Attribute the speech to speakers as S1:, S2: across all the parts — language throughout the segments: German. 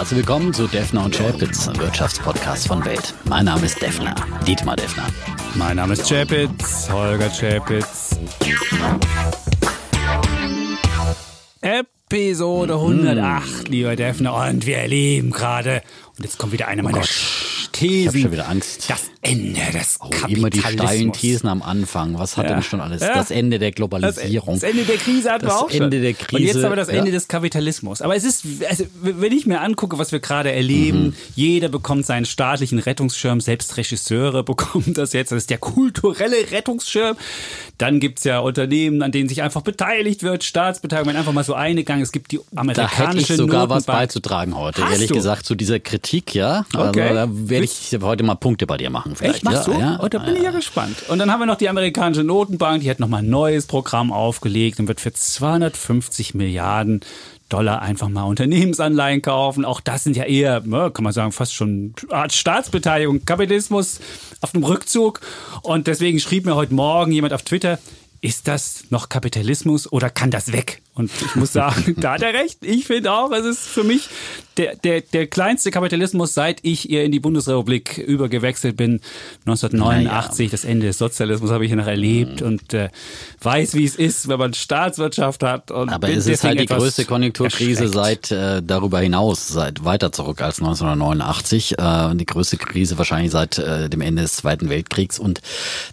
S1: Herzlich willkommen zu Defner und Chapitz, Wirtschaftspodcast von Welt. Mein Name ist Defner, Dietmar Defner.
S2: Mein Name ist Chapitz, Holger Chapitz. Episode 108, lieber Defner. Und wir erleben gerade, und jetzt kommt wieder eine meiner Thesen.
S1: Ich habe schon wieder Angst.
S2: Das Ende des
S1: Oh,
S2: Kapitalismus.
S1: immer die steilen Thesen am Anfang. Was hat
S2: Ja.
S1: denn schon alles?
S2: Ja.
S1: Das Ende der Globalisierung.
S2: das Ende der Krise hatten
S1: Das
S2: wir auch schon.
S1: Ende der
S2: Und jetzt
S1: Krise,
S2: aber das
S1: ja.
S2: Ende des Kapitalismus. Aber es ist, also, wenn ich mir angucke, was wir gerade erleben,
S1: Mhm.
S2: jeder bekommt seinen staatlichen Rettungsschirm, selbst Regisseure bekommen das jetzt. Das ist der kulturelle Rettungsschirm. Dann gibt's ja Unternehmen, an denen sich einfach beteiligt wird, Staatsbeteiligung, wenn einfach mal so eine Gang. Es gibt die
S1: da
S2: amerikanische
S1: hätte ich sogar was
S2: Notenbank.
S1: beizutragen heute,
S2: Hast
S1: ehrlich
S2: du?
S1: gesagt, zu dieser Kritik, ja.
S2: Okay.
S1: Also, da werde ich heute mal Punkte bei dir machen. Vielleicht.
S2: Echt, machst
S1: ja,
S2: du?
S1: Ja,
S2: Und da bin ich ja gespannt. Und dann haben wir noch die amerikanische Notenbank, die hat nochmal ein neues Programm aufgelegt und wird für 250 Milliarden Dollar einfach mal Unternehmensanleihen kaufen. Auch das sind ja eher, ne, kann man sagen, fast schon eine Art Staatsbeteiligung, Kapitalismus auf dem Rückzug. Und deswegen schrieb mir heute Morgen jemand auf Twitter, ist das noch Kapitalismus oder kann das weg? Und ich muss sagen, da hat er recht. Ich finde auch, es ist für mich der, der, der kleinste Kapitalismus, seit ich hier in die Bundesrepublik übergewechselt bin. 1989, das Ende des Sozialismus habe ich hier noch erlebt und äh, weiß, wie es ist, wenn man Staatswirtschaft hat. Und
S1: Aber es ist halt die größte Konjunkturkrise seit äh, darüber hinaus, seit weiter zurück als 1989. Äh, die größte Krise wahrscheinlich seit äh, dem Ende des Zweiten Weltkriegs. Und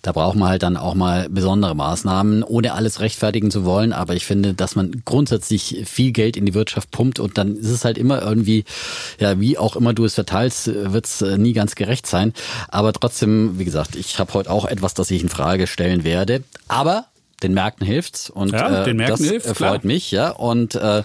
S1: da braucht man halt dann auch mal besondere Maßnahmen, ohne alles rechtfertigen zu wollen. Aber ich finde, dass man grundsätzlich viel Geld in die Wirtschaft pumpt und dann ist es halt immer irgendwie, ja, wie auch immer du es verteilst, wird es nie ganz gerecht sein. Aber trotzdem, wie gesagt, ich habe heute auch etwas, das ich in Frage stellen werde. Aber den Märkten hilft's und
S2: Ja,
S1: äh,
S2: den Märkten
S1: das
S2: klar.
S1: freut mich, ja. Und äh,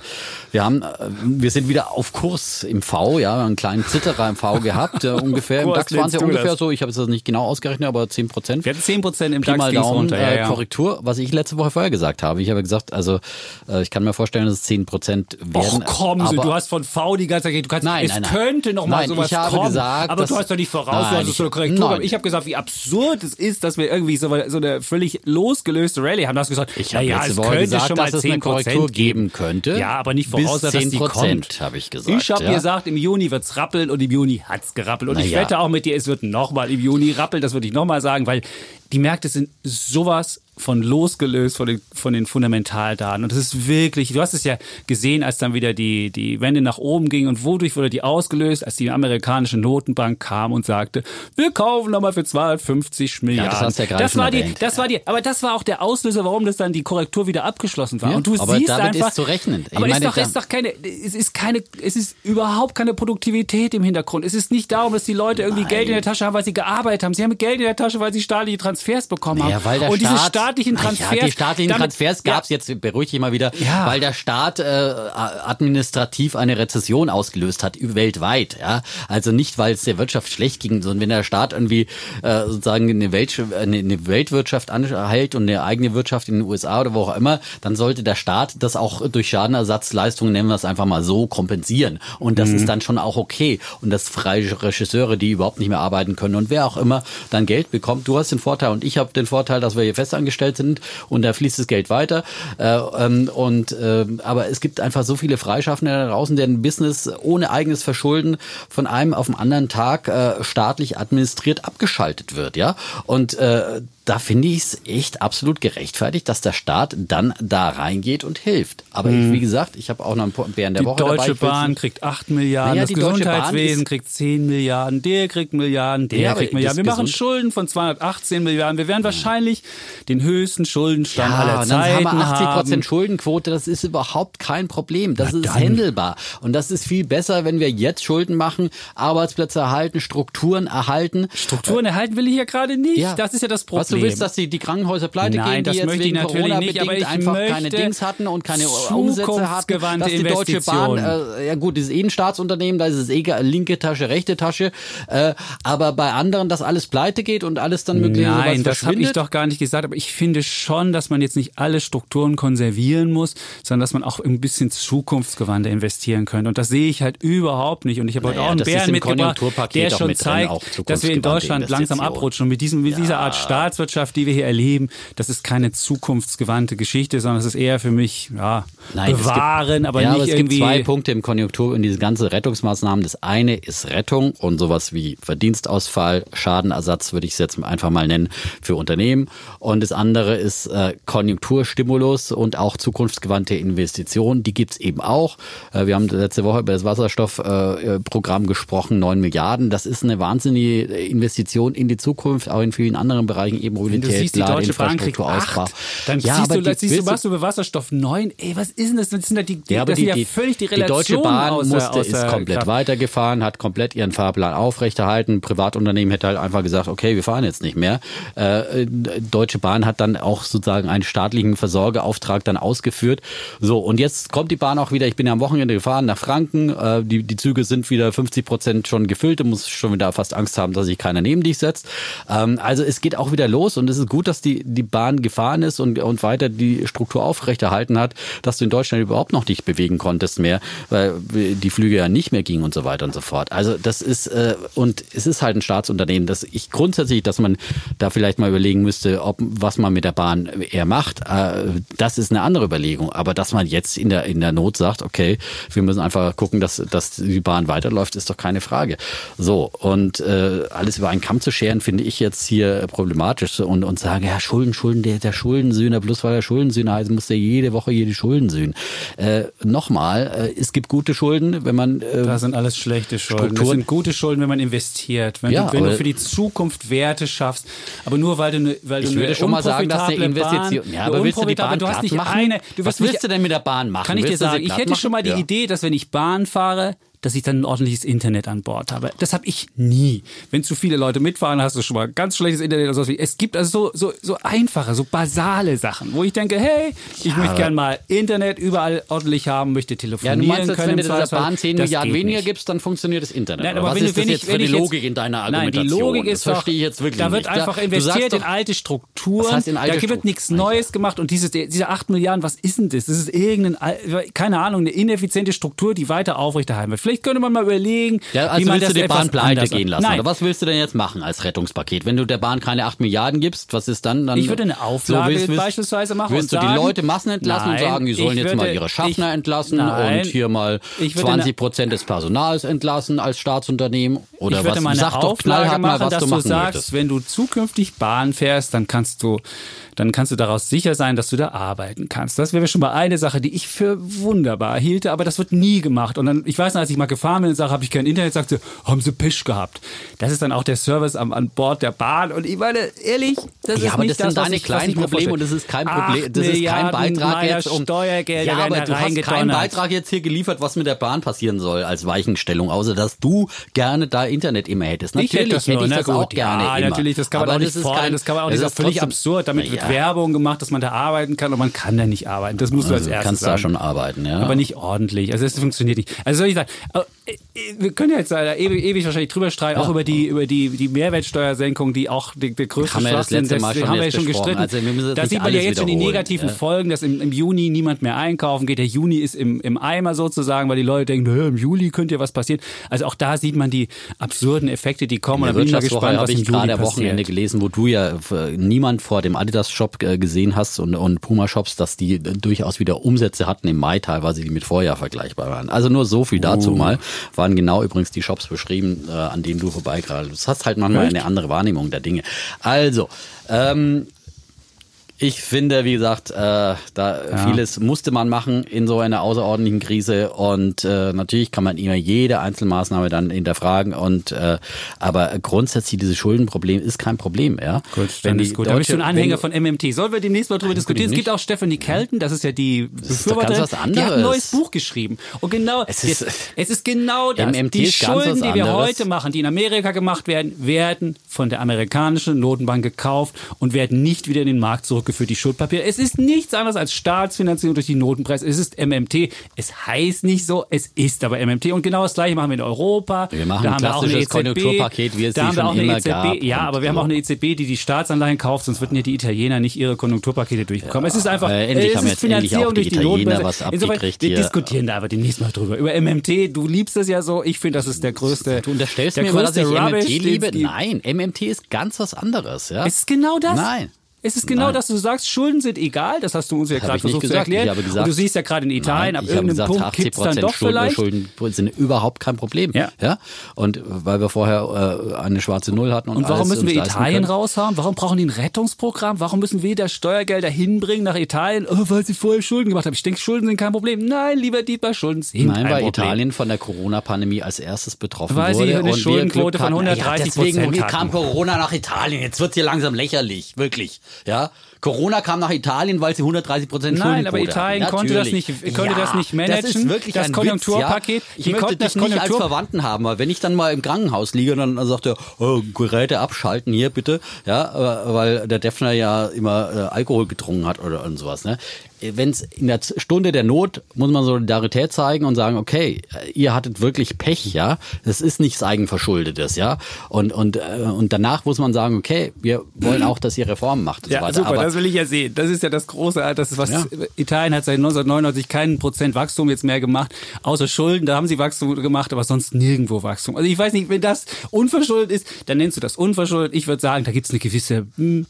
S1: wir haben, äh, wir sind wieder auf Kurs im V, ja, einen kleinen Zitterer im V gehabt, äh, ungefähr. Im DAX waren es ja ungefähr
S2: das?
S1: so, ich habe es jetzt nicht genau ausgerechnet, aber 10 Prozent.
S2: Wir hatten 10 Prozent im
S1: Pi
S2: DAX
S1: mal Daumen,
S2: runter. Ja,
S1: äh,
S2: ja.
S1: Korrektur, was ich letzte Woche vorher gesagt habe. Ich habe gesagt, also äh, ich kann mir vorstellen, dass es 10 Prozent werden.
S2: Och komm,
S1: aber,
S2: du hast von V die ganze Zeit. Du kannst,
S1: Nein,
S2: es
S1: nein, nein.
S2: könnte noch mal
S1: Nein,
S2: sowas
S1: ich habe
S2: kommen.
S1: gesagt,
S2: aber du hast doch nicht voraus,
S1: Nein,
S2: du hast so eine Korrektur.
S1: nein.
S2: Ich habe gesagt, wie absurd es ist, dass wir irgendwie so, so eine völlig losgelöste Rallye haben. Du hast gesagt,
S1: Ich habe
S2: naja,
S1: letzte
S2: es
S1: Woche
S2: könnte
S1: gesagt,
S2: schon mal
S1: dass es eine
S2: 10%
S1: Korrektur geben könnte.
S2: Ja, aber nicht voraus, dass die
S1: 10%,
S2: kommt.
S1: habe ich gesagt,
S2: Ich habe
S1: ja.
S2: gesagt, im Juni wird's rappeln und im Juni hat's gerappelt. Und
S1: Na
S2: ich wette auch mit dir, es wird nochmal im Juni rappeln. Das würde ich nochmal sagen, weil die Märkte sind sowas von losgelöst von den, von den Fundamentaldaten. Und das ist wirklich, du hast es ja gesehen, als dann wieder die, die Wende nach oben ging und wodurch wurde die ausgelöst, als die amerikanische Notenbank kam und sagte, wir kaufen nochmal für 250 Milliarden.
S1: hast du ja gerade
S2: das war die,
S1: erwähnt.
S2: das war die, aber das war auch der Auslöser, warum das dann die Korrektur wieder abgeschlossen war.
S1: Ja,
S2: und du
S1: aber
S2: siehst
S1: damit
S2: einfach,
S1: ist zu rechnen. Ich
S2: Aber
S1: meine,
S2: ist doch, ist doch keine, es ist keine, es ist überhaupt keine Produktivität im Hintergrund. Es ist nicht darum, dass die Leute irgendwie Geld in der Tasche haben, weil sie gearbeitet haben. Sie haben Geld in der Tasche, weil sie staatliche Transfers bekommen
S1: Ja,
S2: haben.
S1: weil der
S2: und
S1: Staat,
S2: diese staatlichen
S1: Na ja,
S2: Transfers.
S1: die staatlichen Transfers gab es
S2: ja,
S1: jetzt, beruhig dich mal wieder,
S2: Ja.
S1: weil der Staat äh, administrativ eine Rezession ausgelöst hat, weltweit. Ja? Also nicht, weil es der Wirtschaft schlecht ging, sondern wenn der Staat irgendwie äh, sozusagen eine, Welt, eine, eine Weltwirtschaft anhält und eine eigene Wirtschaft in den USA oder wo auch immer, dann sollte der Staat das auch durch Schadenersatzleistungen, nennen wir es einfach mal so, kompensieren. Und das ist dann schon auch okay. Und dass freie Regisseure, die überhaupt nicht mehr arbeiten können und wer auch immer dann Geld bekommt, du hast den Vorteil und ich habe den Vorteil, dass wir hier festangestellt sind und da fließt das Geld weiter. Äh, ähm, und äh, aber es gibt einfach so viele Freischaffende da draußen, deren Business ohne eigenes Verschulden von einem auf den anderen Tag äh, staatlich administriert abgeschaltet wird, ja. Und äh, da finde ich es echt absolut gerechtfertigt, dass der Staat dann da reingeht und hilft. Aber ich, wie gesagt, ich habe auch noch einen Bären der
S2: Die
S1: Woche dabei.
S2: Deutsche
S1: will's
S2: Bahn kriegt 8 Milliarden,
S1: Naja,
S2: das
S1: die Deutsche Bahn
S2: Gesundheitswesen kriegt 10 Milliarden, der kriegt Milliarden, der
S1: Ja,
S2: kriegt Milliarden. Wir machen Schulden von 218 Milliarden. Wir werden wahrscheinlich den höchsten Schuldenstand
S1: Ja,
S2: aller Zeiten
S1: haben wir 80
S2: haben.
S1: Prozent Schuldenquote. Das ist überhaupt kein Problem. Das ist
S2: dann.
S1: handelbar. Und das ist viel besser, wenn wir jetzt Schulden machen, Arbeitsplätze erhalten, Strukturen erhalten.
S2: Strukturen erhalten will ich ja gerade nicht.
S1: Ja.
S2: Das ist ja das Problem.
S1: Was du willst, dass die, die Krankenhäuser pleite
S2: Nein,
S1: gehen, die jetzt
S2: möchte ich
S1: wegen
S2: natürlich
S1: Corona
S2: nicht, aber ich
S1: einfach keine Dings hatten und keine Umsätze hatten. Dass die Deutsche Bahn, äh, ja gut, das ist eh ein Staatsunternehmen, da ist es eh linke Tasche, rechte Tasche. Äh, aber bei anderen, dass alles pleite geht und alles dann möglicherweise
S2: Nein, das habe ich doch gar nicht gesagt. Aber ich finde schon, dass man jetzt nicht alle Strukturen konservieren muss, sondern dass man auch ein bisschen zukunftsgewandter investieren könnte. Und das sehe ich halt überhaupt nicht. Und ich habe heute
S1: Naja,
S2: auch einen Bären mitgebracht, der schon
S1: mit
S2: zeigt, dass wir in Deutschland langsam abrutschen. Und mit, diesem, mit dieser Art Volkswirtschaft, die wir hier erleben, das ist keine zukunftsgewandte Geschichte, sondern es ist eher für mich, ja, Nein, bewahren,
S1: gibt,
S2: aber
S1: ja,
S2: nicht
S1: aber es
S2: irgendwie.
S1: gibt zwei Punkte im Konjunktur und diese ganze Rettungsmaßnahmen. Das eine ist Rettung und sowas wie Verdienstausfall, Schadenersatz würde ich es jetzt einfach mal nennen für Unternehmen. Und das andere ist äh, Konjunkturstimulus und auch zukunftsgewandte Investitionen. Die gibt's eben auch. Äh, wir haben letzte Woche über das Wasserstoffprogramm äh, gesprochen, neun Milliarden. Das ist eine wahnsinnige Investition in die Zukunft, auch in vielen anderen Bereichen, eben Mobilität,
S2: Wenn du siehst, die Deutsche Bank kriegt
S1: Ausbau.
S2: acht, dann
S1: Ja,
S2: siehst,
S1: aber
S2: du,
S1: die-
S2: siehst du, was du über Wasserstoff 9. Ey, was ist denn das? Das sind ja, die, die,
S1: Ja,
S2: das
S1: die,
S2: sind ja
S1: die,
S2: völlig die
S1: die
S2: Relationen
S1: Deutsche Bahn
S2: außer,
S1: musste,
S2: außer
S1: ist komplett
S2: Kraft.
S1: weitergefahren, hat komplett ihren Fahrplan aufrechterhalten. Privatunternehmen hätte halt einfach gesagt, okay, wir fahren jetzt nicht mehr. Äh, Deutsche Bahn hat dann auch sozusagen einen staatlichen Versorgeauftrag dann ausgeführt. So, und jetzt kommt die Bahn auch wieder. Ich bin ja am Wochenende gefahren nach Franken. Äh, die, die Züge sind wieder 50 Prozent schon gefüllt. Du musst schon wieder fast Angst haben, dass sich keiner neben dich setzt. Ähm, also es geht auch wieder los und es ist gut, dass die, die Bahn gefahren ist und, und weiter die Struktur aufrechterhalten hat, dass du in Deutschland überhaupt noch nicht bewegen konntest mehr, weil die Flüge ja nicht mehr gingen und so weiter und so fort. Also das ist, äh, und es ist halt ein Staatsunternehmen, dass ich grundsätzlich, dass man da vielleicht mal überlegen müsste, ob was man mit der Bahn eher macht, äh, das ist eine andere Überlegung. Aber dass man jetzt in der, in der Not sagt, okay, wir müssen einfach gucken, dass, dass die Bahn weiterläuft, ist doch keine Frage. So, und äh, alles über einen Kamm zu scheren, finde ich jetzt hier problematisch und, und sagen, ja, Schulden, Schulden, der, der Schuldensühner, bloß weil er Schuldensühner heißt, muss der jede Woche jede Schulden sühnen. Äh, Nochmal, äh, es gibt gute Schulden, wenn man äh,
S2: Das sind alles schlechte Schulden. Das
S1: Strukturen-
S2: sind gute Schulden, wenn man investiert. Wenn,
S1: Ja,
S2: du, wenn du für die Zukunft Werte schaffst. Aber nur weil du, ne, weil du
S1: Ich würde schon mal sagen, dass eine Investition.
S2: Bahn,
S1: Ja, aber willst du die Bahn
S2: du hast nicht
S1: machen?
S2: eine. Du
S1: Was willst
S2: nicht,
S1: du denn mit der Bahn machen?
S2: Kann ich dir sagen, ich hätte schon mal die
S1: Ja.
S2: Idee, dass wenn ich Bahn fahre, dass ich dann ein ordentliches Internet an Bord habe. Das habe ich nie. Wenn zu viele Leute mitfahren, hast du schon mal ganz schlechtes Internet oder sowas. wie- Es gibt also so, so, so einfache, so basale Sachen, wo ich denke, hey, ich möchte
S1: aber-
S2: gern mal Internet überall ordentlich haben, möchte
S1: Ja,
S2: telefonieren
S1: du meinst,
S2: können.
S1: wenn du
S2: Zweifelsfall.
S1: Bahn 10
S2: Das
S1: Milliarden weniger gibst, dann funktioniert das Internet.
S2: Nein, aber
S1: was
S2: wenn
S1: ist
S2: du,
S1: das jetzt für die
S2: jetzt-
S1: Logik in deiner
S2: Nein,
S1: Argumentation?
S2: die Logik ist
S1: das verstehe ich jetzt wirklich
S2: Da wird
S1: nicht.
S2: einfach investiert in alte Strukturen.
S1: Was heißt in alte
S2: da wird nichts Neues gemacht. Und diese, diese 8 Milliarden, was ist denn das? Das ist irgendein, al- keine Ahnung, eine ineffiziente Struktur, die weiter aufrechterhalten wird. Vielleicht könnte man mal überlegen,
S1: Ja,
S2: wie
S1: also
S2: man
S1: willst
S2: das
S1: du die Bahn pleite gehen lassen?
S2: Nein,
S1: Oder was willst du denn jetzt machen als Rettungspaket? Wenn du der Bahn keine 8 Milliarden gibst, was ist dann? dann
S2: Ich würde eine Auflage
S1: willst- willst-
S2: beispielsweise machen
S1: Willst du die
S2: sagen-
S1: Leute Massen entlassen
S2: Nein,
S1: und sagen, die sollen
S2: ich
S1: jetzt mal
S2: würde-
S1: ihre Schaffner
S2: ich-
S1: entlassen
S2: Nein,
S1: und hier mal
S2: ich würde
S1: 20
S2: eine-
S1: Prozent des Personals entlassen als Staatsunternehmen? Oder
S2: ich würde
S1: was?
S2: mal eine
S1: Sag doch knallhart mal, was
S2: dass
S1: du
S2: du
S1: machen
S2: sagst,
S1: möchtest.
S2: wenn du zukünftig Bahn fährst, dann kannst du, dann kannst du daraus sicher sein, dass du da arbeiten kannst. Das wäre schon mal eine Sache, die ich für wunderbar hielte, aber das wird nie gemacht. Und dann, ich weiß noch, als ich mal gefahren bin und sage, habe ich kein Internet, sagte, haben sie Pech gehabt. Das ist dann auch der Service am, an Bord der Bahn. Und ich meine, ehrlich, das
S1: Ja,
S2: ist
S1: aber
S2: nicht
S1: das sind
S2: was
S1: deine
S2: ich,
S1: kleinen
S2: ich
S1: Probleme und das ist kein Problem, das ist kein Beitrag jetzt um
S2: Steuergelder
S1: Ja, aber du hast keinen. Beitrag jetzt hier geliefert, was mit der Bahn passieren soll als Weichenstellung, außer dass du gerne da Internet immer hättest.
S2: Ich
S1: Natürlich
S2: hätte das, nur,
S1: ich das auch gerne
S2: ja,
S1: immer.
S2: natürlich, das kann man
S1: aber
S2: auch nicht
S1: das ist
S2: fordern,
S1: kein,
S2: das kann man auch nicht, das ist völlig absurd. Damit wird. Werbung gemacht, dass man da arbeiten kann und man kann da nicht arbeiten. Das musst du als
S1: Also, du
S2: erstes
S1: kannst
S2: sagen.
S1: da schon arbeiten, ja.
S2: Aber nicht ordentlich. Also das funktioniert nicht. Also soll ich sagen, wir können ja jetzt da ewig, ewig wahrscheinlich drüber streiten, auch über die über die die Mehrwertsteuersenkung, die auch die, der größte
S1: Haben wir das
S2: Schwachsinn,
S1: letzte Mal schon
S2: haben wir ja schon gestritten.
S1: Also jetzt
S2: da sieht man ja jetzt schon die negativen
S1: ja.
S2: Folgen, dass im, im Juni niemand mehr einkaufen geht. Der Juni ist im, im Eimer sozusagen, weil die Leute denken, "Hä, im Juli könnte ja was passieren. Also auch da sieht man die absurden Effekte, die kommen.
S1: In
S2: Und
S1: der Wirtschaftswoche habe ich gerade am Wochenende gelesen, wo du ja äh, niemand vor dem Adidas-Shop äh, gesehen hast und, und Puma-Shops, dass die äh, durchaus wieder Umsätze hatten im Mai teilweise, die mit Vorjahr vergleichbar waren. Also nur so viel dazu
S2: Oh.
S1: Mal. Waren genau übrigens die Shops beschrieben, äh, an denen du vorbeigeradelt bist. Du hast halt manchmal
S2: Echt?
S1: eine andere Wahrnehmung der Dinge. Also, ähm, ich finde, wie gesagt, äh, da vieles musste man machen in so einer außerordentlichen Krise und äh, natürlich kann man immer jede Einzelmaßnahme dann hinterfragen und äh, aber grundsätzlich dieses Schuldenproblem ist kein Problem, ja.
S2: Gut, dann ist gut. Da bist du ein
S1: wenn
S2: Anhänger von MMT. Sollen wir demnächst mal drüber diskutieren? Es gibt auch Stephanie Kelton, das ist ja die
S1: ist
S2: Befürworterin.
S1: ganz was
S2: Die hat ein
S1: anderes.
S2: neues Buch geschrieben. Und genau,
S1: Es ist-
S2: es ist genau das.
S1: MMT
S2: die
S1: ist
S2: Schulden, die wir
S1: anderes.
S2: heute machen, die in Amerika gemacht werden, werden von der amerikanischen Notenbank gekauft und werden nicht wieder in den Markt zurückgeführt aufgeführt, die Schuldpapiere. Es ist nichts anderes als Staatsfinanzierung durch die Notenpresse. Es ist MMT. Es heißt nicht so, es ist aber MMT. Und genau das gleiche machen wir in Europa.
S1: Wir machen
S2: da
S1: ein klassisches
S2: EZB.
S1: Konjunkturpaket, wie es
S2: da haben wir auch eine EZB.
S1: gab.
S2: Ja, aber wir haben
S1: ja.
S2: auch eine EZB, die die Staatsanleihen kauft, sonst würden ja die Italiener nicht ihre Konjunkturpakete durchbekommen. es ist einfach,
S1: äh, endlich
S2: es
S1: haben
S2: ist
S1: jetzt endlich
S2: Finanzierung
S1: auch die
S2: durch die
S1: Italiener
S2: Notenpresse.
S1: was
S2: Insofern, wir
S1: hier.
S2: diskutieren da aber demnächst mal drüber. Über MMT, du liebst es ja so. Ich finde, das ist der größte.
S1: Du unterstellst
S2: der
S1: mir immer, dass ich
S2: größte
S1: MMT
S2: Rubbish, den
S1: liebe. Nein, MMT ist ganz was anderes. Ja?
S2: Es ist genau das.
S1: Nein.
S2: Es ist genau
S1: Nein.
S2: das, du sagst, Schulden sind egal, das hast du uns ja gerade versucht zu erklären.
S1: Ich habe gesagt-
S2: und du siehst ja gerade in Italien,
S1: Nein,
S2: ab irgendeinem
S1: gesagt,
S2: Punkt kippt es dann
S1: 80
S2: doch
S1: Schulden,
S2: vielleicht.
S1: Schulden sind überhaupt kein Problem.
S2: Ja.
S1: Ja? Und weil wir vorher äh, eine schwarze Null hatten und,
S2: Und warum müssen wir Italien
S1: können.
S2: raushauen? Warum brauchen die ein Rettungsprogramm? Warum müssen wir da Steuergelder hinbringen nach Italien? Oh, weil sie vorher Schulden gemacht haben. Ich denke, Schulden sind kein Problem. Nein, lieber Dietmar, Schulden sind
S1: Nein,
S2: ein
S1: weil
S2: Problem.
S1: Italien von der Corona-Pandemie als erstes betroffen
S2: Weil sie
S1: wurde.
S2: eine
S1: und wir
S2: Schuldenquote von
S1: hatten.
S2: 130
S1: ja, deswegen
S2: Prozent
S1: kam. Corona nach Italien. Jetzt wird's hier langsam lächerlich, wirklich. Ja, Corona kam nach Italien, weil sie 130 Prozent
S2: Nein, aber
S1: Schuldenquote
S2: Italien
S1: hatten.
S2: konnte das nicht- konnte das nicht managen.
S1: Das ist wirklich
S2: Das
S1: ein
S2: Konjunkturpaket,
S1: Witz, ja? Ich
S2: die
S1: möchte
S2: das
S1: nicht als Verwandten haben, weil wenn ich dann mal im Krankenhaus liege, dann sagt er, oh, Geräte abschalten hier bitte, ja, äh, weil der Defner ja immer äh, Alkohol getrunken hat oder und sowas. Ne? Wenn es in der Stunde der Not muss man Solidarität zeigen und sagen, okay, ihr hattet wirklich Pech, ja, das ist nichts Eigenverschuldetes, ja, und und äh, und danach muss man sagen, okay, wir wollen auch, dass ihr Reformen macht
S2: Ja,
S1: so
S2: super,
S1: Aber
S2: das will ich ja sehen. Das ist ja das große, das ist was
S1: Ja.
S2: Italien hat seit 1999 keinen Prozent Wachstum jetzt mehr gemacht, außer Schulden, da haben sie Wachstum gemacht, aber sonst nirgendwo Wachstum. Also ich weiß nicht, wenn das unverschuldet ist, dann nennst du das unverschuldet. Ich würde sagen, da gibt es eine gewisse hm,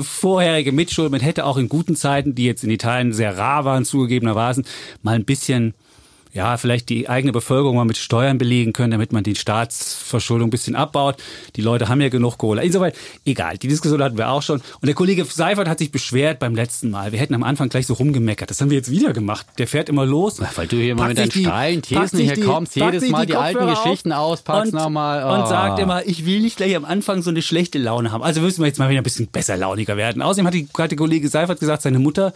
S2: vorherige Mitschuld. Man hätte auch in guten Zeiten, die jetzt in Italien sehr rar waren, zugegebenermaßen, mal ein bisschen ja, vielleicht die eigene Bevölkerung mal mit Steuern belegen können, damit man die Staatsverschuldung ein bisschen abbaut. Die Leute haben ja genug Kohle. Insoweit, egal, die Diskussion hatten wir auch schon. Und der Kollege Seifert hat sich beschwert beim letzten Mal. Wir hätten am Anfang gleich so rumgemeckert. Das haben wir jetzt wieder gemacht. Der fährt immer los.
S1: Weil du hier immer mit deinen
S2: die-
S1: steilen Thesen hier
S2: die-
S1: kommst, jedes Mal die alten
S2: Kopfhörer auf
S1: Geschichten aus, packst
S2: und,
S1: nochmal.
S2: Und
S1: Oh.
S2: sagt immer, ich will nicht gleich am Anfang so eine schlechte Laune haben. Also müssen wir jetzt mal wieder ein bisschen besser launiger werden. Außerdem hat, die, hat der Kollege Seifert gesagt, seine Mutter,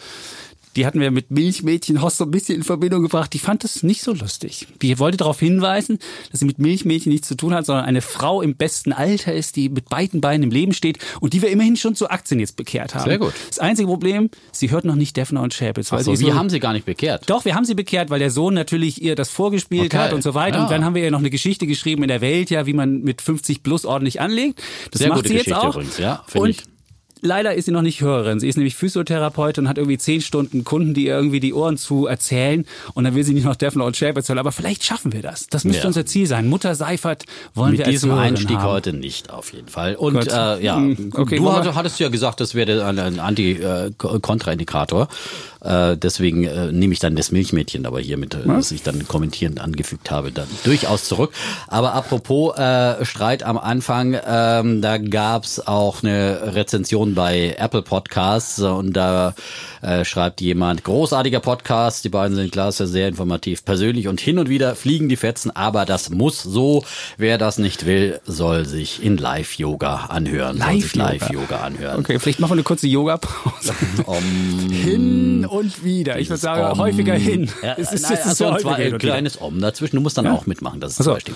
S2: die hatten wir mit Milchmädchen Hoss so ein bisschen in Verbindung gebracht. Die fand das nicht so lustig. Die wollte darauf hinweisen, dass sie mit Milchmädchen nichts zu tun hat, sondern eine Frau im besten Alter ist, die mit beiden Beinen im Leben steht und die wir immerhin schon zu Aktien jetzt bekehrt haben.
S1: Sehr gut.
S2: Das einzige Problem, sie hört noch nicht Defner und Schäpitz. ist
S1: wir
S2: nur-
S1: haben sie gar nicht bekehrt.
S2: doch, wir haben sie bekehrt, weil der Sohn natürlich ihr das vorgespielt
S1: Okay.
S2: hat und so weiter.
S1: Ja.
S2: Und dann haben wir ja noch eine Geschichte geschrieben in der Welt, ja, wie man mit 50 plus ordentlich anlegt. Das
S1: Sehr
S2: macht
S1: gute
S2: sie jetzt
S1: Geschichte
S2: auch.
S1: übrigens, ja, finde
S2: und
S1: ich.
S2: Leider ist sie noch nicht Hörerin. Sie ist nämlich Physiotherapeutin und hat irgendwie zehn Stunden Kunden, die ihr irgendwie die Ohren zu erzählen. Und dann will sie nicht noch Defner und Schäpitz hören. Aber vielleicht schaffen wir das. Das müsste
S1: Ja.
S2: unser Ziel sein. Mutter Seifert wollen wir
S1: Mit
S2: als
S1: diesem
S2: Hörerin
S1: Einstieg
S2: haben.
S1: heute nicht, auf jeden Fall. Und
S2: Gut.
S1: äh, ja,
S2: Hm, okay,
S1: du
S2: wir-
S1: hattest ja gesagt, das wäre ein, ein Anti-Kontraindikator. Äh, deswegen äh, nehme ich dann das Milchmädchen aber hier mit, äh, das ich dann kommentierend angefügt habe, dann durchaus zurück. Aber apropos äh, Streit am Anfang, ähm, da gab's auch eine Rezension bei Apple Podcasts und da äh, schreibt jemand, großartiger Podcast, die beiden sind klasse, sehr informativ, persönlich und hin und wieder fliegen die Fetzen, aber das muss so. Wer das nicht will, soll sich in Live-Yoga anhören.
S2: Live-Yoga.
S1: Live-Yoga anhören.
S2: Okay, vielleicht machen wir eine kurze Yoga-Pause. hin und wieder. Ich würde sagen,
S1: Om.
S2: häufiger hin.
S1: Ja,
S2: es ist,
S1: nein,
S2: es ist
S1: also
S2: ja
S1: ein kleines Om dazwischen. Du musst dann auch mitmachen. Das ist
S2: Ach so.
S1: zum Beispiel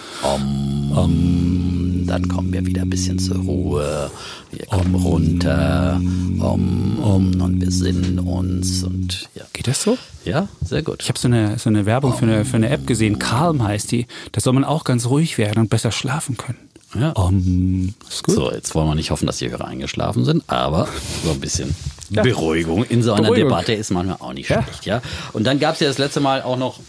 S1: Om. Dann kommen wir wieder ein bisschen zur Ruhe. Wir kommen runter. Om, Om. Und wir sinnen uns. Und ja.
S2: Geht das so?
S1: Ja, sehr gut.
S2: Ich habe so eine, so eine Werbung für eine, für eine App gesehen, Calm heißt die. Da soll man auch ganz ruhig werden und besser schlafen können.
S1: Ja.
S2: Um, ist gut.
S1: So, jetzt wollen wir nicht hoffen, dass die Hörer eingeschlafen sind, aber so ein bisschen
S2: Ja.
S1: Beruhigung in so einer
S2: Beruhigung.
S1: Debatte ist manchmal auch nicht schlecht, ja. Und dann gab es ja das letzte Mal auch noch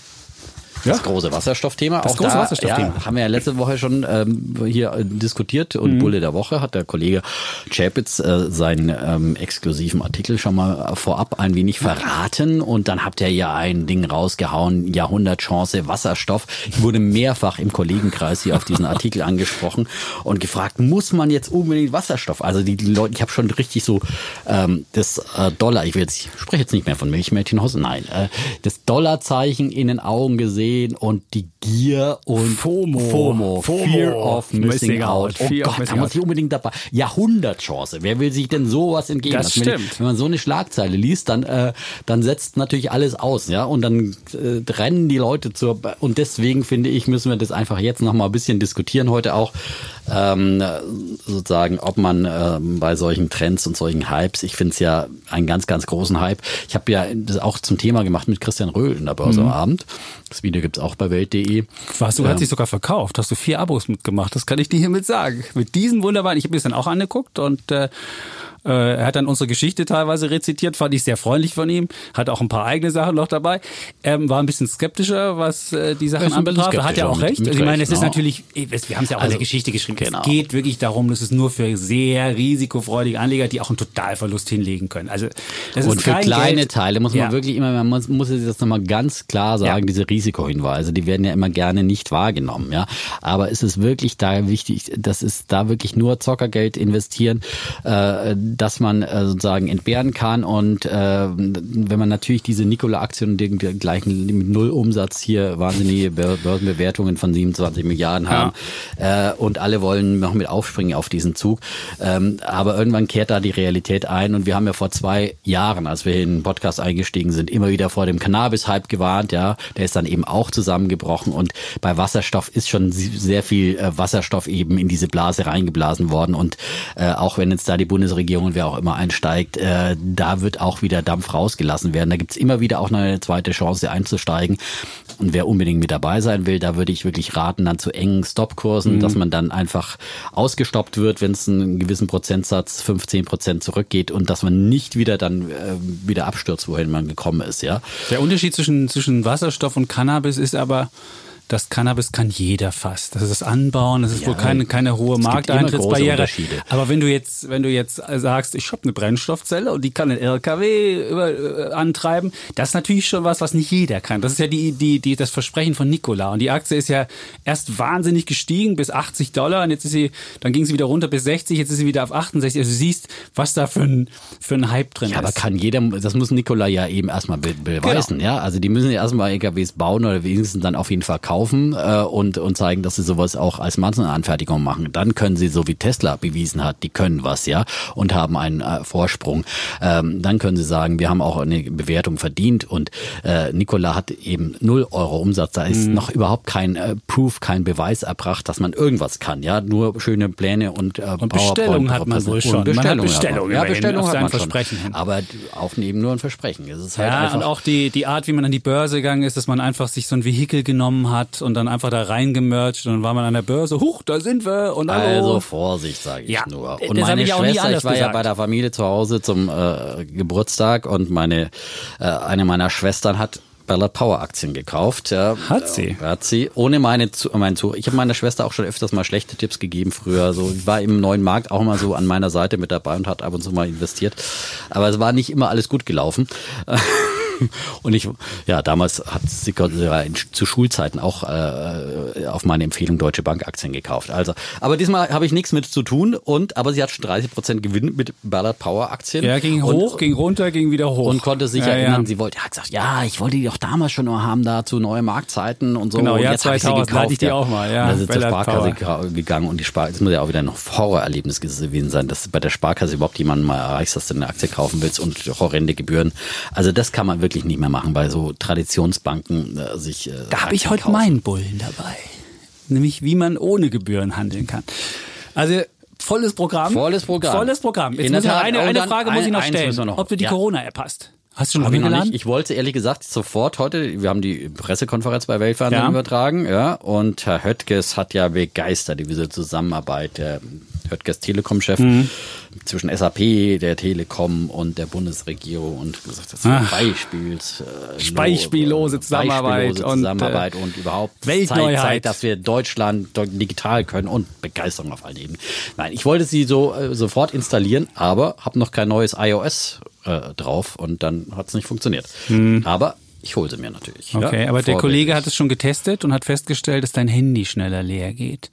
S1: das
S2: Ja.
S1: große Wasserstoffthema.
S2: Das
S1: auch
S2: große
S1: da,
S2: Wasserstoffthema.
S1: Ja, haben wir ja letzte Woche schon ähm, hier äh, diskutiert und
S2: Mhm.
S1: Bulle der Woche hat der Kollege Chapitz äh, seinen ähm, exklusiven Artikel schon mal vorab ein wenig verraten und dann habt ihr ja ein Ding rausgehauen, Jahrhundertchance Wasserstoff. Ich wurde mehrfach im Kollegenkreis hier auf diesen Artikel angesprochen und gefragt, muss man jetzt unbedingt Wasserstoff? Also die, die Leute, ich habe schon richtig so ähm, das äh, Dollar, ich will jetzt, ich spreche jetzt nicht mehr von Milchmädchenhaus, nein, äh, das Dollarzeichen in den Augen gesehen stehen und die Gier und
S2: FOMO.
S1: FOMO,
S2: FOMO.
S1: Fear of Missing,
S2: Missing
S1: Out. Oh
S2: Fear
S1: Gott, da muss ich unbedingt dabei. Jahrhundertchance. Wer will sich denn sowas entgehen
S2: Das?
S1: Wenn,
S2: stimmt.
S1: wenn man so eine Schlagzeile liest, dann, äh, dann setzt natürlich alles aus, ja, und dann äh, rennen die Leute zur, und deswegen finde ich, müssen wir das einfach jetzt noch mal ein bisschen diskutieren heute auch, ähm, sozusagen, ob man ähm, bei solchen Trends und solchen Hypes, ich finde es ja einen ganz, ganz großen Hype. Ich habe ja das auch zum Thema gemacht mit Christian Röhl in der Börse am Abend. Das Video gibt's auch bei Welt.de.
S2: Was, du hast dich sogar verkauft, hast du vier Abos mitgemacht, das kann ich dir hiermit sagen. Mit diesen wunderbaren, ich habe mir das dann auch angeguckt und äh, er hat dann unsere Geschichte teilweise rezitiert, fand ich sehr freundlich von ihm, hat auch ein paar eigene Sachen noch dabei, ähm, war ein bisschen skeptischer, was äh, die Sachen anbetraf, hat ja auch recht.
S1: mit-
S2: Also
S1: mit
S2: ich meine, es ist
S1: ne?
S2: natürlich, wir haben es ja auch in
S1: Also,
S2: der Geschichte geschrieben,
S1: genau.
S2: es geht wirklich darum, dass es nur für sehr risikofreudige Anleger, die auch einen Totalverlust hinlegen können. Also das
S1: Und
S2: ist
S1: für kleine
S2: Geld.
S1: Teile muss man
S2: Ja.
S1: wirklich immer, man muss, muss das nochmal ganz klar sagen,
S2: Ja.
S1: diese Risikohinweise, die werden ja immer gerne nicht wahrgenommen, ja. Aber es ist wirklich da wichtig, das ist da wirklich nur Zockergeld investieren, äh, dass man äh, sozusagen entbehren kann. Und äh, wenn man natürlich diese Nikola-Aktien und den gleichen mit Null Umsatz hier wahnsinnige Bör- Börsenbewertungen von 27 Milliarden haben äh, und alle wollen noch mit aufspringen auf diesen Zug, ähm, aber irgendwann kehrt da die Realität ein. Und wir haben ja vor zwei Jahren, als wir in den Podcast eingestiegen sind, immer wieder vor dem Cannabis-Hype gewarnt, ja, der ist dann eben auch zusammengebrochen. Und bei Wasserstoff ist schon sehr viel äh, Wasserstoff eben in diese Blase reingeblasen worden. Und äh, auch wenn jetzt da die Bundesregierung und wer auch immer einsteigt, äh, da wird auch wieder Dampf rausgelassen werden. Da gibt's immer wieder auch noch eine zweite Chance einzusteigen und wer unbedingt mit dabei sein will, da würde ich wirklich raten, dann zu engen Stopkursen, dass man dann einfach ausgestoppt wird, wenn es einen gewissen Prozentsatz, 15 Prozent zurückgeht und dass man nicht wieder dann äh, wieder abstürzt, wohin man gekommen ist, ja.
S2: Der Unterschied zwischen, zwischen Wasserstoff und Cannabis ist aber, das Cannabis kann jeder fast. Das ist das Anbauen, das ist
S1: Ja,
S2: wohl keine, keine hohe
S1: es gibt
S2: Markteintrittsbarriere.
S1: immer große Unterschiede.
S2: Aber wenn du jetzt, wenn du jetzt sagst, ich habe eine Brennstoffzelle und die kann einen LKW über, äh, antreiben, das ist natürlich schon was, was nicht jeder kann. Das ist ja die, die, die, das Versprechen von Nikola. Und die Aktie ist ja erst wahnsinnig gestiegen bis 80 Dollar und jetzt ist sie, dann ging sie wieder runter bis 60, jetzt ist sie wieder auf 68. Also du siehst, was da für ein, für ein Hype drin
S1: Ja, aber
S2: ist.
S1: kann jeder, das muss Nikola ja eben erstmal be beweisen, ja. Also die müssen ja erstmal LKWs bauen oder wenigstens dann auf jeden Fall kaufen äh, und, und zeigen, dass sie sowas auch als Massenanfertigung machen. Dann können sie, so wie Tesla bewiesen hat, die können was, ja, und haben einen äh, Vorsprung. Ähm, dann können sie sagen, wir haben auch eine Bewertung verdient und äh, Nikola hat eben 0 Euro Umsatz. Da
S2: Mhm.
S1: ist noch überhaupt kein äh, Proof, kein Beweis erbracht, dass man irgendwas kann, ja. Nur schöne Pläne und, äh,
S2: Und Bestellungen hat man wohl schon.
S1: Und
S2: Man hat
S1: Bestellungen
S2: Bestellungen
S1: Ja,
S2: auf
S1: hat man schon.
S2: Versprechen hin.
S1: Aber auch eben nur ein Versprechen. Es ist halt
S2: Ja,
S1: einfach,
S2: und auch die, die Art, wie man an die Börse gegangen ist, dass man einfach sich so ein Vehikel genommen hat und dann einfach da reingemercht und dann war man an der Börse, huch, da sind wir und hallo.
S1: Also Vorsicht, sage ich
S2: Ja,
S1: nur. Und meine
S2: ich
S1: Schwester, ich war ja
S2: gesagt.
S1: bei der Familie zu Hause zum äh, Geburtstag und meine äh, eine meiner Schwestern hat Ballard Power Aktien gekauft. Ja,
S2: Hat sie?
S1: Hat sie. Ohne meine zu, mein zu. Ich habe meiner Schwester auch schon öfters mal schlechte Tipps gegeben früher. So ich war im neuen Markt auch mal so an meiner Seite mit dabei und hat ab und zu mal investiert. Aber es war nicht immer alles gut gelaufen. Und ich, ja, damals hat sie ja, in- zu Schulzeiten auch äh, auf meine Empfehlung Deutsche Bank Aktien gekauft. Also, aber diesmal habe ich nichts mit zu tun und, aber sie hat schon 30 Prozent Gewinn mit Ballard Power Aktien.
S2: ja, ging
S1: und,
S2: hoch, ging runter, ging wieder hoch.
S1: und konnte sich
S2: ja,
S1: erinnern,
S2: Ja.
S1: sie wollte, hat gesagt, ja, ich wollte die doch damals schon noch haben, da zu neue Marktzeiten und so.
S2: Genau,
S1: und
S2: Jahr
S1: jetzt habe ich sie
S2: 2000
S1: gekauft.
S2: ich die auch mal, ja,
S1: Und dann ist sie zur Sparkasse
S2: Power.
S1: gegangen und die Spar das muss ja auch wieder ein Horrorerlebnis gewesen sein, dass du bei der Sparkasse überhaupt jemanden mal erreichst, dass du eine Aktie kaufen willst und horrende Gebühren. Also das kann man wirklich nicht mehr machen, bei so Traditionsbanken äh, sich. Äh,
S2: Da habe ich heute
S1: kaufen.
S2: meinen Bullen dabei. Nämlich, wie man ohne Gebühren handeln kann. Also, volles Programm.
S1: Volles Programm.
S2: Volles Programm. Jetzt muss
S1: der
S2: ich noch
S1: Tat,
S2: eine,
S1: und
S2: eine Frage muss ich noch stellen.
S1: noch-
S2: Ob du die
S1: ja.
S2: Corona-App hast. Hast du schon runtergeladen?
S1: Ich wollte ehrlich gesagt sofort heute, wir haben die Pressekonferenz bei Weltfernsehen
S2: Ja.
S1: übertragen, ja, und Herr Höttges hat ja begeistert diese Zusammenarbeit, der Höttges Telekom-Chef
S2: Mhm.
S1: Zwischen SAP, der Telekom und der Bundesregierung und gesagt, das ist
S2: Ach.
S1: Beispiels, äh,
S2: Beispiellose Zusammenarbeit
S1: Beispiellose
S2: und,
S1: Zusammenarbeit und, überhaupt
S2: Weltneuheit.
S1: Zeit, Zeit, dass wir Deutschland digital können und Begeisterung auf allen Ebenen. Nein, ich wollte sie so äh, sofort installieren, aber habe noch kein neues iOS äh, drauf und dann hat es nicht funktioniert.
S2: Hm.
S1: Aber Ich hole sie mir natürlich.
S2: Okay,
S1: ja,
S2: aber der. Kollege hat es schon getestet und hat festgestellt, dass dein Handy schneller leer geht.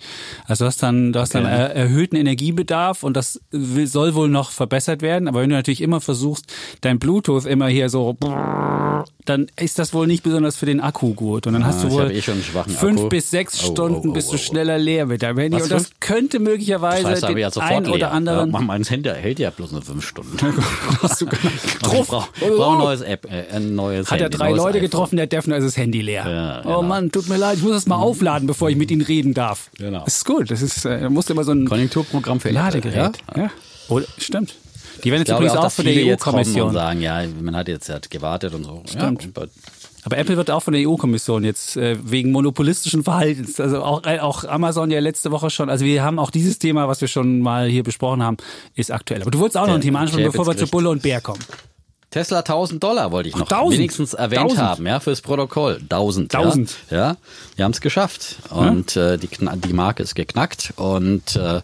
S2: Also du hast dann, du hast dann
S1: Okay.
S2: äh, erhöhten Energiebedarf und das soll wohl noch verbessert werden. Aber wenn du natürlich immer versuchst, dein Bluetooth immer hier so, dann ist das wohl nicht besonders für den Akku gut. Und dann hast
S1: Ah,
S2: du
S1: ich
S2: wohl
S1: eh
S2: fünf
S1: Akku.
S2: bis sechs
S1: Oh,
S2: Stunden
S1: oh, oh,
S2: bist du schneller leer mit deinem Handy.
S1: Was,
S2: und das
S1: fünf?
S2: könnte möglicherweise
S1: Das heißt,
S2: den
S1: ja
S2: einen
S1: leer.
S2: oder anderen.
S1: Ja, mein Handy hält ja bloß nur fünf Stunden.
S2: hast du
S1: Ich
S2: Truff.
S1: brauche brauch ein neues App, äh, ein neues
S2: Hat er
S1: Handy,
S2: drei
S1: neues
S2: Leute
S1: iPhone.
S2: getroffen, der Defner ist das Handy leer.
S1: Ja,
S2: Oh
S1: genau.
S2: Mann, tut mir leid, ich muss das mal aufladen, bevor ich mit Ihnen reden darf.
S1: Genau.
S2: Das ist gut, das ist, äh, da musst immer so ein
S1: Konjunkturprogramm für
S2: Ladegerät.
S1: Ja?
S2: Ja. Oder, stimmt. Die werden jetzt übrigens
S1: auch,
S2: von der EU-Kommission.
S1: sagen, ja, man hat jetzt halt gewartet und so.
S2: Stimmt.
S1: Ja,
S2: Aber Apple wird auch von der EU-Kommission jetzt äh, wegen monopolistischen Verhaltens, also auch, äh, auch Amazon ja letzte Woche schon, also wir haben auch dieses Thema, was wir schon mal hier besprochen haben, ist aktuell. Aber du wolltest auch noch ein Thema ansprechen, bevor wir zu. Bulle und Bär kommen.
S1: Tesla 1000 Dollar wollte ich noch
S2: 1000?
S1: wenigstens erwähnt
S2: 1000?
S1: haben, ja, fürs Protokoll. 1000.
S2: 1000.
S1: Ja, ja wir haben es geschafft. Und äh, die, die Marke ist geknackt und äh,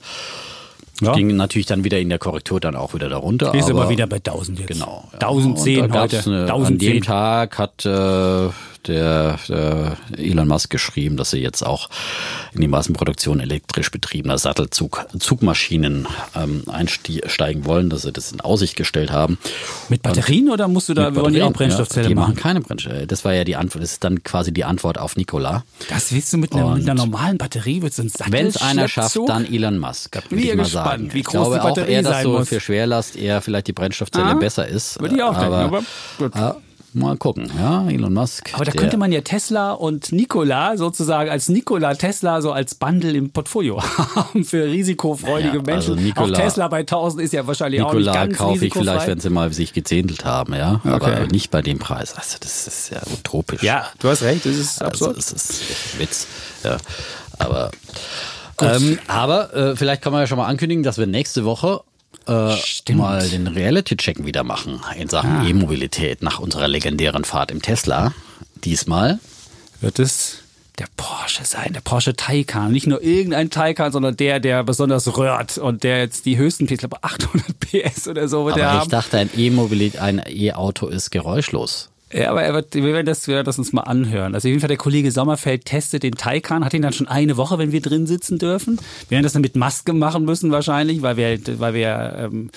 S2: Ja.
S1: ging natürlich dann wieder in der Korrektur dann auch wieder darunter.
S2: Ist aber,
S1: aber
S2: wieder bei 1000 jetzt.
S1: Genau. ja.
S2: 1010
S1: Und da gab's
S2: heute.
S1: Eine, an
S2: 1010.
S1: dem Tag hat äh, der, der Elon Musk geschrieben, dass sie jetzt auch in die Massenproduktion elektrisch betriebener Sattelzug Zugmaschinen ähm, einsteigen wollen, dass sie das in Aussicht gestellt haben.
S2: Mit Batterien oder musst du da,
S1: Mit
S2: wollen die auch Brennstoffzelle
S1: ja, die
S2: machen?
S1: keine Brennstoffzelle. Das war ja die Antwort. Das ist dann quasi die Antwort auf Nikola.
S2: Das willst du mit einer, mit einer normalen Batterie, willst du einen
S1: Wenn es einer schafft, dann Elon Musk. würde
S2: ich
S1: ich mal
S2: gespannt,
S1: sagen.
S2: wie
S1: ich
S2: groß
S1: glaube
S2: die
S1: auch
S2: Batterie
S1: eher, dass so
S2: muss.
S1: für Schwerlast eher vielleicht die Brennstoffzelle
S2: Ah,
S1: besser ist.
S2: würde ich auch denken, aber gut.
S1: ja, mal gucken. Ja, Elon Musk.
S2: Aber da könnte man ja Tesla und Nikola sozusagen als Nikola Tesla so als Bundle im Portfolio haben für risikofreudige
S1: Ja, also
S2: Menschen.
S1: Nikola-
S2: auch Tesla bei 1000 ist ja wahrscheinlich auch nicht
S1: Nikola
S2: ganz
S1: kaufe ich vielleicht, wenn sie mal sich gezähntelt haben, ja. Aber
S2: Okay.
S1: nicht bei dem Preis. Also das ist ja utopisch.
S2: ja, du hast recht, das ist
S1: Also
S2: absurd.
S1: es ist Witz. Ja. Aber, ähm, aber äh, vielleicht kann man ja schon mal ankündigen, dass wir nächste Woche äh,
S2: Stimmt.
S1: mal den Reality-Check wieder machen in Sachen
S2: Ah.
S1: E-Mobilität nach unserer legendären Fahrt im Tesla. Diesmal
S2: Wird es der Porsche sein, der Porsche Taycan. Nicht nur irgendein Taycan, sondern der, der besonders röhrt und der jetzt die höchsten PS, ich glaube 800 PS oder so wird
S1: Aber
S2: er
S1: ich
S2: haben.
S1: dachte, ein E-Mobilität, ein E-Auto ist geräuschlos.
S2: Ja, aber er wird, wir werden das, wir werden das uns mal anhören. Also auf jeden Fall der Kollege Sommerfeld testet den Taycan, hat ihn dann schon eine Woche, wenn wir drin sitzen dürfen. Wir werden das dann mit Maske machen müssen wahrscheinlich, weil wir, weil wir ähm,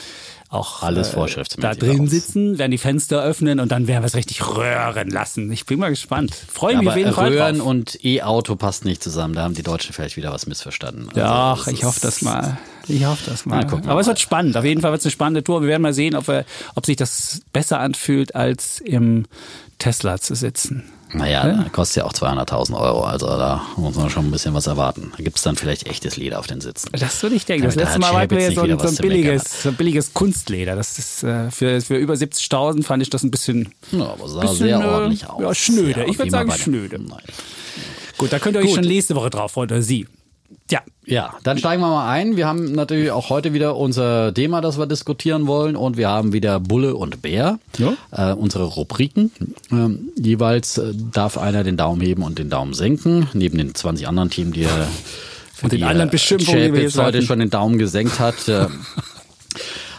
S2: auch
S1: Alles
S2: da
S1: vorschriftsmäßig
S2: drin sitzen, werden die Fenster öffnen und dann werden wir es richtig röhren lassen. Ich bin mal gespannt. Freue mich
S1: Aber
S2: auf jeden Fall
S1: Röhren
S2: drauf.
S1: und E-Auto passt nicht zusammen. Da haben die Deutschen vielleicht wieder was missverstanden. Also,
S2: Ach,
S1: es
S2: ich hoffe das mal. Ich hoffe das mal.
S1: Mal gucken wir
S2: Aber es wird spannend. Auf jeden Fall wird es eine spannende Tour. Wir werden mal sehen, ob, wir, ob sich das besser anfühlt, als im Tesla zu sitzen.
S1: Naja, ja. kostet ja auch 200.000 Euro. Also da muss man schon ein bisschen was erwarten. Da gibt's dann vielleicht echtes Leder auf den Sitzen.
S2: Das würde ich denken. Das
S1: Damit
S2: letzte
S1: hat
S2: Mal war mir
S1: nicht
S2: so ein, so ein, billiges, so ein billiges Kunstleder. Das ist äh, für, für über 70.000 fand ich das ein bisschen.
S1: Ja, aber sah
S2: Bisschen,
S1: sehr
S2: äh,
S1: ordentlich aus.
S2: ja, schnöde. Ich würd
S1: wie
S2: sagen, schnöde.
S1: Nein.
S2: Gut, da könnt ihr euch
S1: Gut.
S2: schon nächste Woche drauf freuen, oder Sie. Ja,
S1: Ja, dann steigen wir mal ein. Wir haben natürlich auch heute wieder unser Thema, das wir diskutieren wollen. Und wir haben wieder Bulle und Bär,
S2: Ja.
S1: äh, unsere Rubriken. Ähm, jeweils äh, darf einer den Daumen heben und den Daumen senken, neben den 20 anderen Teams, die er für
S2: Und den
S1: die,
S2: anderen
S1: äh,
S2: Beschimpfungen, die wir jetzt
S1: heute schon den Daumen gesenkt hat.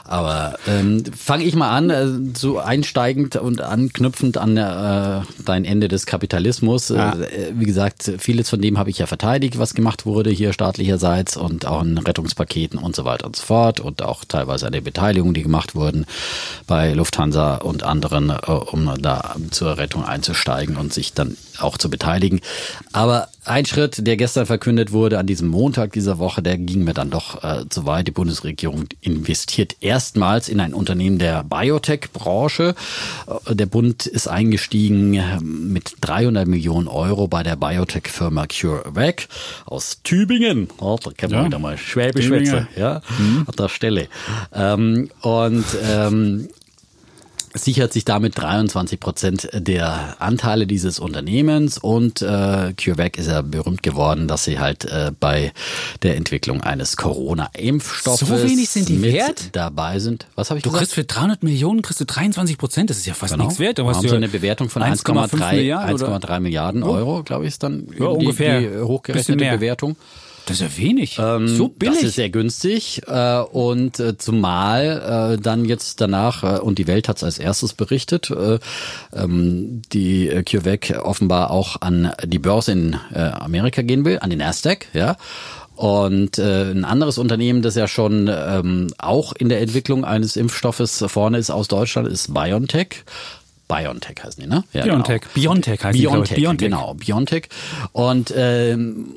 S1: Aber ähm, fange ich mal an, äh, so einsteigend und anknüpfend an äh, dein Ende des Kapitalismus.
S2: Ja.
S1: Äh, wie gesagt, vieles von dem habe ich ja verteidigt, was gemacht wurde hier staatlicherseits und auch in Rettungspaketen und so weiter und so fort und auch teilweise an den Beteiligungen, die gemacht wurden bei Lufthansa und anderen, äh, um da zur Rettung einzusteigen und sich dann auch zu beteiligen. Aber ein Schritt, der gestern verkündet wurde, an diesem Montag dieser Woche, der ging mir dann doch äh, zu weit. Die Bundesregierung investiert erstmals in ein Unternehmen der Biotech-Branche. Äh, Der Bund ist eingestiegen äh, mit 300 Millionen Euro bei der Biotech-Firma CureVac aus Tübingen. Oh, da kann man
S2: Ja.
S1: wieder mal Schwäbisch ja, an der Stelle. Ähm, und ähm, sichert sich damit 23 Prozent der Anteile dieses Unternehmens und äh, CureVac ist ja berühmt geworden, dass sie halt äh, bei der Entwicklung eines Corona-Impfstoffes
S2: So wenig sind die wert?
S1: dabei sind. Was habe ich
S2: Du
S1: gesagt?
S2: kriegst für 300 Millionen kriegst du 23 Prozent. Das ist ja fast
S1: Genau.
S2: nichts wert. Da
S1: haben
S2: du
S1: so
S2: ja
S1: eine Bewertung von
S2: 1,5
S1: 1,3
S2: Milliarden oder?
S1: 1,3 Milliarden Euro, glaube ich, ist dann
S2: Ja,
S1: die,
S2: ungefähr.
S1: die hochgerechnete. Bewertung.
S2: Das ist ja wenig.
S1: Ähm,
S2: so billig.
S1: Das ist sehr günstig äh, und äh, zumal äh, dann jetzt danach, äh, und die Welt hat es als erstes berichtet, äh, ähm, die äh, CureVac offenbar auch an die Börse in äh, Amerika gehen will, an den Nasdaq, ja. Und äh, ein anderes Unternehmen, das ja schon ähm, auch in der Entwicklung eines Impfstoffes vorne ist aus Deutschland, ist BioNTech. BioNTech heißen die, ne?
S2: Ja, BioNTech. Genau. BioNTech heißt
S1: BioNTech, die, BioNTech. Genau, BioNTech. Und ähm,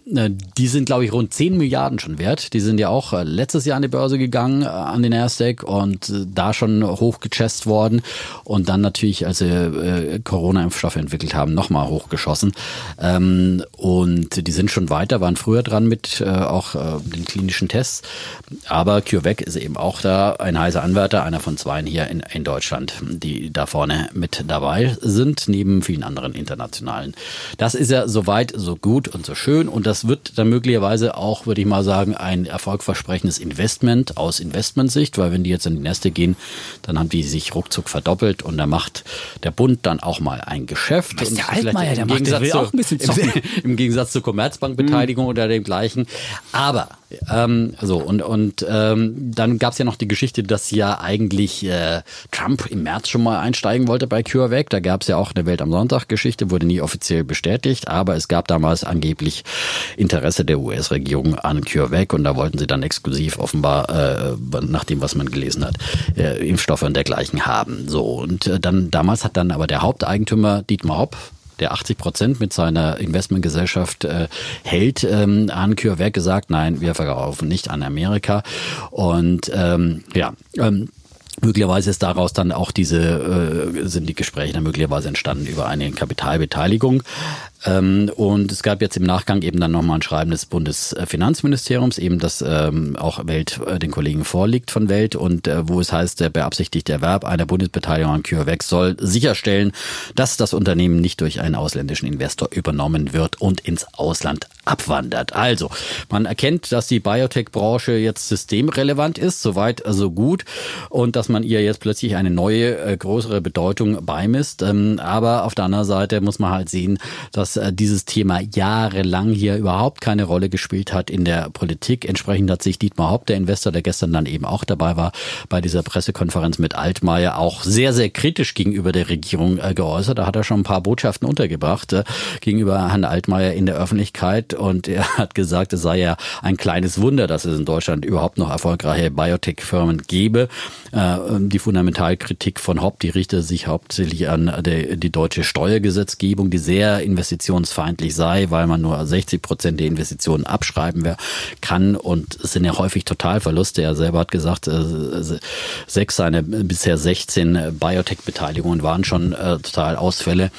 S1: die sind, glaube ich, rund 10 Milliarden schon wert. Die sind ja auch äh, letztes Jahr an die Börse gegangen, äh, an den Nasdaq und äh, da schon hochgechest worden. Und dann natürlich, als sie äh, Corona-Impfstoffe entwickelt haben, nochmal hochgeschossen. Ähm, und die sind schon weiter, waren früher dran mit äh, auch äh, den klinischen Tests. Aber CureVac ist eben auch da ein heißer Anwärter, einer von zwei hier in, in Deutschland, die da vorne mit dabei sind, neben vielen anderen internationalen. Das ist ja soweit so gut und so schön und das wird dann möglicherweise auch, würde ich mal sagen, ein erfolgversprechendes Investment aus Investmentsicht, weil wenn die jetzt in die Neste gehen, dann haben die sich ruckzuck verdoppelt und da macht der Bund dann auch mal ein Geschäft.
S2: Was der Altmaier, der macht, der will
S1: zu,
S2: auch ein bisschen zocken.
S1: Im, Im Gegensatz zur Commerzbankbeteiligung mhm. oder dem gleichen. Aber ähm, so, und, und ähm, dann gab es ja noch die Geschichte, dass ja eigentlich äh, Trump im März schon mal einsteigen wollte bei CureVac. Da gab es ja auch eine Welt am Sonntag-Geschichte, wurde nie offiziell bestätigt, aber es gab damals angeblich Interesse der US-Regierung an CureVac und da wollten sie dann exklusiv offenbar, äh, nach dem, was man gelesen hat, äh, Impfstoffe und dergleichen haben. So, und äh, dann damals hat dann aber der Haupteigentümer Dietmar Hopp der 80 Prozent mit seiner Investmentgesellschaft äh, hält, ähm, an CureVac gesagt, nein, wir verkaufen nicht an Amerika. Und ähm, ja, ähm, Möglicherweise ist daraus dann auch diese, äh, sind die Gespräche dann möglicherweise entstanden über eine Kapitalbeteiligung. Ähm, und es gab jetzt im Nachgang eben dann nochmal ein Schreiben des Bundesfinanzministeriums, eben das ähm, auch Welt äh, den Kollegen vorliegt von Welt und äh, wo es heißt, der beabsichtigte Erwerb einer Bundesbeteiligung an CureVac soll sicherstellen, dass das Unternehmen nicht durch einen ausländischen Investor übernommen wird und ins Ausland abwandert. Also, man erkennt, dass die Biotech-Branche jetzt systemrelevant ist, soweit so gut, und dass man ihr jetzt plötzlich eine neue, äh, größere Bedeutung beimisst. Ähm, aber auf der anderen Seite muss man halt sehen, dass äh, dieses Thema jahrelang hier überhaupt keine Rolle gespielt hat in der Politik. Entsprechend hat sich Dietmar Haupt, der Investor, der gestern dann eben auch dabei war, bei dieser Pressekonferenz mit Altmaier auch sehr, sehr kritisch gegenüber der Regierung äh, geäußert. Da hat er schon ein paar Botschaften untergebracht äh, gegenüber Herrn Altmaier in der Öffentlichkeit und er hat gesagt, es sei ja ein kleines Wunder, dass es in Deutschland überhaupt noch erfolgreiche Biotech-Firmen gebe. Die Fundamentalkritik von Haupt, die richtet sich hauptsächlich an die deutsche Steuergesetzgebung, die sehr investiert investitionsfeindlich sei, weil man nur 60 Prozent der Investitionen abschreiben kann. Und es sind ja häufig Totalverluste. Er selber hat gesagt, äh, sechs seine bisher 16 Biotech-Beteiligungen waren schon äh, Totalausfälle.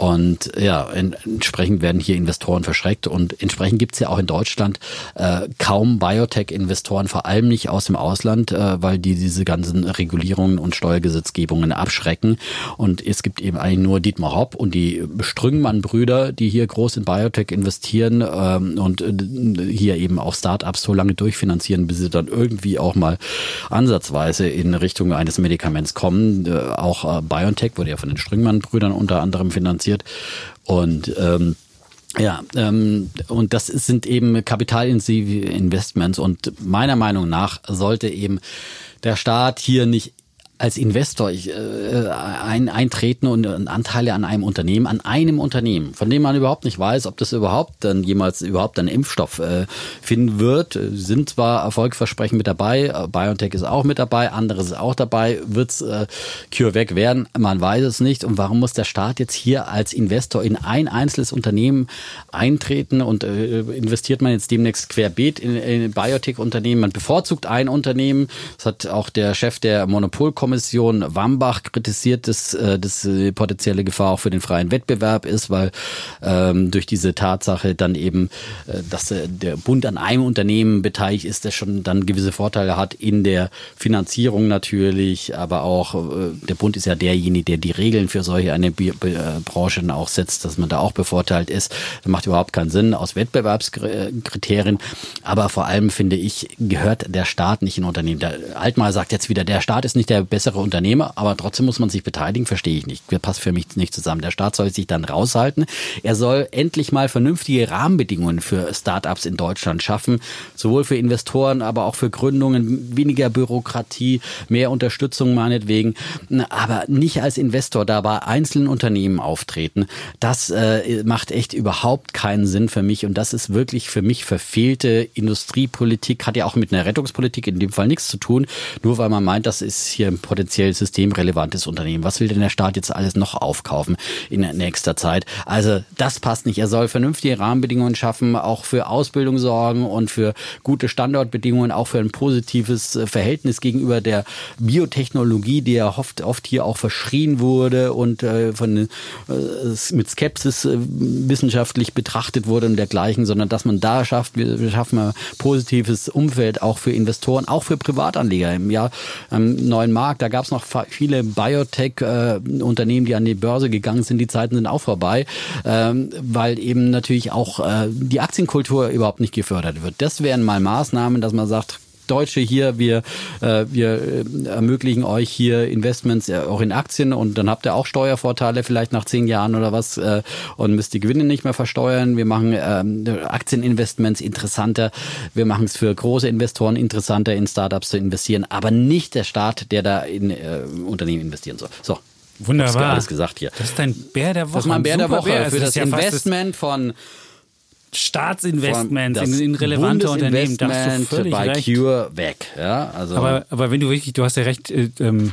S1: Und ja, entsprechend werden hier Investoren verschreckt und entsprechend gibt's ja auch in Deutschland äh, kaum Biotech-Investoren, vor allem nicht aus dem Ausland, äh, weil die diese ganzen Regulierungen und Steuergesetzgebungen abschrecken. Und es gibt eben eigentlich nur Dietmar Hopp und die Strüngmann-Brüder, die hier groß in Biotech investieren ähm, und äh, hier eben auch Startups so lange durchfinanzieren, bis sie dann irgendwie auch mal ansatzweise in Richtung eines Medikaments kommen. Äh, auch äh, BioNTech wurde ja von den Strüngmann-Brüdern unter anderem finanziert finanziert. Und ähm, ja, ähm, und das sind eben kapitalintensive Investments und meiner Meinung nach sollte eben der Staat hier nicht als Investor ich, äh, ein, eintreten und Anteile an einem Unternehmen, an einem Unternehmen, von dem man überhaupt nicht weiß, ob das überhaupt dann jemals überhaupt einen Impfstoff äh, finden wird. Sind zwar Erfolgsversprechen mit dabei, BioNTech ist auch mit dabei, anderes ist auch dabei. Wird's äh, CureVac werden? Man weiß es nicht. Und warum muss der Staat jetzt hier als Investor in ein einzelnes Unternehmen eintreten und äh, investiert man jetzt demnächst querbeet in, in Biotech-Unternehmen? Man bevorzugt ein Unternehmen. Das hat auch der Chef der Monopolkommission Kommission Wambach kritisiert, dass äh, das potenzielle Gefahr auch für den freien Wettbewerb ist, weil ähm, durch diese Tatsache dann eben, äh, dass äh, der Bund an einem Unternehmen beteiligt ist, der schon dann gewisse Vorteile hat in der Finanzierung natürlich, aber auch der Bund ist ja derjenige, der die Regeln für solche eine Branche auch setzt, dass man da auch bevorteilt ist. Das macht überhaupt keinen Sinn aus Wettbewerbskriterien. Aber vor allem finde ich, gehört der Staat nicht in Unternehmen. Der Altmaier sagt jetzt wieder, der Staat ist nicht der beste bessere Unternehmer, aber trotzdem muss man sich beteiligen, verstehe ich nicht. Das passt für mich nicht zusammen. Der Staat soll sich dann raushalten. Er soll endlich mal vernünftige Rahmenbedingungen für Startups in Deutschland schaffen, sowohl für Investoren, aber auch für Gründungen, weniger Bürokratie, mehr Unterstützung meinetwegen, aber nicht als Investor da bei einzelnen Unternehmen auftreten. Das äh, macht echt überhaupt keinen Sinn für mich und das ist wirklich für mich verfehlte Industriepolitik, hat ja auch mit einer Rettungspolitik in dem Fall nichts zu tun, nur weil man meint, das ist hier ein potenziell systemrelevantes Unternehmen. Was will denn der Staat jetzt alles noch aufkaufen in nächster Zeit? Also das passt nicht. Er soll vernünftige Rahmenbedingungen schaffen, auch für Ausbildung sorgen und für gute Standortbedingungen, auch für ein positives äh, Verhältnis gegenüber der Biotechnologie, die ja oft, oft hier auch verschrien wurde und äh, von, äh, mit Skepsis äh, wissenschaftlich betrachtet wurde und dergleichen, sondern dass man da schafft, wir schaffen ein positives Umfeld auch für Investoren, auch für Privatanleger. Im Jahr am neuen Markt, da gab es noch viele Biotech-Unternehmen, die an die Börse gegangen sind. Die Zeiten sind auch vorbei, ähm, weil eben natürlich auch äh, die Aktienkultur überhaupt nicht gefördert wird. Das wären mal Maßnahmen, dass man sagt, Deutsche hier, wir, äh, wir äh, ermöglichen euch hier Investments auch in Aktien und dann habt ihr auch Steuervorteile vielleicht nach zehn Jahren oder was äh, und müsst die Gewinne nicht mehr versteuern. Wir machen ähm, Aktieninvestments interessanter. Wir machen es für große Investoren interessanter, in Startups zu investieren, aber nicht der Staat, der da in äh, Unternehmen investieren soll. So.
S2: Wunderbar.
S1: Alles gesagt hier.
S2: Das ist dein Bär der Woche.
S1: Das ist mein Bär der Woche
S2: Bär.
S1: für
S2: das
S1: das
S2: ja
S1: Investment von
S2: Staatsinvestments in, in relevante Unternehmen. Da hast du völlig
S1: bei
S2: recht.
S1: Cure weg. Ja, also
S2: Aber, aber wenn du wirklich, du hast ja recht, äh, ähm,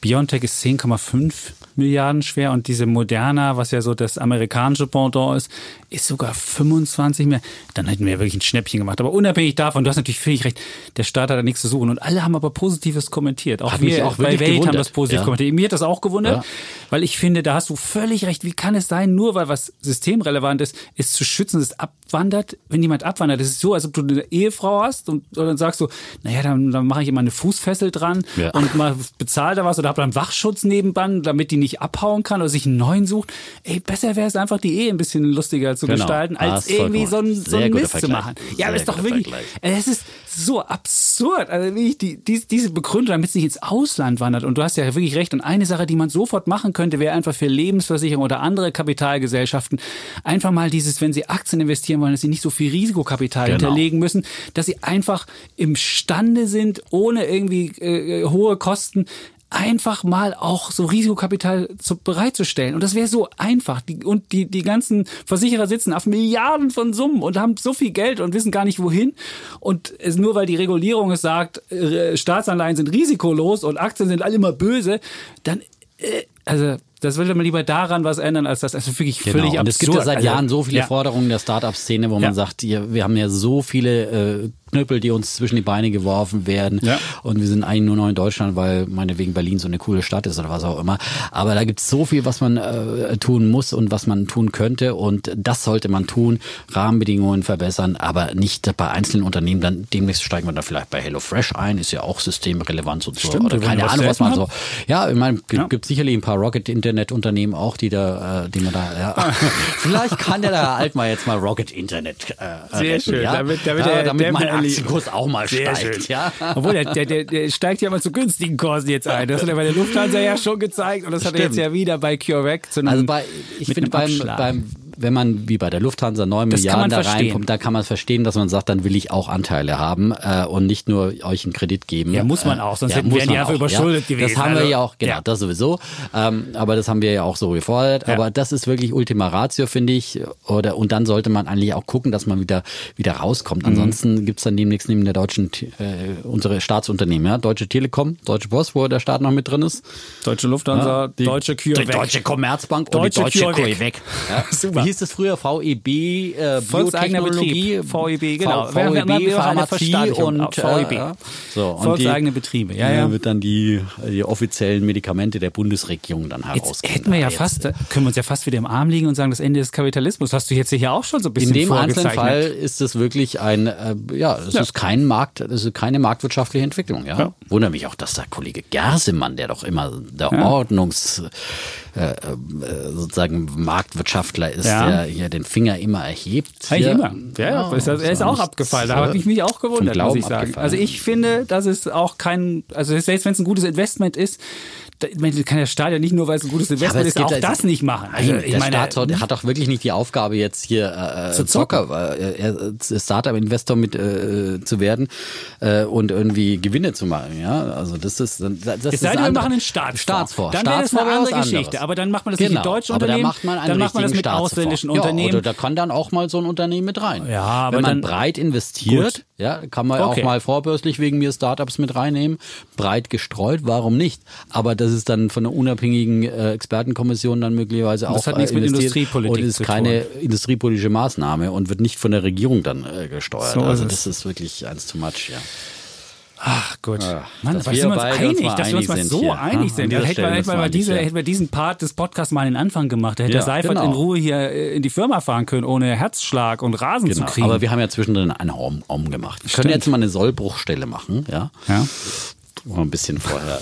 S2: BioNTech ist 10,5 Milliarden schwer und diese Moderna, was ja so das amerikanische Pendant ist, ist sogar 25 mehr. Dann hätten wir wirklich ein Schnäppchen gemacht. Aber unabhängig davon, du hast natürlich völlig recht, der Staat hat da nichts zu suchen. Und alle haben aber Positives kommentiert. Auch
S1: Hat
S2: wir
S1: auch
S2: bei Welt haben
S1: gewundert.
S2: das positiv
S1: Ja.
S2: kommentiert. Mir hat das auch gewundert,
S1: Ja.
S2: weil ich finde, da hast du völlig recht. Wie kann es sein, nur weil was systemrelevant ist, ist zu schützen, dass es abwandert? Wenn jemand abwandert, das ist so, als ob du eine Ehefrau hast und, und dann sagst du, naja, dann, dann mache ich immer eine Fußfessel dran
S1: Ja.
S2: und mal bezahl da was oder hab dann Wachschutz nebenan, damit die nicht abhauen kann oder sich einen neuen sucht. Ey, besser wäre es einfach, die Ehe ein bisschen lustiger zu
S1: Genau.
S2: gestalten, als
S1: vollkommen
S2: irgendwie so ein, so ein Mist zu machen. Ja, aber ist doch wirklich, es ist so absurd. Also wirklich die, die, diese Begründung, damit es nicht ins Ausland wandert. Und du hast ja wirklich recht. Und eine Sache, die man sofort machen könnte, wäre einfach für Lebensversicherung oder andere Kapitalgesellschaften einfach mal dieses, wenn sie Aktien investieren wollen, dass sie nicht so viel Risikokapital
S1: Genau.
S2: hinterlegen müssen, dass sie einfach imstande sind, ohne irgendwie äh, hohe Kosten einfach mal auch so Risikokapital zu, bereitzustellen. Und das wäre so einfach. Die, und die, die ganzen Versicherer sitzen auf Milliarden von Summen und haben so viel Geld und wissen gar nicht wohin. Und es, nur weil die Regulierung es sagt, äh, Staatsanleihen sind risikolos und Aktien sind alle immer böse, dann, äh, also das würde man lieber daran was ändern, als das. Also wirklich
S1: Genau.
S2: völlig
S1: und
S2: absurd.
S1: es gibt ja seit
S2: Also,
S1: Jahren so viele
S2: ja.
S1: Forderungen der Start-up-Szene, wo
S2: Ja.
S1: man sagt, wir haben ja so viele äh, Knüppel, die uns zwischen die Beine geworfen werden.
S2: Ja.
S1: Und wir sind eigentlich nur noch in Deutschland, weil meinetwegen Berlin so eine coole Stadt ist oder was auch immer. Aber da gibt es so viel, was man äh, tun muss und was man tun könnte. Und das sollte man tun, Rahmenbedingungen verbessern, aber nicht bei einzelnen Unternehmen. Dann demnächst steigen wir da vielleicht bei HelloFresh ein, ist ja auch systemrelevant und so.
S2: Stimmt,
S1: oder keine Ahnung, was man so. Ja, ich meine,
S2: Ja.
S1: gibt sicherlich ein paar Rocket-Internet-Unternehmen auch, die da, äh, die man da, ja. Vielleicht kann der Herr Altmaier jetzt mal Rocket Internet äh,
S2: Sehr
S1: retten,
S2: schön,
S1: ja?
S2: damit- damit
S1: ja, damit
S2: der
S1: Aktienkurs auch mal
S2: Sehr
S1: steigt.
S2: schön.
S1: Ja?
S2: Obwohl, der, der, der, steigt ja mal zu günstigen Kursen jetzt ein. Das hat er bei der Lufthansa ja schon gezeigt und das hat er jetzt
S1: Stimmt.
S2: ja wieder bei CureVac zu einem,
S1: Also bei, ich finde beim, beim, wenn man wie bei der Lufthansa 9
S2: Das
S1: Milliarden da reinkommt, da kann man verstehen, dass man sagt, dann will ich auch Anteile haben äh, und nicht nur euch einen Kredit geben.
S2: Ja, muss man auch, sonst hätten- wären die einfach
S1: auch,
S2: überschuldet
S1: ja.
S2: gewesen,
S1: Das haben wir
S2: also,
S1: ja auch, genau,
S2: ja.
S1: das sowieso. Ähm, aber das haben wir ja auch so gefordert.
S2: Ja.
S1: Aber das ist wirklich Ultima Ratio, finde ich. Oder und dann sollte man eigentlich auch gucken, dass man wieder wieder rauskommt.
S2: Mhm.
S1: Ansonsten gibt's dann demnächst neben der deutschen äh, unsere Staatsunternehmen, ja, Deutsche Telekom, Deutsche Post, wo der Staat noch mit drin ist.
S2: Deutsche Lufthansa,
S1: Ja, die-
S2: Deutsche CureVac.
S1: Die Deutsche Commerzbank
S2: Deutsche
S1: und die Deutsche
S2: CureVac.
S1: CureVac. Ja.
S2: Super.
S1: Wie hieß es früher? VEB, äh, Biotechnologie,
S2: VEB, genau.
S1: V- VEB, Pharmazie und
S2: VEB.
S1: Äh, ja. so, und
S2: Volkseigene
S1: die,
S2: Betriebe, ja, ja.
S1: wird dann die, die offiziellen Medikamente der Bundesregierung dann
S2: Jetzt
S1: herausgeben.
S2: hätten wir ja
S1: Jetzt,
S2: fast, können wir uns ja fast wieder im Arm liegen und sagen, das Ende des Kapitalismus. Hast du jetzt hier auch schon so ein bisschen
S1: In dem einzelnen. Fall ist es wirklich ein, äh, ja, es ist kein Markt, es ist keine marktwirtschaftliche Entwicklung. Ja?
S2: Ja.
S1: Wundert mich auch, dass der Kollege Gersemann, der doch immer der äh, sozusagen Marktwirtschaftler ist,
S2: Ja.
S1: der hier den Finger immer erhebt.
S2: Eigentlich
S1: Hier-
S2: immer. Ja, ja, ist, er ist auch abgefallen. Da habe
S1: äh,
S2: ich mich auch gewundert, muss ich sagen.
S1: abgefallen.
S2: Also ich finde, dass es auch kein, also selbst wenn es ein gutes Investment ist, meine, kann der Staat ja nicht nur, weil es ein gutes Investment
S1: es
S2: ist, auch
S1: also-
S2: das nicht machen. Also
S1: Nein,
S2: ich
S1: der
S2: meine,
S1: Staat hat, hat doch wirklich nicht die Aufgabe, jetzt hier äh,
S2: Zu.
S1: Zocker, äh, äh, Startup-Investor mit äh, zu werden äh, und irgendwie Gewinne zu machen. Ja, also das ist das
S2: es
S1: ist
S2: sei denn, wir machen einen Staatsfonds.
S1: Staatsfonds.
S2: Dann wäre das eine andere Geschichte.
S1: anderes.
S2: Aber dann macht man das nicht
S1: Genau,
S2: mit deutschen
S1: aber
S2: Unternehmen,
S1: macht man einen
S2: dann macht man das mit ausländischen
S1: ja,
S2: Unternehmen.
S1: Oder da kann dann auch mal so ein Unternehmen mit rein.
S2: Ja, aber
S1: Wenn man
S2: dann-
S1: breit investiert,
S2: Gut.
S1: ja, kann man
S2: Okay.
S1: auch mal vorbörslich wegen mir Startups mit reinnehmen. Breit gestreut, warum nicht? Aber das ist dann von einer unabhängigen äh, Expertenkommission dann möglicherweise auch
S2: Das hat nichts
S1: äh,
S2: mit
S1: investiert
S2: Industriepolitik
S1: und ist
S2: zu
S1: keine industriepolitische Maßnahme und wird nicht von der Regierung dann äh, gesteuert.
S2: So
S1: also
S2: es.
S1: das ist wirklich eins too much, ja.
S2: Ach gut.
S1: Ja,
S2: Mann,
S1: dass
S2: dass
S1: wir
S2: wir uns einig,
S1: uns
S2: dass wir uns mal so
S1: hier.
S2: einig
S1: an
S2: sind. Ja, hätten wir, mal diese, hätten wir diesen Part des Podcasts mal an den Anfang gemacht. Da hätte
S1: Ja,
S2: der Seifert
S1: genau.
S2: in Ruhe hier äh, in die Firma fahren können, ohne Herzschlag und Rasen
S1: Genau.
S2: zu kriegen.
S1: Aber wir haben ja zwischendrin einen Om, Om gemacht. Wir können jetzt mal eine Sollbruchstelle machen, ja.
S2: ja.
S1: Mal ein bisschen vorher.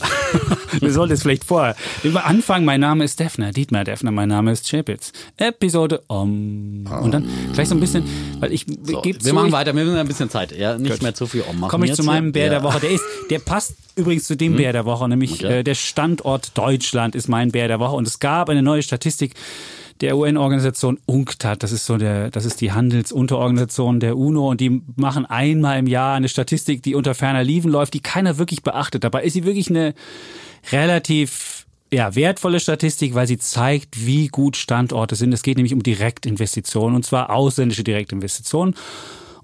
S2: Wir sollten es vielleicht vorher. Über Anfang, mein Name ist Defner, Dietmar Defner, mein Name ist Chapitz. Episode um. Und dann gleich so ein bisschen, weil ich
S1: So, wir machen weiter, wir müssen ein bisschen Zeit. Ja, nicht
S2: Gut.
S1: mehr zu viel Om machen.
S2: Komme ich zu meinem. Bär
S1: ja.
S2: der Woche. Der ist, der passt übrigens zu dem Bär der Woche, nämlich
S1: Okay.
S2: äh, der Standort Deutschland ist mein Bär der Woche. Und es gab eine neue Statistik der UN-Organisation UNCTAD. Das ist so der, das ist die Handelsunterorganisation der UNO und die machen einmal im Jahr eine Statistik, die unter ferner Liefen läuft, die keiner wirklich beachtet. Dabei ist sie wirklich eine relativ ja, wertvolle Statistik, weil sie zeigt, wie gut Standorte sind. Es geht nämlich um Direktinvestitionen und zwar ausländische Direktinvestitionen.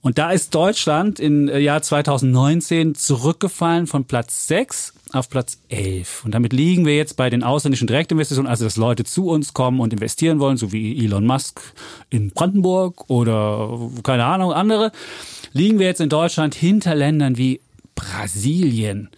S2: Und da ist Deutschland im Jahr 2019 zurückgefallen von Platz 6 auf Platz 11. Und damit liegen wir jetzt bei den ausländischen Direktinvestitionen, also dass Leute zu uns kommen und investieren wollen, so wie Elon Musk in Brandenburg oder keine Ahnung, andere, liegen wir jetzt in Deutschland hinter Ländern wie Brasilien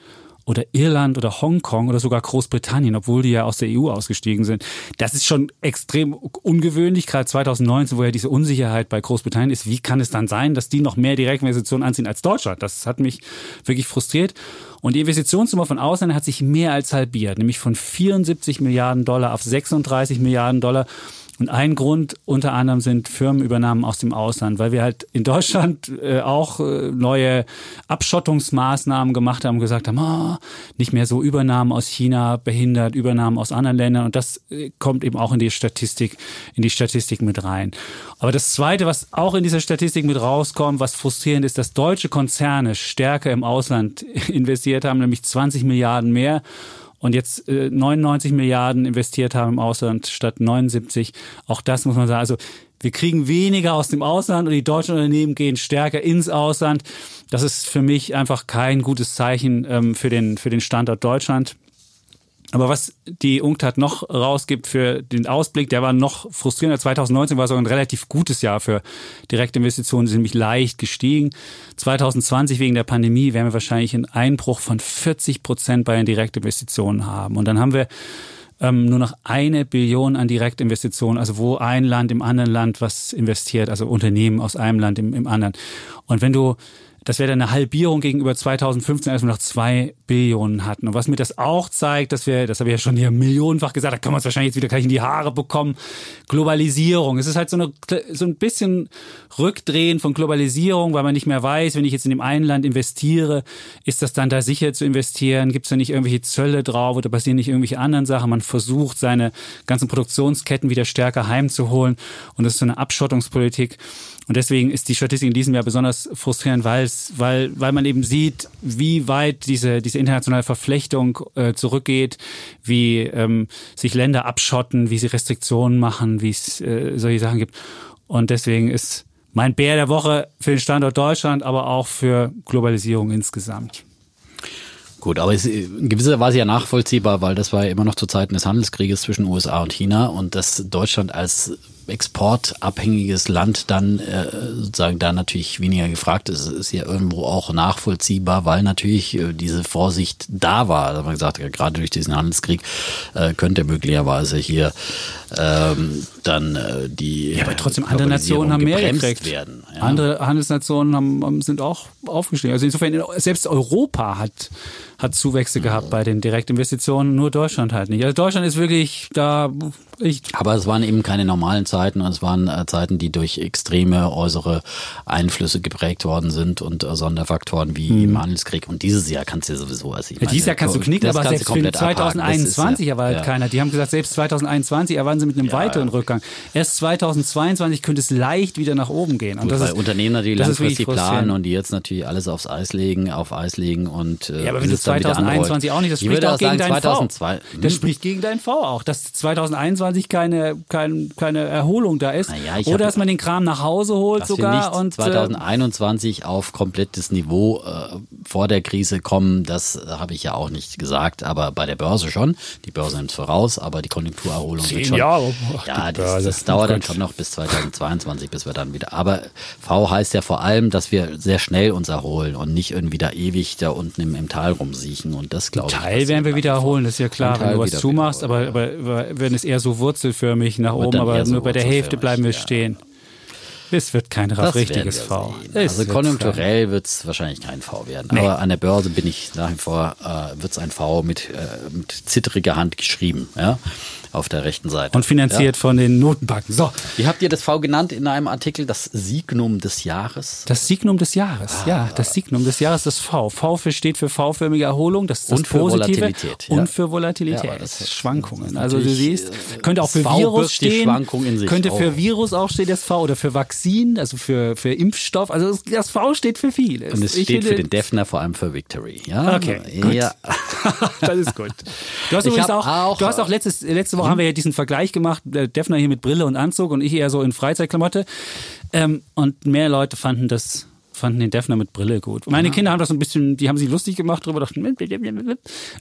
S2: oder Irland oder Hongkong oder sogar Großbritannien, obwohl die ja aus der EU ausgestiegen sind. Das ist schon extrem ungewöhnlich, gerade 2019, wo ja diese Unsicherheit bei Großbritannien ist. Wie kann es dann sein, dass die noch mehr Direktinvestitionen anziehen als Deutschland? Das hat mich wirklich frustriert. Und die Investitionssumme von Ausländern hat sich mehr als halbiert, nämlich von 74 Milliarden Dollar auf 36 Milliarden Dollar. Und ein Grund unter anderem sind Firmenübernahmen aus dem Ausland, weil wir halt in Deutschland äh, auch äh, neue Abschottungsmaßnahmen gemacht haben, gesagt haben, ah, nicht mehr so Übernahmen aus China behindert, Übernahmen aus anderen Ländern und das äh, kommt eben auch in die Statistik, in die Statistik mit rein. Aber das zweite, was auch in dieser Statistik mit rauskommt, was frustrierend ist, dass deutsche Konzerne stärker im Ausland investiert haben, nämlich 20 Milliarden mehr und jetzt äh, 99 Milliarden investiert haben im Ausland statt 79. Auch das muss man sagen. Also wir kriegen weniger aus dem Ausland und die deutschen Unternehmen gehen stärker ins Ausland. Das ist für mich einfach kein gutes Zeichen ähm, für, den, für den Standort Deutschland. Aber was die UNCTAD noch rausgibt für den Ausblick, der war noch frustrierender. 2019 war sogar ein relativ gutes Jahr für Direktinvestitionen, die sind nämlich leicht gestiegen. 2020 wegen der Pandemie werden wir wahrscheinlich einen Einbruch von 40 Prozent bei den Direktinvestitionen haben. Und dann haben wir ähm, nur noch eine Billion an Direktinvestitionen, also wo ein Land im anderen Land was investiert, also Unternehmen aus einem Land im, im anderen. Und wenn du das wäre dann eine Halbierung gegenüber 2015, als wir noch zwei Billionen hatten. Und was mir das auch zeigt, dass wir, das habe ich ja schon hier millionenfach gesagt, da können wir uns wahrscheinlich jetzt wieder gleich in die Haare bekommen. Globalisierung. Es ist halt so, eine, so ein bisschen Rückdrehen von Globalisierung, weil man nicht mehr weiß, wenn ich jetzt in dem einen Land investiere, ist das dann da sicher zu investieren? Gibt es da nicht irgendwelche Zölle drauf oder passieren nicht irgendwelche anderen Sachen? Man versucht, seine ganzen Produktionsketten wieder stärker heimzuholen. Und das ist so eine Abschottungspolitik. Und deswegen ist die Statistik in diesem Jahr besonders frustrierend, weil es, weil, weil man eben sieht, wie weit diese, diese internationale Verflechtung äh, zurückgeht, wie ähm, sich Länder abschotten, wie sie Restriktionen machen, wie es äh, solche Sachen gibt. Und deswegen ist mein Bär der Woche für den Standort Deutschland, aber auch für Globalisierung insgesamt.
S1: Gut, aber ist in gewisser Weise ja nachvollziehbar, weil das war ja immer noch zu Zeiten des Handelskrieges zwischen USA und China und dass Deutschland als exportabhängiges Land dann äh, sozusagen da natürlich weniger gefragt ist, ist ja irgendwo auch nachvollziehbar, weil natürlich äh, diese Vorsicht da war. Da haben wir gesagt, ja, gerade durch diesen Handelskrieg äh, könnte möglicherweise hier ähm, dann äh, die
S2: Ja, aber trotzdem, andere Nationen haben mehr gekriegt.
S1: werden. Ja.
S2: Andere Handelsnationen haben, sind auch aufgestiegen. Also insofern, selbst Europa hat, hat Zuwächse gehabt bei den Direktinvestitionen, nur Deutschland halt nicht. Also Deutschland ist wirklich da. Ich
S1: Aber es waren eben keine normalen Zeiten und es waren äh, Zeiten, die durch extreme äußere Einflüsse geprägt worden sind und äh, Sonderfaktoren wie
S2: Mhm.
S1: im Handelskrieg. Und dieses Jahr kannst du sowieso, also ich
S2: Ja, dieses Jahr kannst du knicken, aber selbst für
S1: komplett abhaken. Das ist,
S2: 2021
S1: ja,
S2: erwartet
S1: ja.
S2: keiner. Die haben gesagt, selbst 2021 erwarten sie mit einem weiteren Rückgang. Erst 2022 könnte es leicht wieder nach oben gehen. Und
S1: Gut,
S2: das
S1: weil
S2: ist,
S1: Unternehmen natürlich langfristig planen und die jetzt natürlich alles aufs Eis legen, auf Eis legen und äh,
S2: Ja, aber wenn du
S1: bis es dann wieder
S2: 2021
S1: anrollt.
S2: auch nicht, das
S1: ich
S2: spricht auch gegen
S1: sagen,
S2: deinen
S1: 2002,
S2: V. Das spricht gegen deinen V auch, dass 2021 keine, kein, keine Erholung da ist.
S1: Naja,
S2: Oder dass man den Kram nach Hause holt sogar. und, äh,
S1: 2021 auf komplettes Niveau äh, vor der Krise kommen, das äh, habe ich ja auch nicht gesagt, aber bei der Börse schon. Die Börse nimmt voraus, aber die Konjunkturerholung
S2: Zehn
S1: wird schon.
S2: Jahre. Ach,
S1: ja, das, das dauert dann
S2: Gut.
S1: schon noch bis 2022, bis wir dann wieder. Aber V heißt ja vor allem, dass wir sehr schnell uns erholen und nicht irgendwie da ewig da unten im, im Tal rumsiechen. Und das glaube ich.
S2: Teil werden wir wiederholen, das ist ja klar, wenn du was zumachst, aber, aber, aber wenn es eher so wurzelförmig nach oben, aber
S1: so
S2: nur bei der Hälfte bleiben wir
S1: ja.
S2: stehen. Es wird kein
S1: Das
S2: richtiges V.
S1: wir.
S2: Es
S1: Also konjunkturell wird es wahrscheinlich kein V werden.
S2: Nee.
S1: Aber an der Börse bin ich nach wie vor, äh, wird es ein V mit, äh, mit zittriger Hand geschrieben, ja, auf der rechten Seite.
S2: Und finanziert von den Notenbanken. So,
S1: Wie habt ihr das V genannt in einem Artikel? Das Signum des Jahres?
S2: das Signum des Jahres.
S1: Ah.
S2: Ja, das Signum des Jahres, das V. V für steht für V-förmige Erholung, das ist das
S1: Und für
S2: Positive.
S1: Volatilität, ja.
S2: Und für Volatilität.
S1: Ja, das ist-
S2: Schwankungen.
S1: das
S2: also du
S1: natürlich,
S2: siehst, könnte auch für
S1: V
S2: Virus stehen.
S1: Schwankung in sich.
S2: Könnte für. Virus auch stehen, das V. Oder für Vakzin, also für, für Impfstoff. Also das, das V steht für vieles.
S1: Und es
S2: Ich
S1: steht für den Defner vor allem für Victory. Ja?
S2: Okay, gut.
S1: Ja.
S2: das ist gut. Du hast
S1: Ich
S2: übrigens auch,
S1: auch-
S2: du hast auch letztes, letzte Woche haben wir ja diesen Vergleich gemacht, der Defner hier mit Brille und Anzug und ich eher so in Freizeitklamotte. Ähm, und mehr Leute fanden das fanden den Defner mit Brille gut. Meine Kinder haben das so ein bisschen, die haben sich lustig gemacht drüber, dachten,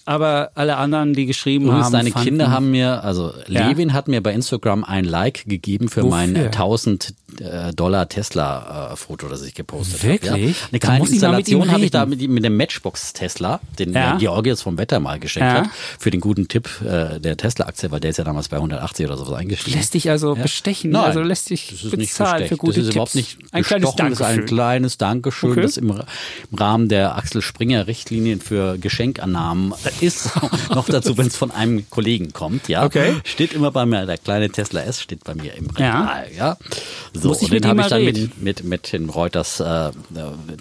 S2: aber alle anderen, die geschrieben
S1: Übrigens,
S2: haben,
S1: deine
S2: fanden,
S1: Kinder haben mir, also
S2: Ja.
S1: Levin hat mir bei Instagram ein Like gegeben für
S2: Wofür?
S1: mein 1000 äh, Dollar Tesla äh, Foto, das ich gepostet habe. Ja.
S2: Wirklich?
S1: Eine
S2: Da
S1: kleine Installation habe ich da mit, mit dem Matchbox Tesla, den
S2: Ja.
S1: mir Georgi jetzt vom Wetter mal geschenkt
S2: Ja.
S1: hat, für den guten Tipp äh, der Tesla-Aktie, weil der ist ja damals bei 180 oder sowas eingestiegen.
S2: lässt dich also
S1: Ja.
S2: bestechen,
S1: Nein,
S2: also lässt dich
S1: das ist nicht
S2: bezahlen für gute
S1: Das ist überhaupt
S2: Tipps.
S1: nicht
S2: ein kleines
S1: ist ein
S2: Dankeschön.
S1: kleines Dankeschön,
S2: Okay.
S1: das im, im Rahmen der Axel Springer Richtlinien für Geschenkannahmen ist. Noch dazu, wenn es von einem Kollegen kommt, ja.
S2: Okay.
S1: Steht immer bei mir, der kleine Tesla S steht bei mir im
S2: Ja.
S1: Regal, ja. So,
S2: Muss ich
S1: und den habe ich dann
S2: reden.
S1: mit, mit, mit den Reuters äh, äh,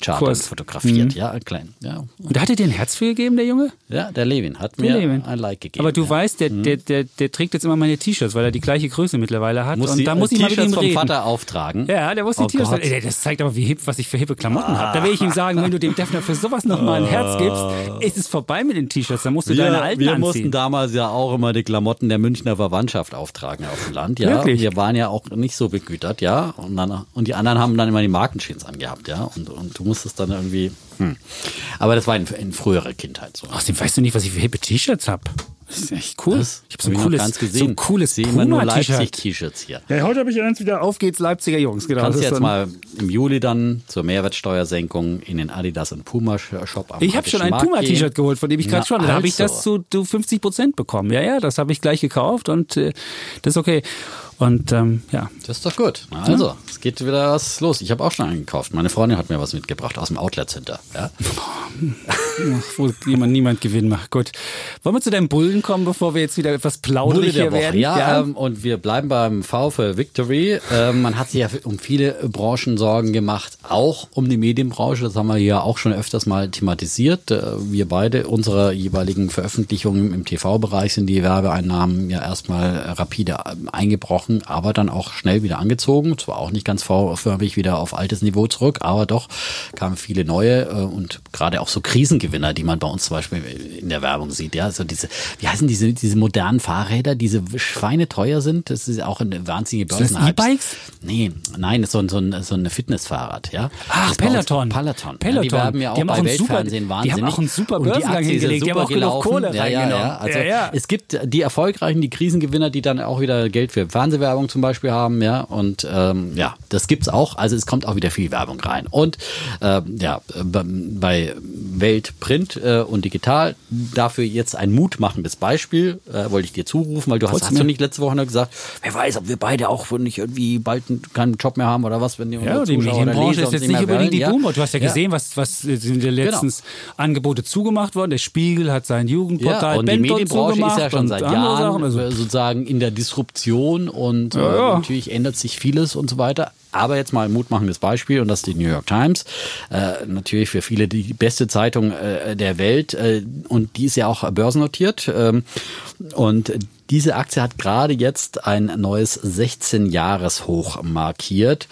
S1: Chartern
S2: Kurs. Mhm.
S1: fotografiert, ja, klein, ja.
S2: Und da hat er dir ein Herz für gegeben, der Junge?
S1: Ja, der Levin hat
S2: Der
S1: mir
S2: Levin.
S1: ein Like gegeben.
S2: Aber du
S1: ja.
S2: weißt, der, der, der, der trägt jetzt immer meine T-Shirts, weil er die gleiche Größe mittlerweile hat.
S1: muss
S2: und
S1: die
S2: da muss ich mal mit ihm
S1: vom
S2: reden.
S1: Vater auftragen.
S2: Ja, der muss die
S1: Oh
S2: T-Shirts. Das zeigt aber, wie hip, was ich für hippe Klamotten habe. Da will ich ihm sagen, wenn du dem Defner für sowas nochmal ein Herz gibst, ist es vorbei mit den T-Shirts. Dann musst du deine alten
S1: wir
S2: anziehen.
S1: mussten damals ja auch immer die Klamotten der Münchner Verwandtschaft auftragen auf dem Land, ja.
S2: Wirklich?
S1: Wir waren ja auch nicht so begütert, ja. Und, dann, und die anderen haben dann immer die Markenschins angehabt, ja. Und, und du musstest dann irgendwie. Hm. Aber das war in, in früherer Kindheit so.
S2: Außerdem weißt du nicht, was ich für hippe T-Shirts habe. Das ist echt cool.
S1: Das
S2: ich habe so ein
S1: hab
S2: cooles,
S1: ganz
S2: so
S1: gesehen.
S2: ein cooles
S1: Sehe immer nur. Leipzig-T-Shirts hier.
S2: Ja, heute habe ich eins wieder Auf geht's Leipziger Jungs. Genau.
S1: Kannst du jetzt
S2: so ein-
S1: mal im Juli dann zur Mehrwertsteuersenkung in den Adidas und Puma Shop am
S2: Ich habe schon ein Puma-T-Shirt geholt, von dem ich gerade schon. Da habe ich
S1: also.
S2: das zu, zu 50 Prozent bekommen. Ja, ja, das habe ich gleich gekauft und äh, das ist okay. Und ähm, ja,
S1: Das ist doch gut. Also, es geht wieder was los. Ich habe auch schon eingekauft. Meine Freundin hat mir was mitgebracht aus dem Outlet Center. Ja?
S2: wo niemand, niemand Gewinn macht. Gut. Wollen wir zu deinem Bullen kommen, bevor wir jetzt wieder etwas
S1: Woche.
S2: werden?
S1: Ja, Ähm, und wir bleiben beim V für Victory. Ähm, man hat sich ja um viele Branchen Sorgen gemacht, auch um die Medienbranche. Das haben wir ja auch schon öfters mal thematisiert. Äh, wir beide, unsere jeweiligen Veröffentlichungen im TV-Bereich sind die Werbeeinnahmen ja erstmal rapide ähm, eingebrochen, aber dann auch schnell wieder angezogen. Zwar auch nicht ganz V-förmig wieder auf altes Niveau zurück, aber doch kamen viele neue äh, und gerade auch so Krisengewinner, die man bei uns zum Beispiel in der Werbung sieht. Ja, so diese, wie heißen diese, diese modernen Fahrräder, diese schweineteuer sind. Das ist auch eine wahnsinnige Börsen.
S2: E-Bikes?
S1: Nee, nein, das ist so ein, so ein, so ein Fitnessfahrrad, ja.
S2: Ach,
S1: Das
S2: Peloton.
S1: Peloton.
S2: Peloton.
S1: Ja, die werben ja auch
S2: haben
S1: bei
S2: einen super-
S1: Weltfernsehen
S2: die
S1: wahnsinnig.
S2: haben auch einen super Börsengang
S1: ja
S2: hingelegt. Die haben auch genug. Kohle
S1: ja, ja, ja.
S2: reingenommen.
S1: Also
S2: Ja, ja.
S1: es gibt die erfolgreichen, die Krisengewinner, die dann auch wieder Geld für Fernsehwerbung zum Beispiel haben, ja. Und ähm, ja, das gibt's auch. Also es kommt auch wieder viel Werbung rein. Und äh, ja, bei Welt, Print äh, und Digital dafür jetzt ein mutmachendes Beispiel, äh, wollte ich dir zurufen, weil du hast, hast du nicht letzte Woche noch gesagt, wer weiß, ob wir beide auch nicht irgendwie bald keinen Job mehr haben oder was, wenn die
S2: Ja, die Medienbranche ist jetzt nicht unbedingt die ja. Boomer. Du hast ja gesehen, ja. was, was sind die letztens genau. Angebote zugemacht worden. Der Spiegel hat sein Jugendportal
S1: ja, und die Medienbranche ist ja schon seit Jahren also. sozusagen in der Disruption und äh, natürlich ändert sich vieles und so weiter. Aber jetzt mal ein mutmachendes Beispiel und das ist die New York Times. Äh, natürlich für viele die beste Zeitung äh, der Welt äh, und die ist ja auch börsennotiert. Ähm, und diese Aktie hat gerade jetzt ein neues 16-Jahres-Hoch markiert.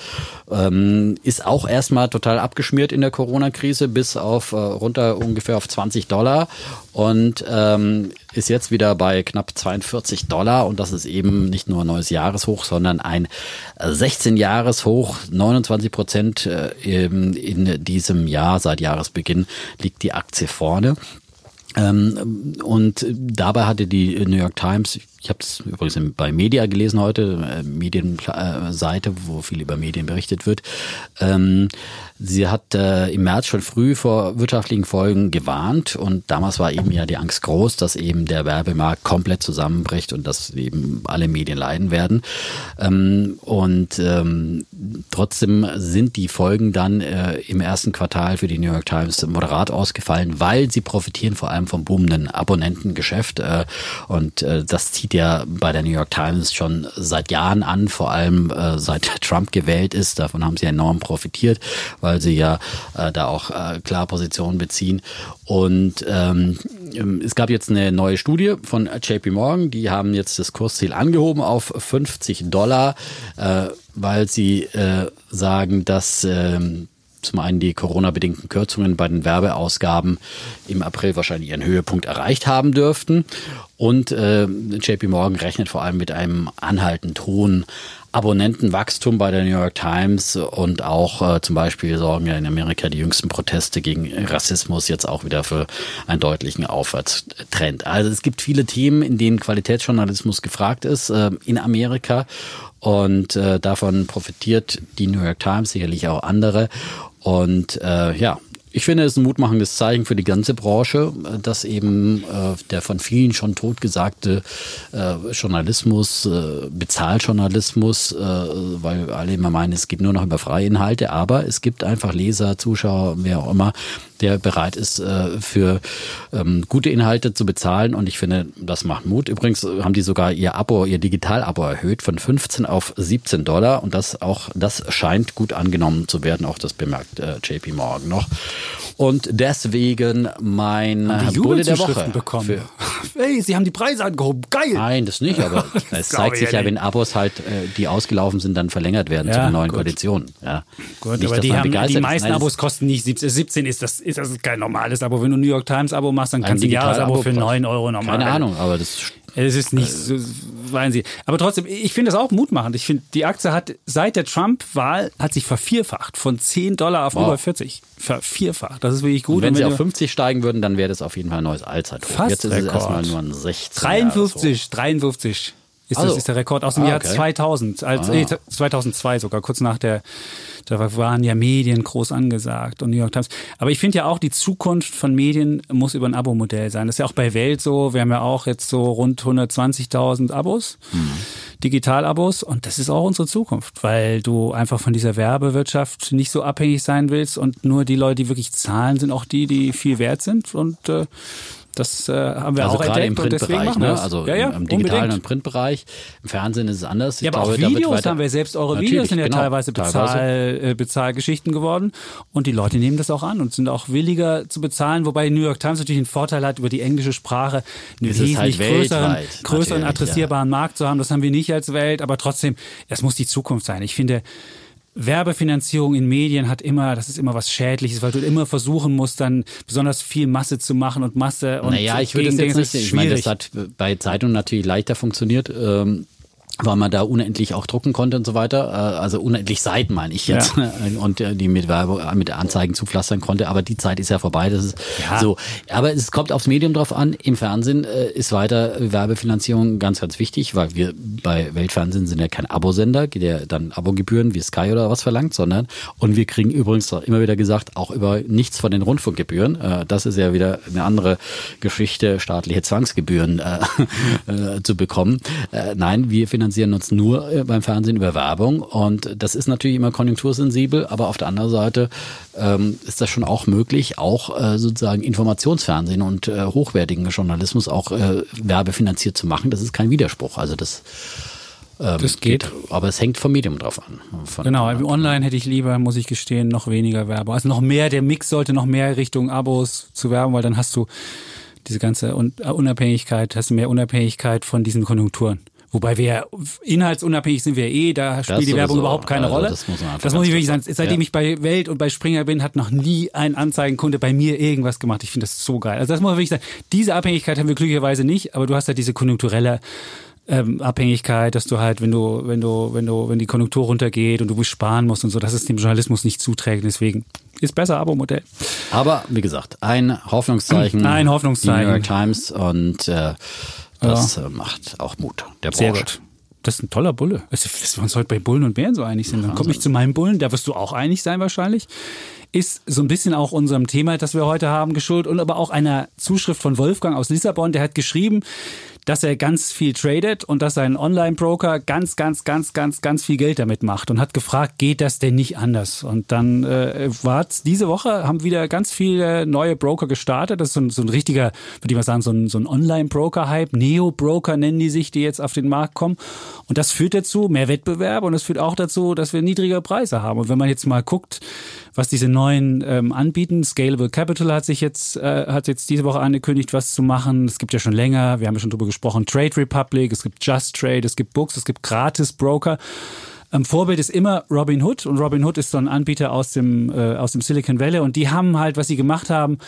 S1: Ähm, ist auch erstmal total abgeschmiert in der Corona-Krise bis auf äh, runter ungefähr auf 20 Dollar und ähm, ist jetzt wieder bei knapp 42 Dollar und das ist eben nicht nur ein neues Jahreshoch, sondern ein 16-Jahres-Hoch. 29 Prozent äh, in diesem Jahr seit Jahresbeginn liegt die Aktie vorne. Ähm, und dabei hatte die New York Times, ich habe es übrigens bei Media gelesen heute, äh, Medienseite, wo viel über Medien berichtet wird. Ähm, sie hat äh, im März schon früh vor wirtschaftlichen Folgen gewarnt und damals war eben ja die Angst groß, dass eben der Werbemarkt komplett zusammenbricht und dass eben alle Medien leiden werden. Ähm, und ähm, trotzdem sind die Folgen dann äh, im ersten Quartal für die New York Times moderat ausgefallen, weil sie profitieren vor allem vom boomenden Abonnentengeschäft und das zieht ja bei der New York Times schon seit Jahren an, vor allem äh, seit Trump gewählt ist. Davon haben sie enorm profitiert, weil sie ja äh, da auch äh, klar Positionen beziehen. Und ähm, es gab jetzt eine neue Studie von JP Morgan, die haben jetzt das Kursziel angehoben auf 50 Dollar, äh, weil sie äh, sagen, dass äh, zum einen die Corona-bedingten Kürzungen bei den Werbeausgaben im April wahrscheinlich ihren Höhepunkt erreicht haben dürften. Und äh, JP Morgan rechnet vor allem mit einem anhaltend hohen Abonnentenwachstum bei der New York Times und auch äh, zum Beispiel sorgen ja in Amerika die jüngsten Proteste gegen Rassismus jetzt auch wieder für einen deutlichen Aufwärtstrend. Also es gibt viele Themen, in denen Qualitätsjournalismus gefragt ist äh, in Amerika und äh, davon profitiert die New York Times, sicherlich auch andere. Und äh, ja, ich finde es ein mutmachendes Zeichen für die ganze Branche, dass eben äh, der von vielen schon totgesagte äh, Journalismus, äh, Bezahljournalismus, äh, weil alle immer meinen, es geht nur noch über freie Inhalte, aber es gibt einfach Leser, Zuschauer, wer auch immer, der bereit ist, äh, für ähm, gute Inhalte zu bezahlen. Und ich finde, das macht Mut. Übrigens haben die sogar ihr Abo, ihr Digital-Abo erhöht von 15 auf 17 Dollar. Und das auch, das scheint gut angenommen zu werden. Auch das bemerkt äh, JP Morgan noch. Und deswegen mein
S2: Bulle der Woche. Bekommen. Hey, sie haben die Preise angehoben. Geil.
S1: Nein, das nicht, aber es zeigt sich ja, ja wenn Abos halt, äh, die ausgelaufen sind, dann verlängert werden ja, zu neuen gut. Konditionen. Ja.
S2: Gut, nicht, aber die, haben, die meisten Nein, Abos kosten nicht 17, 17 ist das, ist das kein normales Abo. Wenn du ein New York Times Abo machst, dann kannst du ein Jahresabo für 9 Euro normal.
S1: Keine Ahnung, aber das
S2: es ist nicht, so, weinen Sie. Aber trotzdem, ich finde das auch mutmachend. Ich finde, die Aktie hat seit der Trump-Wahl hat sich vervierfacht. Von 10 Dollar auf wow. über 40. Vervierfacht. Das ist wirklich gut.
S1: Und wenn, Und wenn sie auf 50 steigen würden, dann wäre das auf jeden Fall ein neues Allzeithoch.
S2: Fast Jetzt ist Rekord. es erstmal nur ein 16. 53, 53 ist, also. das, ist der Rekord aus dem ah, Jahr 2000, als, ah. 2002 sogar, kurz nach der, da waren ja Medien groß angesagt und New York Times. Aber ich finde ja auch, die Zukunft von Medien muss über ein Abo-Modell sein. Das ist ja auch bei Welt so. Wir haben ja auch jetzt so rund 120.000 Abos, mhm. Digital-Abos und das ist auch unsere Zukunft, weil du einfach von dieser Werbewirtschaft nicht so abhängig sein willst und nur die Leute, die wirklich zahlen, sind auch die, die viel wert sind und äh, das äh, haben wir
S1: also
S2: auch
S1: gerade im Printbereich, ne? also ja, ja, im, im digitalen und Printbereich. Im Fernsehen ist es anders.
S2: Ich ja, aber glaube, auch Videos haben wir selbst. Eure Videos sind ja genau, teilweise, Bezahl, teilweise. Äh, Bezahlgeschichten geworden und die Leute nehmen das auch an und sind auch williger zu bezahlen, wobei New York Times natürlich einen Vorteil hat über die englische Sprache, einen
S1: ist wesentlich halt größeren,
S2: größeren adressierbaren ja. Markt zu haben. Das haben wir nicht als Welt, aber trotzdem, das muss die Zukunft sein. Ich finde, Werbefinanzierung in Medien hat immer, das ist immer was Schädliches, weil du immer versuchen musst, dann besonders viel Masse zu machen und Masse und
S1: Naja, ich würde es jetzt nicht, ich meine, das hat bei Zeitungen natürlich leichter funktioniert. Ähm weil man da unendlich auch drucken konnte und so weiter. Äh, Also unendlich Seiten meine ich jetzt.
S2: Ja.
S1: Und äh, die mit Werbung, mit Anzeigen zupflastern konnte. Aber die Zeit ist ja vorbei. Das ist
S2: Ja.
S1: so. Aber es kommt aufs Medium drauf an. Im Fernsehen äh, ist weiter Werbefinanzierung ganz, ganz wichtig, weil wir bei Weltfernsehen sind ja kein Abosender, der dann Abogebühren wie Sky oder was verlangt, sondern und wir kriegen übrigens immer wieder gesagt, auch über nichts von den Rundfunkgebühren. Äh, Das ist ja wieder eine andere Geschichte, staatliche Zwangsgebühren äh, äh, zu bekommen. Äh, Nein, wir finanzieren uns nur äh, beim Fernsehen über Werbung und das ist natürlich immer konjunktursensibel, aber auf der anderen Seite ähm, ist das schon auch möglich, auch äh, sozusagen Informationsfernsehen und äh, hochwertigen Journalismus auch äh, werbefinanziert zu machen. Das ist kein Widerspruch. Also das ähm,
S2: Das geht.
S1: Aber es hängt vom Medium drauf an.
S2: Genau, online hätte ich lieber, muss ich gestehen, noch weniger Werbung. Also noch mehr, der Mix sollte noch mehr Richtung Abos zu werben, weil dann hast du diese ganze Un- äh, Unabhängigkeit, hast du mehr Unabhängigkeit von diesen Konjunkturen. Wobei wir inhaltsunabhängig sind wir eh, da spielt die
S1: sowieso.
S2: Werbung überhaupt keine
S1: Also
S2: Rolle.
S1: das muss man einfach
S2: das muss ich wirklich sagen. Seitdem
S1: Ja.
S2: ich bei Welt und bei Springer bin, hat noch nie ein Anzeigenkunde bei mir irgendwas gemacht. Ich finde das so geil. Also das muss man wirklich sagen. Diese Abhängigkeit haben wir glücklicherweise nicht, aber du hast ja diese konjunkturelle ähm, Abhängigkeit, dass du halt, wenn du, wenn du, wenn du, wenn die Konjunktur runtergeht und du sparen musst und so, dass es dem Journalismus nicht zuträgt. Deswegen ist besser Abo-Modell.
S1: Aber wie gesagt, ein Hoffnungszeichen.
S2: Ein Hoffnungszeichen.
S1: Die New York Times und äh, das äh, macht auch Mut der Branche.
S2: Sehr gut. Das ist ein toller Bulle. Also, dass wir uns heute bei Bullen und Bären so einig sind. Dann komme ich zu meinem Bullen, da wirst du auch einig sein wahrscheinlich. Ist so ein bisschen auch unserem Thema, das wir heute haben, geschuldet und aber auch einer Zuschrift von Wolfgang aus Lissabon, der hat geschrieben, dass er ganz viel tradet und dass sein Online-Broker ganz, ganz, ganz, ganz, ganz viel Geld damit macht und hat gefragt, geht das denn nicht anders? Und dann äh, war diese Woche, haben wieder ganz viele neue Broker gestartet. Das ist so ein, so ein richtiger, würde ich mal sagen, so ein, so ein Online-Broker-Hype. Neo-Broker nennen die sich, die jetzt auf den Markt kommen. Und das führt dazu, mehr Wettbewerb und es führt auch dazu, dass wir niedrigere Preise haben. Und wenn man jetzt mal guckt, was diese neuen ähm, anbieten, Scalable Capital hat sich jetzt, äh, hat jetzt diese Woche angekündigt, was zu machen. Es gibt ja schon länger, wir haben ja schon drüber gesprochen, Trade Republic, es gibt Just Trade, es gibt Books, es gibt Gratis-Broker. Ähm, Vorbild ist immer Robinhood und Robinhood ist so ein Anbieter aus dem, äh, aus dem Silicon Valley und die haben halt, was sie gemacht haben,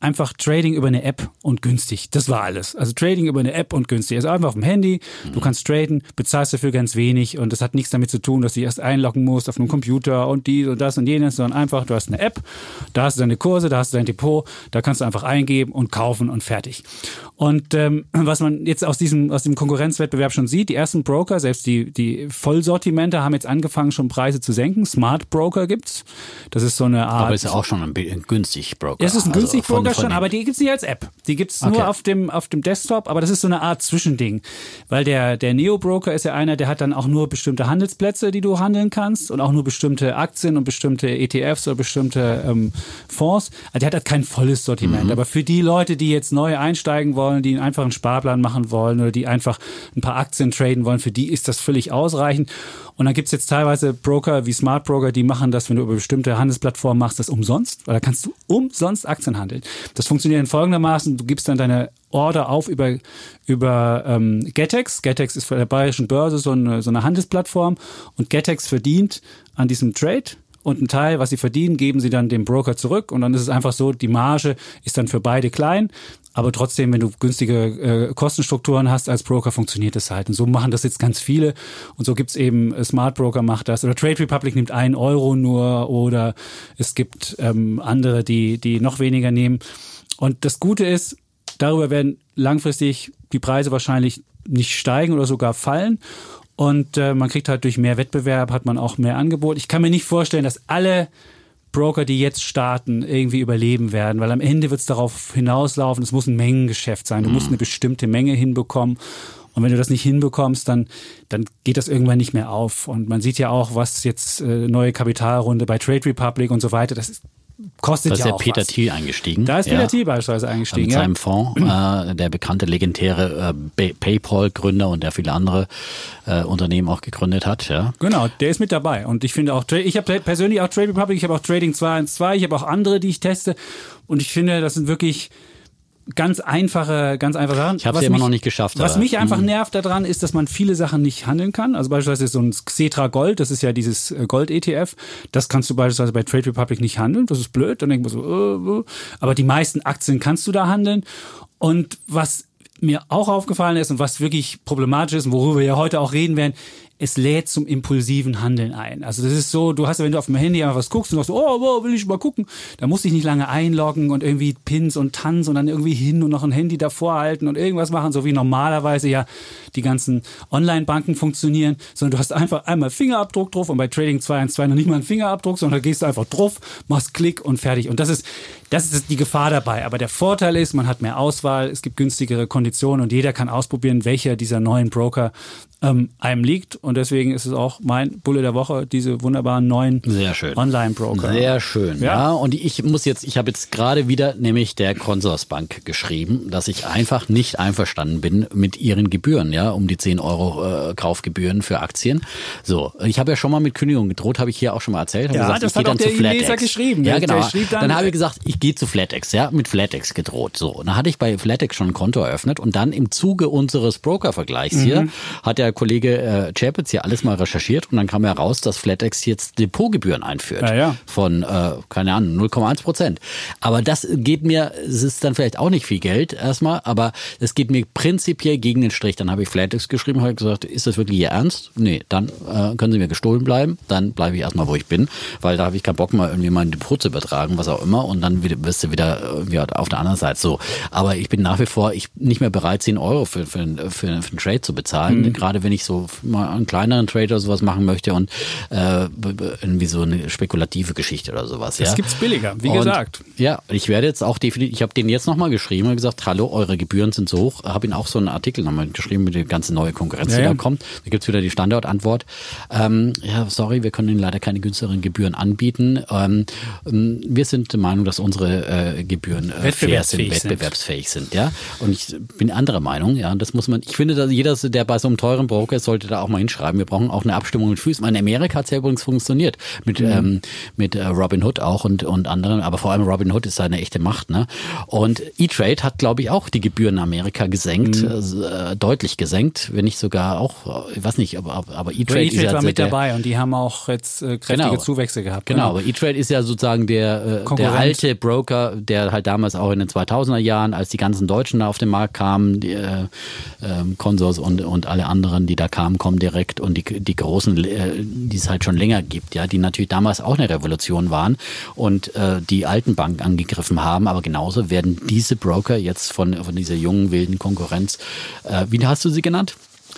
S2: einfach Trading über eine App und günstig. Das war alles. Also Trading über eine App und günstig. Also einfach auf dem Handy, du kannst traden, bezahlst dafür ganz wenig und das hat nichts damit zu tun, dass du erst einloggen musst auf einem Computer und dies und das und jenes, sondern einfach, du hast eine App, da hast du deine Kurse, da hast du dein Depot, da kannst du einfach eingeben und kaufen und fertig. Und ähm, was man jetzt aus diesem, aus dem Konkurrenzwettbewerb schon sieht, die ersten Broker, selbst die, die Vollsortimente haben jetzt angefangen, schon Preise zu senken. Smart Broker gibt's. Das ist so eine Art.
S1: Aber ist ja auch schon ein, günstig Broker.
S2: Es ist ein
S1: Also
S2: günstig
S1: von-
S2: Broker
S1: von
S2: schon, aber die gibt's nicht als App. Die gibt's
S1: Okay.
S2: nur auf dem, auf dem Desktop, aber das ist so eine Art Zwischending. Weil der, der Neo-Broker ist ja einer, der hat dann auch nur bestimmte Handelsplätze, die du handeln kannst und auch nur bestimmte Aktien und bestimmte ETFs oder bestimmte ähm, Fonds. Also der hat halt kein volles Sortiment.
S1: Mhm.
S2: Aber für die Leute, die jetzt neu einsteigen wollen, die einen Sparplan machen wollen oder die einfach ein paar Aktien traden wollen, für die ist das völlig ausreichend. Und dann gibt's jetzt teilweise Broker wie Smart Broker, die machen das, wenn du über bestimmte Handelsplattformen machst, das umsonst, weil da kannst du umsonst Aktien handeln. Das funktioniert folgendermaßen, du gibst dann deine Order auf über, über ähm, Getex. Getex ist für der bayerischen Börse so eine, so eine Handelsplattform. Und Getex verdient an diesem Trade und einen Teil, was sie verdienen, geben sie dann dem Broker zurück. Und dann ist es einfach so, die Marge ist dann für beide klein, aber trotzdem, wenn du günstige äh, Kostenstrukturen hast als Broker, funktioniert das halt. Und so machen das jetzt ganz viele und so gibt's eben, äh, Smart Broker macht das oder Trade Republic nimmt einen Euro nur oder es gibt ähm, andere, die, die noch weniger nehmen. Und das Gute ist, darüber werden langfristig die Preise wahrscheinlich nicht steigen oder sogar fallen. Und äh, man kriegt halt durch mehr Wettbewerb, hat man auch mehr Angebot. Ich kann mir nicht vorstellen, dass alle Broker, die jetzt starten, irgendwie überleben werden, weil am Ende wird es darauf hinauslaufen, es muss ein Mengengeschäft sein. Du musst eine bestimmte Menge hinbekommen. Und wenn du das nicht hinbekommst, dann, dann geht das irgendwann nicht mehr auf. Und man sieht ja auch, was jetzt äh, neue Kapitalrunde bei Trade Republic und so weiter, das ist, kostet
S1: Da ist
S2: ja auch
S1: Peter
S2: was.
S1: Thiel eingestiegen.
S2: Da ist Peter
S1: ja.
S2: Thiel beispielsweise eingestiegen.
S1: mit
S2: ja.
S1: seinem Fonds, äh, der bekannte legendäre äh, Pay- PayPal-Gründer und der viele andere äh, Unternehmen auch gegründet hat. Ja.
S2: Genau, der ist mit dabei. Und ich finde auch, ich habe persönlich auch Trade Republic, ich habe auch Trading 212, ich habe auch andere, die ich teste. Und ich finde, das sind wirklich ganz einfache, ganz einfache Sachen.
S1: Ich habe
S2: Was
S1: sie immer
S2: mich-
S1: noch nicht geschafft.
S2: Was
S1: aber-
S2: mich einfach nervt daran, ist, dass man viele Sachen nicht handeln kann. Also beispielsweise so ein Xetra Gold, das ist ja dieses äh, Gold-ETF, das kannst du beispielsweise bei Trade Republic nicht handeln. Das ist blöd. Dann denkt man so, äh, äh. aber die meisten Aktien kannst du da handeln. Und was mir auch aufgefallen ist und was wirklich problematisch ist und worüber wir ja heute auch reden werden, es lädt zum impulsiven Handeln ein. Also das ist so, du hast, wenn du auf dem Handy einfach was guckst und sagst, oh, oh will ich mal gucken, da musst du dich nicht lange einloggen und irgendwie Pins und Tanz und dann irgendwie hin und noch ein Handy davor halten und irgendwas machen, so wie normalerweise ja die ganzen Online-Banken funktionieren, sondern du hast einfach einmal Fingerabdruck drauf und bei Trading 212 noch nicht mal einen Fingerabdruck, sondern da gehst du einfach drauf, machst Klick und fertig. Und das ist, das ist die Gefahr dabei. Aber der Vorteil ist, man hat mehr Auswahl, es gibt günstigere Konditionen und jeder kann ausprobieren, welcher dieser neuen Broker ähm, einem liegt. Und deswegen ist es auch mein Bulle der Woche, diese wunderbaren neuen Online-Broker.
S1: Sehr schön. Ja? ja, und ich muss jetzt, ich habe jetzt gerade wieder nämlich der Consorsbank geschrieben, dass ich einfach nicht einverstanden bin mit ihren Gebühren, ja, um die 10 Euro äh, Kaufgebühren für Aktien. So, ich habe ja schon mal mit Kündigung gedroht, habe ich hier auch schon mal erzählt.
S2: Ja,
S1: gesagt,
S2: das hat auch der Leser geschrieben.
S1: Ja, genau. Dann, dann habe ich gesagt, ich gehe zu FlatEx, ja, mit FlatEx gedroht. So, und dann hatte ich bei FlatEx schon ein Konto eröffnet und dann im Zuge unseres Broker-Vergleichs mhm. hier hat der Kollege äh, Chapitz hier alles mal recherchiert und dann kam heraus, dass FlatEx jetzt Depotgebühren einführt
S2: ja, ja.
S1: von, äh, keine Ahnung, 0,1 Prozent. Aber das geht mir, es ist dann vielleicht auch nicht viel Geld erstmal, aber es geht mir prinzipiell gegen den Strich. Dann habe ich FlatEx geschrieben, habe gesagt, ist das wirklich Ihr Ernst? Nee, dann äh, können Sie mir gestohlen bleiben, dann bleibe ich erstmal, wo ich bin, weil da habe ich keinen Bock mal irgendwie mein Depot zu übertragen, was auch immer und dann wirst du wieder irgendwie auf der anderen Seite so. Aber ich bin nach wie vor ich nicht mehr bereit, 10 Euro für, für, für, für einen Trade zu bezahlen, mhm. gerade wenn ich so mal einen kleineren Trade oder sowas machen möchte und äh, irgendwie so eine spekulative Geschichte oder sowas.
S2: Das
S1: ja.
S2: gibt's billiger, wie und, gesagt.
S1: Ja, ich werde jetzt auch definitiv, ich habe den jetzt nochmal geschrieben und gesagt, hallo, eure Gebühren sind so hoch. Habe ihn auch so einen Artikel nochmal geschrieben mit der ganzen neue Konkurrenz, ja, die da kommt. Da gibt's wieder die Standardantwort. Ähm, ja, sorry, wir können Ihnen leider keine günstigeren Gebühren anbieten. Ähm, wir sind der Meinung, dass unsere äh, Gebühren äh, fair sind, wettbewerbsfähig sind. Ja, und ich bin anderer Meinung. Ja, das muss man. Ich finde, dass jeder, der bei so einem teuren Broker ist, sollte da auch mal hinschreiben. Wir brauchen auch eine Abstimmung mit Füßen. In Amerika hat es ja übrigens funktioniert mit mhm. ähm, mit äh, Robin Hood auch und und anderen. Aber vor allem Robin Hood ist da eine echte Macht. Ne? Und E-Trade hat, glaube ich, auch die Gebühren in Amerika gesenkt, mhm. äh, deutlich gesenkt, wenn nicht sogar auch, ich weiß nicht, aber aber E-Trade
S2: e ja war mit dabei und die haben auch jetzt äh, kräftige genau. Zuwächse gehabt.
S1: Genau, genau. aber E-Trade ist ja sozusagen der äh, der alte Broker, der halt damals auch in den 2000er Jahren, als die ganzen Deutschen da auf den Markt kamen, die äh, äh, Consors und und alle anderen, die da kamen, kommen direkt und die, die großen, äh, die es halt schon länger gibt, ja, die natürlich damals auch eine Revolution waren und äh, die alten Banken angegriffen haben, aber genauso werden diese Broker jetzt von, von dieser jungen, wilden Konkurrenz, äh, wie hast du sie genannt?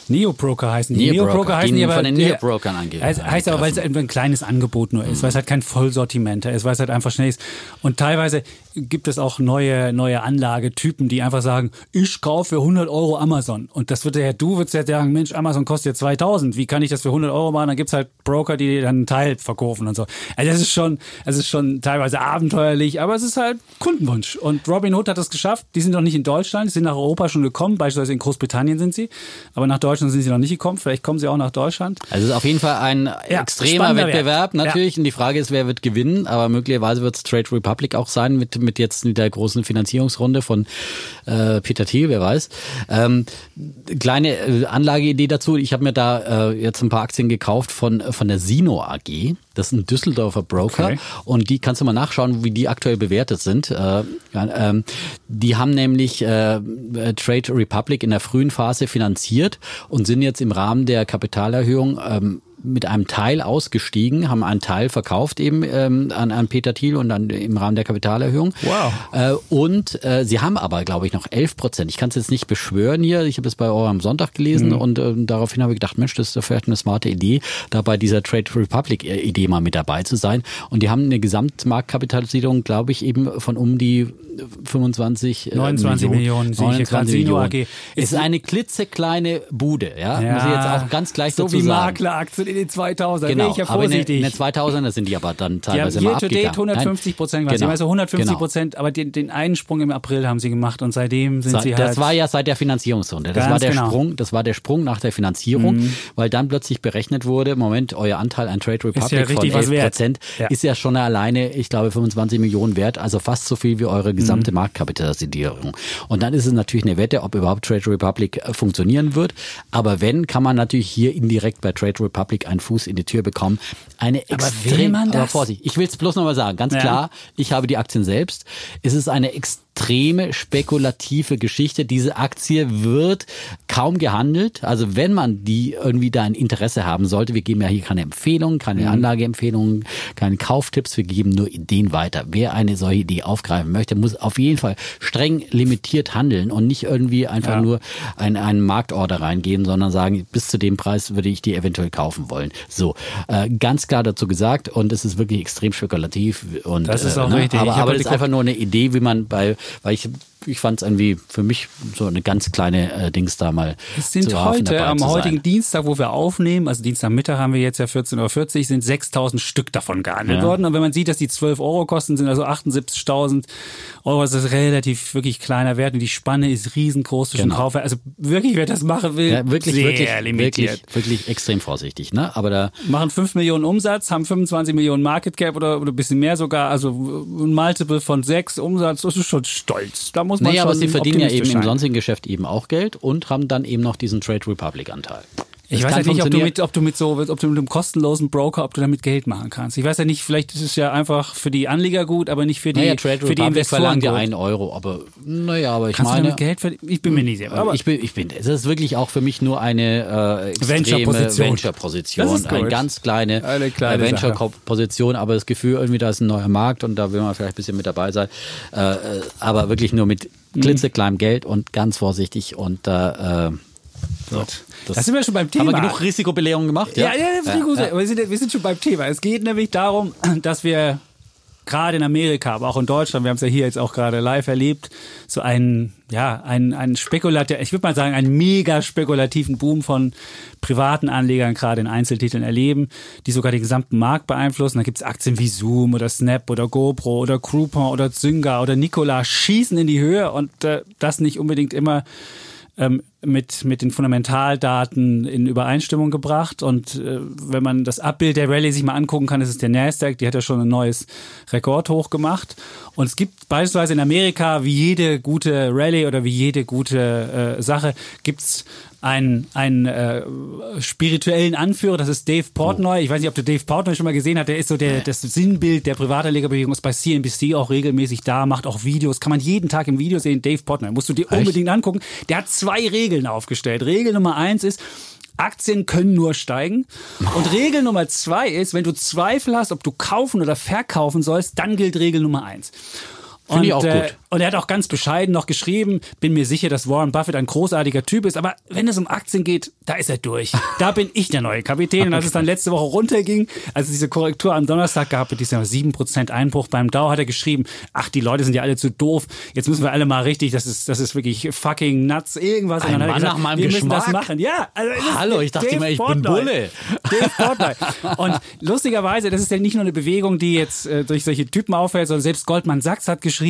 S2: Neo-Broker heißen
S1: die. Neo-Broker heißen die aber. Von den Neo-Brokern angegeben.
S2: Heißt, heißt aber, weil es ein kleines Angebot nur ist, mhm. weil es halt kein Vollsortiment ist, weil es halt einfach schnell ist. Und teilweise gibt es auch neue, neue Anlagetypen, die einfach sagen, ich kaufe für 100 Euro Amazon. Und das wird ja, du würdest ja sagen, Mensch, Amazon kostet ja 2000. Wie kann ich das für 100 Euro machen? Dann gibt's halt Broker, die dann einen Teil verkaufen und so. Also das ist schon, es ist schon teilweise abenteuerlich, aber es ist halt Kundenwunsch. Und Robinhood hat das geschafft. Die sind noch nicht in Deutschland, die sind nach Europa schon gekommen. Beispielsweise in Großbritannien sind sie. Aber nach Deutschland sind sie noch nicht gekommen. Vielleicht kommen sie auch nach Deutschland.
S1: Also es ist auf jeden Fall ein ja, extremer Wettbewerb Wert. natürlich. Ja. Und die Frage ist, wer wird gewinnen? Aber möglicherweise wird es Trade Republic auch sein mit mit jetzt mit der großen Finanzierungsrunde von äh, Peter Thiel, wer weiß. Ähm, kleine äh, Anlageidee dazu. Ich habe mir da äh, jetzt ein paar Aktien gekauft von, von der Sino AG. Das ist ein Düsseldorfer Broker okay. und die kannst du mal nachschauen, wie die aktuell bewertet sind. Äh, äh, die haben nämlich äh, Trade Republic in der frühen Phase finanziert und sind jetzt im Rahmen der Kapitalerhöhung ähm, mit einem Teil ausgestiegen, haben einen Teil verkauft eben ähm, an, an Peter Thiel und dann im Rahmen der Kapitalerhöhung.
S2: Wow.
S1: Äh, und äh, sie haben aber, glaube ich, noch 11 Prozent. Ich kann es jetzt nicht beschwören hier. Ich habe es bei eurem Sonntag gelesen mhm. und äh, daraufhin habe ich gedacht, Mensch, das ist doch vielleicht eine smarte Idee, da bei dieser Trade Republic äh, mal mit dabei zu sein. Und die haben eine Gesamtmarktkapitalisierung, glaube ich, eben von um die 25
S2: 29 Millionen, Millionen
S1: 29 Millionen. Ist, ist eine klitzekleine Bude, ja?
S2: ja.
S1: Muss ich jetzt auch ganz gleich
S2: so
S1: dazu sagen.
S2: So wie Makleraktien in den 2000
S1: genau.
S2: ich ja vorsichtig.
S1: in den 2000er sind die aber dann teilweise die haben
S2: mal abgegangen. 150 Prozent, genau. also 150 Prozent, genau. aber den, den einen Sprung im April haben sie gemacht und seitdem sind
S1: Sa
S2: sie
S1: halt. Das war ja seit der Finanzierungsrunde. Das war der genau. Sprung, das war der Sprung nach der Finanzierung, mhm. weil dann plötzlich berechnet wurde, Moment, euer Anteil an Trade Republic ja von 11 Prozent ja. ist ja schon alleine, ich glaube, 25 Millionen wert, also fast so viel wie eure gesamte mhm. Marktkapitalisierung. Und dann ist es natürlich eine Wette, ob überhaupt Trade Republic äh, funktionieren wird. Aber wenn, kann man natürlich hier indirekt bei Trade Republic einen Fuß in die Tür bekommen. Eine aber extrem, aber Vorsicht, ich will es bloß nochmal sagen, ganz ja. klar, ich habe die Aktien selbst. Es ist eine extrem extreme spekulative Geschichte. Diese Aktie wird kaum gehandelt. Also wenn man die irgendwie da ein Interesse haben sollte, wir geben ja hier keine Empfehlungen, keine mhm. Anlageempfehlungen, keine Kauftipps, wir geben nur Ideen weiter. Wer eine solche Idee aufgreifen möchte, muss auf jeden Fall streng limitiert handeln und nicht irgendwie einfach ja. nur ein, einen Marktorder reingehen, sondern sagen, bis zu dem Preis würde ich die eventuell kaufen wollen. So, äh, ganz klar dazu gesagt und es ist wirklich extrem spekulativ und
S2: das ist auch
S1: äh,
S2: ne? richtig.
S1: Aber, aber das ist einfach nur eine Idee, wie man bei, weil ich ich fand es irgendwie für mich so eine ganz kleine äh, Dings da mal.
S2: Es sind heute, am heutigen Dienstag, wo wir aufnehmen, also Dienstagmittag haben wir jetzt ja 14.40 Uhr, sind 6000 Stück davon gehandelt ja. worden. Und wenn man sieht, dass die 12 Euro kosten, sind also 78.000 Euro, das ist relativ wirklich kleiner Wert und die Spanne ist riesengroß zwischen genau. Kauf. Also wirklich, wer das machen will,
S1: ja, wirklich, sehr wirklich, limitiert. Wirklich, wirklich extrem vorsichtig, ne? Aber da.
S2: Machen 5 Millionen Umsatz, haben 25 Millionen Market Cap oder, oder ein bisschen mehr sogar, also ein Multiple von 6 Umsatz, das ist schon stolz. Da muss man naja,
S1: aber sie verdienen ja eben im sonstigen Geschäft eben auch Geld und haben dann eben noch diesen Trade Republic Anteil.
S2: Ich weiß ja nicht, ob du mit, ob du mit so, ob du mit einem kostenlosen Broker, ob du damit Geld machen kannst. Ich weiß ja nicht, vielleicht ist es ja einfach für die Anleger gut, aber nicht für die, naja, Trade für die Investoren.
S1: verlangt ja einen Euro, aber naja, aber ich kannst meine. Du damit
S2: Geld verdienen? Ich bin mir nicht sicher. Aber
S1: ich bin, ich bin, es ist wirklich auch für mich nur eine äh, extreme Venture-Position. Venture eine ganz kleine, eine kleine äh, Venture-Position, aber das Gefühl irgendwie, da ist ein neuer Markt und da will man vielleicht ein bisschen mit dabei sein. Äh, äh aber wirklich nur mit mhm. klitzekleinem Geld und ganz vorsichtig und äh,
S2: so. Das, das sind wir schon beim Thema.
S1: Haben wir genug Risikobelehrung gemacht?
S2: Ja, ja, ja, ja, ja. Wir, sind, wir sind schon beim Thema. Es geht nämlich darum, dass wir gerade in Amerika, aber auch in Deutschland, wir haben es ja hier jetzt auch gerade live erlebt, so einen, ja, einen, einen spekulativ, ich würde mal sagen, einen mega spekulativen Boom von privaten Anlegern gerade in Einzeltiteln erleben, die sogar den gesamten Markt beeinflussen. Da gibt es Aktien wie Zoom oder Snap oder GoPro oder Groupon oder Zynga oder Nikola schießen in die Höhe und äh, das nicht unbedingt immer ähm, mit, mit den Fundamentaldaten in Übereinstimmung gebracht. Und äh, wenn man das Abbild der Rallye sich mal angucken kann, ist es der Nasdaq, die hat ja schon ein neues Rekord hochgemacht. Und es gibt beispielsweise in Amerika, wie jede gute Rallye oder wie jede gute äh, Sache, gibt's einen, einen äh, spirituellen Anführer, das ist Dave Portnoy. Ich weiß nicht, ob du Dave Portnoy schon mal gesehen hast. Der ist so der, das Sinnbild der Privatanlegerbewegung, ist bei CNBC auch regelmäßig da, macht auch Videos, kann man jeden Tag im Video sehen. Dave Portnoy, musst du dir Echt? unbedingt angucken. Der hat zwei Regeln aufgestellt. Regel Nummer eins ist, Aktien können nur steigen. Und Regel Nummer zwei ist, wenn du Zweifel hast, ob du kaufen oder verkaufen sollst, dann gilt Regel Nummer eins.
S1: Finde ich auch äh, gut.
S2: Und er hat auch ganz bescheiden noch geschrieben, bin mir sicher, dass Warren Buffett ein großartiger Typ ist, aber wenn es um Aktien geht, da ist er durch. Da bin ich der neue Kapitän. Und als es dann letzte Woche runterging, als es diese Korrektur am Donnerstag gab mit diesem 7% Einbruch beim Dow, hat er geschrieben, ach, die Leute sind ja alle zu doof, jetzt müssen wir alle mal richtig, das ist, das ist wirklich fucking nuts, irgendwas.
S1: Ein Mann gesagt, nach meinem wir Geschmack. müssen
S2: das machen. Ja,
S1: also Hallo, ich dachte immer, ich bin Bulle.
S2: Und lustigerweise, das ist ja nicht nur eine Bewegung, die jetzt äh, durch solche Typen auffällt, sondern selbst Goldman Sachs hat geschrieben,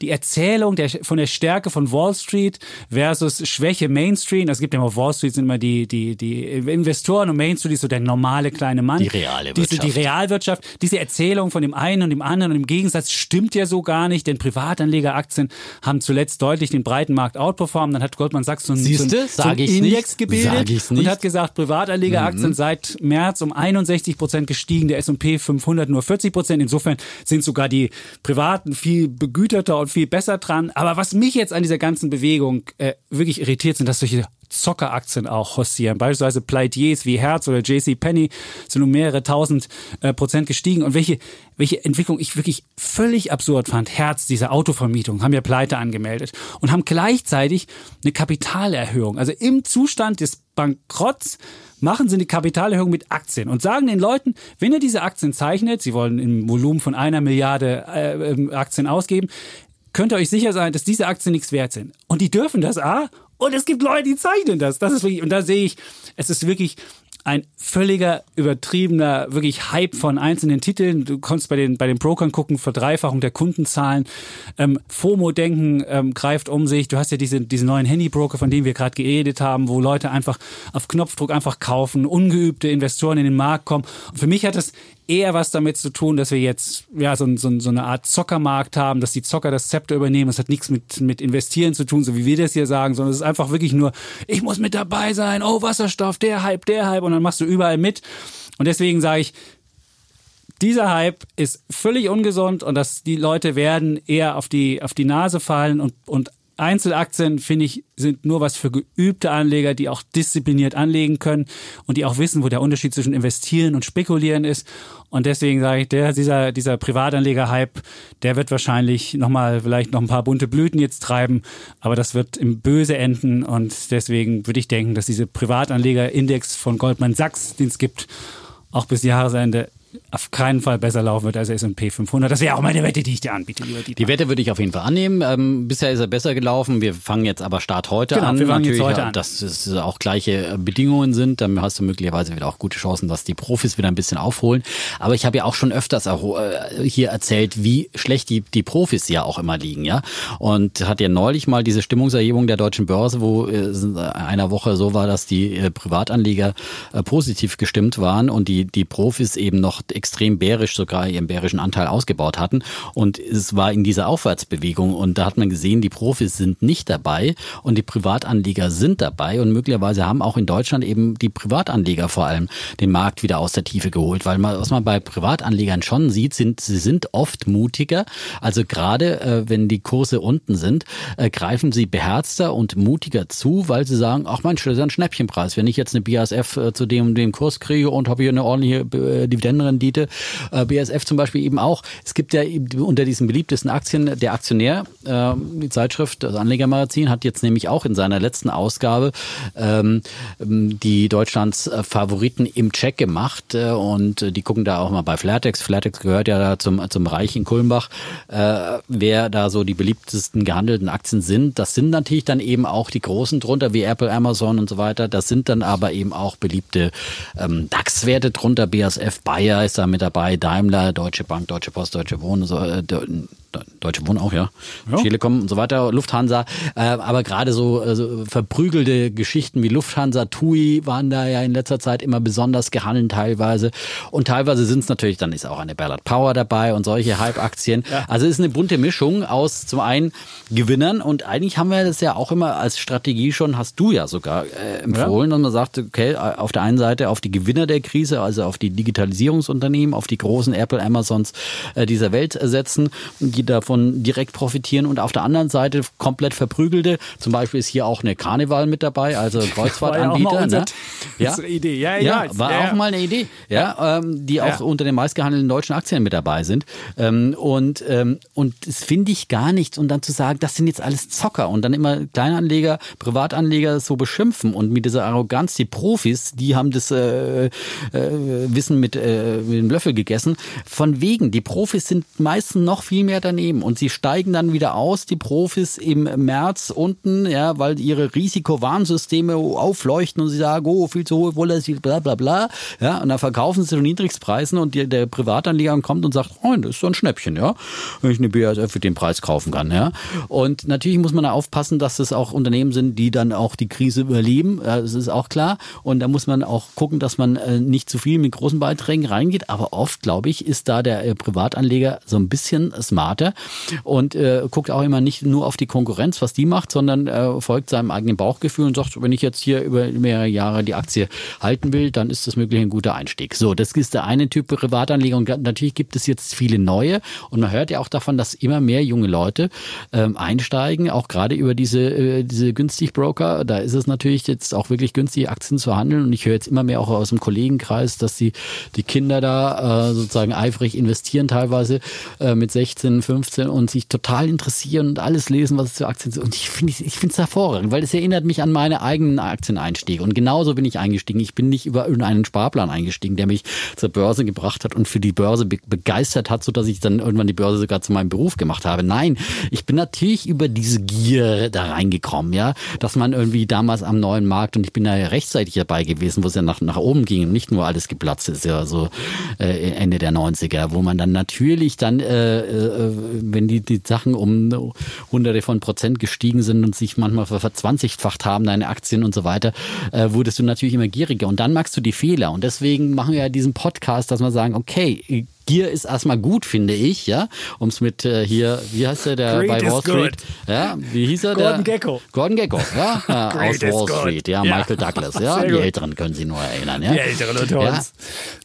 S2: die Erzählung der, von der Stärke von Wall Street versus Schwäche Main Street. Es gibt ja auf Wall Street sind immer die, die, die Investoren und Main Street ist so der normale kleine Mann.
S1: Die reale Wirtschaft.
S2: Diese, die Realwirtschaft. Diese Erzählung von dem einen und dem anderen und im Gegensatz stimmt ja so gar nicht, denn Privatanlegeraktien haben zuletzt deutlich den breiten Markt outperformt. Dann hat Goldman Sachs so einen,
S1: Siehste?
S2: so einen
S1: Index
S2: nicht. gebildet und hat gesagt, Privatanlegeraktien mhm. seit März um 61 Prozent gestiegen, der S&P 500 nur 40 Prozent. Insofern sind sogar die Privaten viel begüterter und viel besser dran. Aber was mich jetzt an dieser ganzen Bewegung äh, wirklich irritiert, sind, dass solche Zockeraktien auch hostieren. Beispielsweise Pleitiers wie Hertz oder JC Penny sind um mehrere tausend äh, Prozent gestiegen. Und welche, welche Entwicklung ich wirklich völlig absurd fand. Hertz, diese Autovermietung, haben ja Pleite angemeldet und haben gleichzeitig eine Kapitalerhöhung. Also im Zustand des Bankrotts machen sie eine Kapitalerhöhung mit Aktien und sagen den Leuten, wenn ihr diese Aktien zeichnet, sie wollen im Volumen von einer Milliarde äh, ähm, Aktien ausgeben, könnt ihr euch sicher sein, dass diese Aktien nichts wert sind. Und die dürfen das A. Und es gibt Leute, die zeichnen das. Das ist wirklich, und da sehe ich, es ist wirklich ein völliger, übertriebener, wirklich Hype von einzelnen Titeln. Du konntest bei den, bei den Brokern gucken, Verdreifachung der Kundenzahlen. Ähm, FOMO-Denken ähm, greift um sich. Du hast ja diese, diese neuen Handybroker, von denen wir gerade geredet haben, wo Leute einfach auf Knopfdruck einfach kaufen, ungeübte Investoren in den Markt kommen. Und für mich hat das eher was damit zu tun, dass wir jetzt ja so, so, so eine Art Zockermarkt haben, dass die Zocker das Zepter übernehmen. Das hat nichts mit, mit Investieren zu tun, so wie wir das hier sagen, sondern es ist einfach wirklich nur, ich muss mit dabei sein, oh Wasserstoff, der Hype, der Hype und dann machst du überall mit. Und deswegen sage ich, dieser Hype ist völlig ungesund und dass die Leute werden eher auf die, auf die Nase fallen und, und Einzelaktien, finde ich, sind nur was für geübte Anleger, die auch diszipliniert anlegen können und die auch wissen, wo der Unterschied zwischen investieren und spekulieren ist. Und deswegen sage ich, der, dieser, dieser Privatanleger-Hype, der wird wahrscheinlich nochmal, vielleicht noch ein paar bunte Blüten jetzt treiben, aber das wird im Böse enden und deswegen würde ich denken, dass diese Privatanleger-Index von Goldman Sachs, den es gibt, auch bis Jahresende auf keinen Fall besser laufen wird als der S&P 500. Das wäre auch meine Wette, die ich dir anbiete, lieber
S1: Dieter. Die Wette würde ich auf jeden Fall annehmen. Ähm, bisher ist er besser gelaufen. Wir fangen jetzt aber Start heute
S2: genau,
S1: an.
S2: Wir fangen Natürlich, jetzt heute an.
S1: Dass es auch gleiche äh, Bedingungen sind. Dann hast du möglicherweise wieder auch gute Chancen, dass die Profis wieder ein bisschen aufholen. Aber ich habe ja auch schon öfters äh, hier erzählt, wie schlecht die, die Profis ja auch immer liegen, ja. Und hat ja neulich mal diese Stimmungserhebung der deutschen Börse, wo es in einer Woche so war, dass die äh, Privatanleger positiv gestimmt waren und die, die Profis eben noch extrem bärisch sogar ihren bärischen Anteil ausgebaut hatten. Und es war in dieser Aufwärtsbewegung und da hat man gesehen, die Profis sind nicht dabei und die Privatanleger sind dabei und möglicherweise haben auch in Deutschland eben die Privatanleger vor allem den Markt wieder aus der Tiefe geholt, weil man, was man bei Privatanlegern schon sieht, sind, sie sind oft mutiger. Also gerade äh, wenn die Kurse unten sind, äh, greifen sie beherzter und mutiger zu, weil sie sagen, ach Mensch, das ist ein Schnäppchenpreis. Wenn ich jetzt eine BASF äh, zu dem, dem Kurs kriege und habe hier eine ordentliche äh, Dividendenrendite, äh, BASF zum Beispiel eben auch. Es gibt ja unter diesen beliebtesten Aktien der Aktionär, äh, die Zeitschrift, das Anlegermagazin, hat jetzt nämlich auch in seiner letzten Ausgabe ähm, die Deutschlands äh, Favoriten im Check gemacht äh, und die gucken da auch mal bei Flatex. Flatex gehört ja da zum, zum Reich in Kulmbach, wer da so die beliebtesten gehandelten Aktien sind. Das sind natürlich dann eben auch die großen drunter, wie Apple, Amazon und so weiter. Das sind dann aber eben auch beliebte ähm, DAX-Werte drunter. BASF Bayer ist da mit dabei, Daimler, Deutsche Bank, Deutsche Post, Deutsche Wohnen, so, äh, Deutsche Wohnen auch, ja. ja. Telekom und so weiter, Lufthansa. Äh, aber gerade so also verprügelte Geschichten wie Lufthansa, TUI waren da ja in letzter Zeit immer besonders gehandelt teilweise. Und teilweise sind es natürlich, dann ist auch eine Ballard Power dabei und solche Hype-Aktien. Ja. Also es ist eine bunte Mischung aus zum einen Gewinnern und eigentlich haben wir das ja auch immer als Strategie schon, hast du ja sogar äh, empfohlen, ja. und man sagt, okay, auf der einen Seite auf die Gewinner der Krise, also auf die Digitalisierungsunternehmen, auf die großen Apple, Amazons äh, dieser Welt setzen, die davon direkt profitieren und auf der anderen Seite komplett verprügelte. Zum Beispiel ist hier auch eine Karneval mit dabei, also Kreuzfahrtanbieter.
S2: ne? ja. Idee. Ja, ja,
S1: ja war ja, auch mal eine Idee, ja, ähm, die auch unter den meistgehandelten deutschen Aktien mit dabei sind. Ähm, und ähm, und das finde ich gar nicht. Und dann zu sagen, das sind jetzt alles Zocker und dann immer Kleinanleger, Privatanleger so beschimpfen und mit dieser Arroganz, die Profis, die haben das äh, äh, Wissen mit, äh, mit dem Löffel gegessen. Von wegen, die Profis sind meistens noch viel mehr daneben und sie steigen dann wieder aus, die Profis im März unten, ja, weil ihre Risikowarnsysteme aufleuchten und sie sagen, oh, viel zu hohe Volatilität, bla bla bla, ja, und dann verkaufen sie zu Niedrigstpreisen und die, der Privatanleger kommt und sagt, oh, das ist so ein Schnäppchen, ja, wenn ich eine BASF für den Preis kaufen kann, ja. Und natürlich muss man da aufpassen, dass das auch Unternehmen sind, die dann auch die Krise überleben, das ist auch klar. Und da muss man auch gucken, dass man äh, nicht zu viel mit großen Beiträgen reingeht, aber oft, glaube ich, ist da der äh, Privatanleger so ein bisschen smarter und äh, guckt auch immer nicht nur auf die Konkurrenz, was die macht, sondern äh, folgt seinem eigenen Bauchgefühl und sagt, wenn ich jetzt hier über mehrere Jahre die Aktie halten will, dann ist das möglich ein guter Einstieg. So, das ist der eine Typ Privatanleger und natürlich gibt es jetzt viele neue und man hört ja auch davon, dass immer mehr junge Leute ähm, einsteigen, auch gerade über diese, äh, diese günstig Broker. Da ist es natürlich jetzt auch wirklich günstig, Aktien zu handeln und ich höre jetzt immer mehr auch aus dem Kollegenkreis, dass die, die Kinder da äh, sozusagen eifrig investieren, teilweise äh, mit 16, 15 und sich total interessieren und alles lesen, was es zu Aktien ist. Und ich finde ich finde es hervorragend, weil es erinnert mich an meine eigenen Aktieneinstiege. Und genauso bin ich eingestiegen. Ich bin nicht über irgendeinen Sparplan eingestiegen, der mich zur Börse gebracht hat und für die Börse begeistert hat, sodass ich dann irgendwann die Börse sogar zu meinem Beruf gemacht habe. Nein, ich bin natürlich über diese Gier da reingekommen, ja, dass man irgendwie damals am neuen Markt und ich bin da ja rechtzeitig dabei gewesen, wo es ja nach, nach oben ging und nicht nur alles geplatzt ist, ja, so äh, Ende der 90er, wo man dann natürlich dann, äh, äh, wenn die, die Sachen um hunderte von Prozent gestiegen sind und sich manchmal verzwanzigfacht haben, deine Aktien und so weiter, äh, wurdest du natürlich immer gieriger. Und dann machst du die Fehler. Und deswegen machen wir ja diesen Podcast, dass wir sagen, okay, Gier ist erstmal gut, finde ich, ja. Um es mit äh, hier, wie heißt der, der
S2: Greed
S1: bei Wall Street?
S2: good.
S1: Ja, wie hieß er?
S2: Gordon
S1: der,
S2: Gekko.
S1: Gordon Gecko, ja, ja aus Wall
S2: good.
S1: Street, ja,
S2: Ja.
S1: Michael Douglas, ja.
S2: Sehr
S1: Die
S2: gut.
S1: Älteren können sich nur erinnern, ja.
S2: Die Älteren unter
S1: ja.
S2: uns.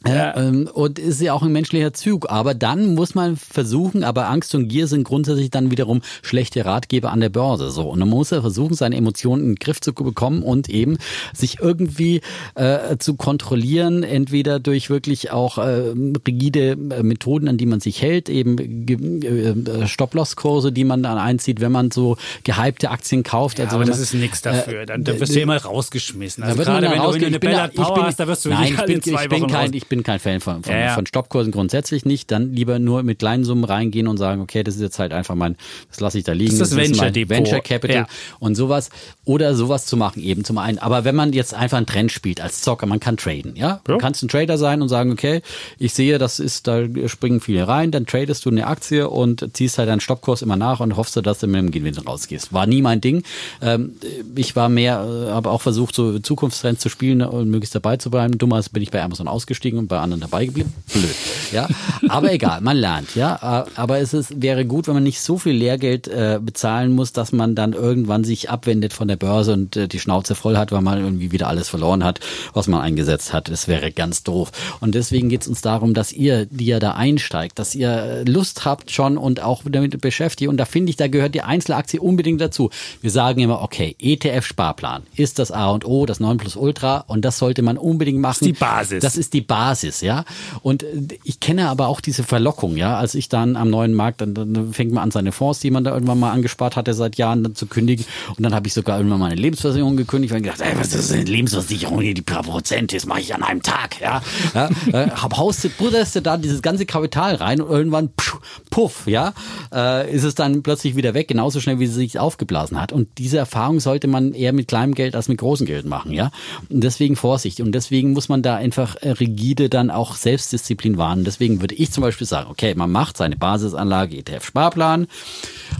S1: Ja. Ähm, und ist ja auch ein menschlicher Zug. Aber dann muss man versuchen, aber Angst und Gier sind grundsätzlich dann wiederum schlechte Ratgeber an der Börse. So. Und man muss ja versuchen, seine Emotionen in den Griff zu bekommen und eben sich irgendwie äh, zu kontrollieren, entweder durch wirklich auch äh, rigide äh, Methoden, an die man sich hält, eben ge- äh, Stop-Loss-Kurse, die man dann einzieht, wenn man so gehypte Aktien kauft.
S2: Ja,
S1: also
S2: aber das
S1: man-
S2: ist nichts dafür. Dann, dann wirst du immer rausgeschmissen. Also gerade wenn
S1: dann
S2: du, eine
S1: ich
S2: Power
S1: bin-
S2: hast, da wirst du
S1: Nein,
S2: wirklich
S1: ich bin,
S2: in zwei
S1: ich bin
S2: Wochen
S1: kein,
S2: raus.
S1: ich bin kein Fan von, von,
S2: Ja, ja.
S1: von Stoppkursen grundsätzlich nicht. Dann lieber nur mit kleinen Summen reingehen und sagen, okay, das ist jetzt halt einfach mein, das lasse ich da liegen.
S2: Das ist das
S1: mein
S2: Venture Depot.
S1: Venture Capital
S2: Ja.
S1: und sowas. Oder sowas zu machen, eben zum einen. Aber wenn man jetzt einfach einen Trend spielt als Zocker, man kann traden, ja? Du kannst ein Trader sein und sagen, okay, ich sehe, das ist, da springen viele rein, dann tradest du eine Aktie und ziehst halt deinen Stoppkurs immer nach und hoffst, du, dass du mit dem Gewinn rausgehst. War nie mein Ding. Ähm, ich war mehr, äh, habe auch versucht, so Zukunftstrends zu spielen und möglichst dabei zu bleiben. Dummerweise bin ich bei Amazon ausgestiegen und bei anderen dabei geblieben. Blöd. Ja, aber egal, man lernt, ja. Aber es ist, wäre gut, wenn man nicht so viel Lehrgeld äh, bezahlen muss, dass man dann irgendwann sich abwendet von der Börse und äh, die Schnauze voll hat, weil man irgendwie wieder alles verloren hat, was man eingesetzt hat. Das wäre ganz doof. Und deswegen geht es uns darum, dass ihr, die ihr da einsteigt, dass ihr äh, Lust habt schon und auch damit beschäftigt. Und da finde ich, da gehört die Einzelaktie unbedingt dazu. Wir sagen immer, okay, ETF-Sparplan ist das A und O, das 9 Plus Ultra und das sollte man unbedingt machen.
S2: die Basis.
S1: Das ist die Basis, ja. Und äh, ich kenne aber auch diese Verlockung, ja. Als ich dann am neuen Markt, dann, dann fängt man an, seine Fonds, die man da irgendwann mal angespart hatte seit Jahren, dann zu kündigen. Und dann habe ich sogar irgendwann meine Lebensversicherung gekündigt, weil ich gedacht, ey, was ist denn Lebensversicherung, die paar Prozent, das mache ich an einem Tag, ja. ja äh, hab haustet, butterste da dieses ganze Kapital rein und irgendwann puff, ja, äh, ist es dann plötzlich wieder weg, genauso schnell, wie sie sich aufgeblasen hat. Und diese Erfahrung sollte man eher mit kleinem Geld als mit großem Geld machen, ja. Und deswegen Vorsicht. Und deswegen muss man da einfach äh, rigide dann auch Selbstdisziplin wahren. Deswegen würde ich zum Beispiel sagen, okay, man macht seine Basisanlage ETF-Sparplan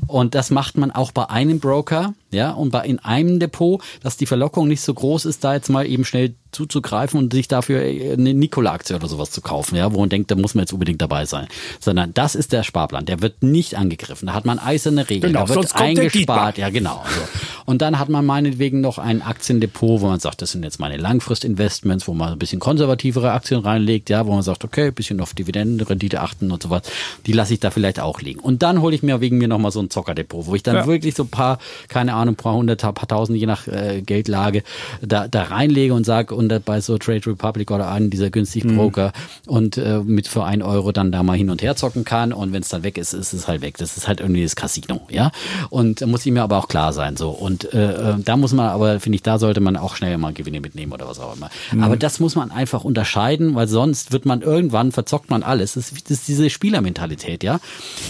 S1: und das macht man auch bei einem Broker, ja, und bei in einem Depot, dass die Verlockung nicht so groß ist, da jetzt mal eben schnell zuzugreifen und sich dafür eine Nikola-Aktie oder sowas zu kaufen, ja, wo man denkt, da muss man jetzt unbedingt dabei sein. Sondern das ist der Sparplan, der wird nicht angegriffen. Da hat man eiserne Regeln,
S2: Genau,
S1: da wird eingespart, ja genau. So. Und dann hat man meinetwegen noch ein Aktiendepot, wo man sagt, das sind jetzt meine Langfristinvestments, wo man ein bisschen konservativere Aktien reinlegt, ja, wo man sagt, okay, ein bisschen auf Dividendenrendite achten und sowas. Die lasse ich da vielleicht auch liegen. Und dann hole ich mir wegen mir nochmal so ein Zockerdepot, wo ich dann
S2: Ja.
S1: wirklich so ein paar, keine Ahnung, paar hundert, paar tausend, je nach äh, Geldlage, da, da reinlege und sage, und bei so Trade Republic oder einen dieser günstigen Broker und äh, mit für ein Euro dann da mal hin und her zocken kann. Und wenn es dann weg ist, ist es halt weg. Das ist halt irgendwie das Casino, ja. Und muss ich mir aber auch klar sein, so. Und äh, äh, da muss man aber, finde ich, da sollte man auch schnell mal Gewinne mitnehmen oder was auch immer. Aber das muss man einfach unterscheiden, weil sonst wird man irgendwann, verzockt man alles. Das ist, das ist diese Spielermentalität, ja.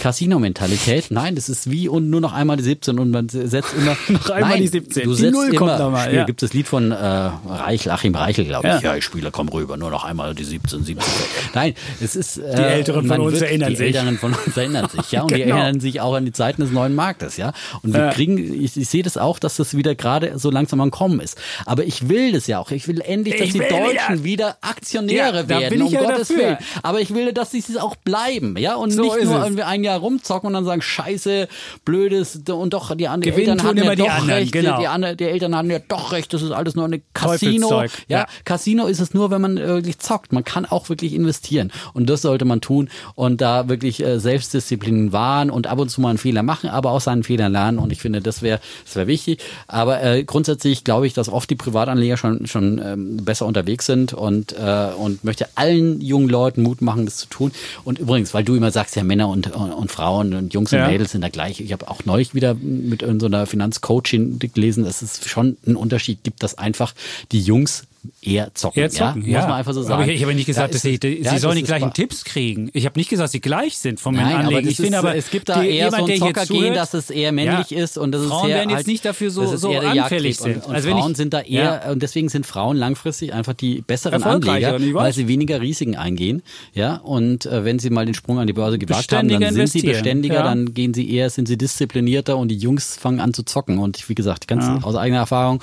S1: Casino-Mentalität. Nein, das ist wie und nur noch einmal die 17 und man setzt immer.
S2: Noch einmal
S1: Nein,
S2: die 17.
S1: Du
S2: Die
S1: setzt
S2: Null
S1: immer,
S2: kommt noch mal,
S1: Spiel,
S2: ja.
S1: gibt es Lied von äh, Reichel, Achim Reichel, glaube ich.
S2: Ja.
S1: Ja. ich spiele, komm rüber, nur noch einmal die 17, 17. Nein, es ist. Äh,
S2: Die Älteren von uns erinnern
S1: die
S2: sich.
S1: Älteren von uns erinnern sich, ja. Und die
S2: Genau.
S1: erinnern sich auch an die Zeiten des neuen Marktes, ja. Und wir
S2: Ja.
S1: kriegen, ich, ich sehe das auch, dass das wieder gerade so langsam am Kommen ist. Aber ich will das ja auch. Ich will endlich, dass
S2: Ich
S1: die Deutschen
S2: wieder-
S1: wieder Aktionäre
S2: Ja,
S1: werden, um
S2: ja
S1: Gottes
S2: dafür.
S1: Willen. Aber ich will, dass sie es auch bleiben, ja. Und
S2: So
S1: nicht nur
S2: es.
S1: ein Jahr rumzocken und dann sagen, scheiße, blödes, und doch, die anderen Eltern hatten
S2: immer
S1: ja
S2: die
S1: doch
S2: anderen,
S1: recht,
S2: genau.
S1: die, anderen, die Eltern hatten ja doch recht, das ist alles nur eine Casino. Ja,
S2: ja.
S1: Casino ist es nur, wenn man äh, wirklich zockt. Man kann auch wirklich investieren. Und das sollte man tun und da wirklich äh, Selbstdisziplin wahren und ab und zu mal einen Fehler machen, aber aus seinen Fehlern lernen. Und ich finde, das wäre das wäre wichtig. Aber äh, grundsätzlich glaube ich, dass oft die Privatanleger schon, schon ähm, besser unterwegs sind und, äh, und möchte allen jungen Leuten Mut machen, das zu tun. Und übrigens, weil du immer sagst, ja, Männer und, und, und Frauen und Jungs und Mädels sind da gleich. Ich habe auch neulich wieder mit so einer Finanzcoaching gelesen, dass es schon einen Unterschied gibt, dass einfach die Jungs eher zocken.
S2: Eher zocken,
S1: ja? Muss man einfach so sagen.
S2: Aber ich, ich habe nicht gesagt,
S1: Da
S2: dass sie,
S1: ist-
S2: sie
S1: ja,
S2: sollen
S1: das
S2: die
S1: ist
S2: gleichen. Tipps kriegen. Ich habe nicht gesagt, dass sie gleich sind von meinen
S1: Nein, aber
S2: Anlegen. Ich finde
S1: ist,
S2: aber,
S1: es gibt da
S2: die-
S1: eher so
S2: jemand,
S1: ein
S2: der hier
S1: Zockergehen,
S2: zuhört-
S1: dass es eher männlich
S2: Ja.
S1: ist und das ist
S2: Frauen
S1: sehr
S2: werden jetzt
S1: halt,
S2: nicht dafür so-
S1: ist
S2: so anfällig sind.
S1: Und, und
S2: Also
S1: Frauen
S2: ich-
S1: sind da eher und deswegen sind Frauen langfristig einfach die besseren Anleger, weil sie weniger Risiken eingehen, ja und äh, wenn sie mal den Sprung an die Börse gewagt haben, dann sind sie beständiger,
S2: ja.
S1: dann gehen sie eher, sind sie disziplinierter und die Jungs fangen an zu zocken und wie gesagt, ganz aus eigener Erfahrung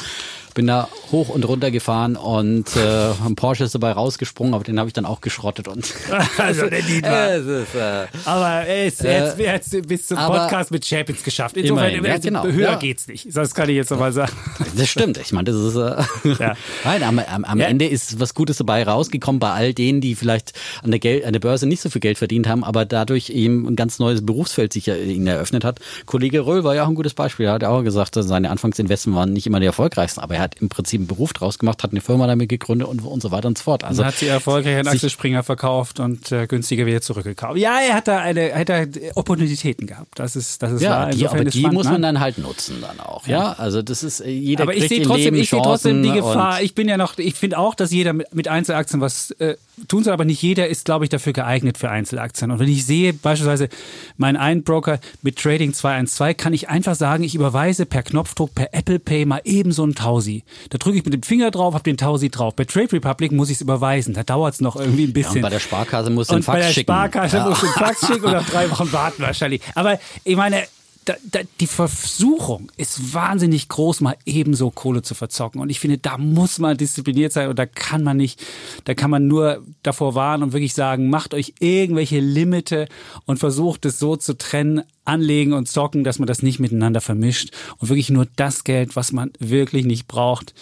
S1: bin da hoch und runter gefahren und äh, ein Porsche ist dabei rausgesprungen, aber den habe ich dann auch geschrottet und
S2: Also der Dietmar.
S1: es ist, äh,
S2: Aber er ist
S1: Äh,
S2: jetzt, jetzt bis zum Podcast mit Champions geschafft. Insofern
S1: Immerhin, ja, genau.
S2: höher
S1: Ja.
S2: geht's nicht. Das kann ich jetzt nochmal sagen.
S1: Das stimmt. Ich meine, das ist äh,
S2: Ja.
S1: nein, am, am, am
S2: Ja.
S1: Ende ist was Gutes dabei rausgekommen bei all denen, die vielleicht an der Geld, an der Börse nicht so viel Geld verdient haben, aber dadurch eben ein ganz neues Berufsfeld sich ihnen eröffnet hat. Kollege Röhl war ja auch ein gutes Beispiel. Er hat ja auch gesagt, seine Anfangsinvestments waren nicht immer die erfolgreichsten, aber er hat im Prinzip einen Beruf draus gemacht, hat eine Firma damit gegründet und, und so weiter und so fort. Also
S2: Also hat sie erfolgreich an Axel Springer verkauft und äh, günstiger wieder zurückgekauft. Ja, er hat da eine, hat da Opportunitäten gehabt. Das ist, das ist
S1: ja,
S2: wahr.
S1: die, aber die
S2: spannend,
S1: muss
S2: ne?
S1: man dann halt nutzen dann auch. Ja, also das ist äh, jeder
S2: Aber ich sehe trotzdem, ich sehe trotzdem die Gefahr. Ich bin ja noch, ich finde auch, dass jeder mit, mit Einzelaktien was äh, tun soll, aber nicht jeder ist, glaube ich, dafür geeignet für Einzelaktien. Und wenn ich sehe, beispielsweise meinen einen Broker mit Trading 212, kann ich einfach sagen, ich überweise per Knopfdruck, per Apple Pay mal eben so einen Tausi. Da drücke ich mit dem Finger drauf, habe den Tausi drauf. Bei Trade Republic muss ich es überweisen. Da dauert es noch irgendwie ein
S1: Ja,
S2: bisschen.
S1: und bei der Sparkasse muss den
S2: Und bei
S1: Fax
S2: der
S1: schicken.
S2: Sparkasse
S1: Ja.
S2: musst du einen Fax schicken oder drei Wochen warten wahrscheinlich. Aber ich meine, da, da, die Versuchung ist wahnsinnig groß, mal ebenso Kohle zu verzocken. Und ich finde, da muss man diszipliniert sein und da kann man nicht, da kann man nur davor warnen und wirklich sagen, macht euch irgendwelche Limite und versucht es so zu trennen, anlegen und zocken, dass man das nicht miteinander vermischt und wirklich nur das Geld, was man wirklich nicht braucht,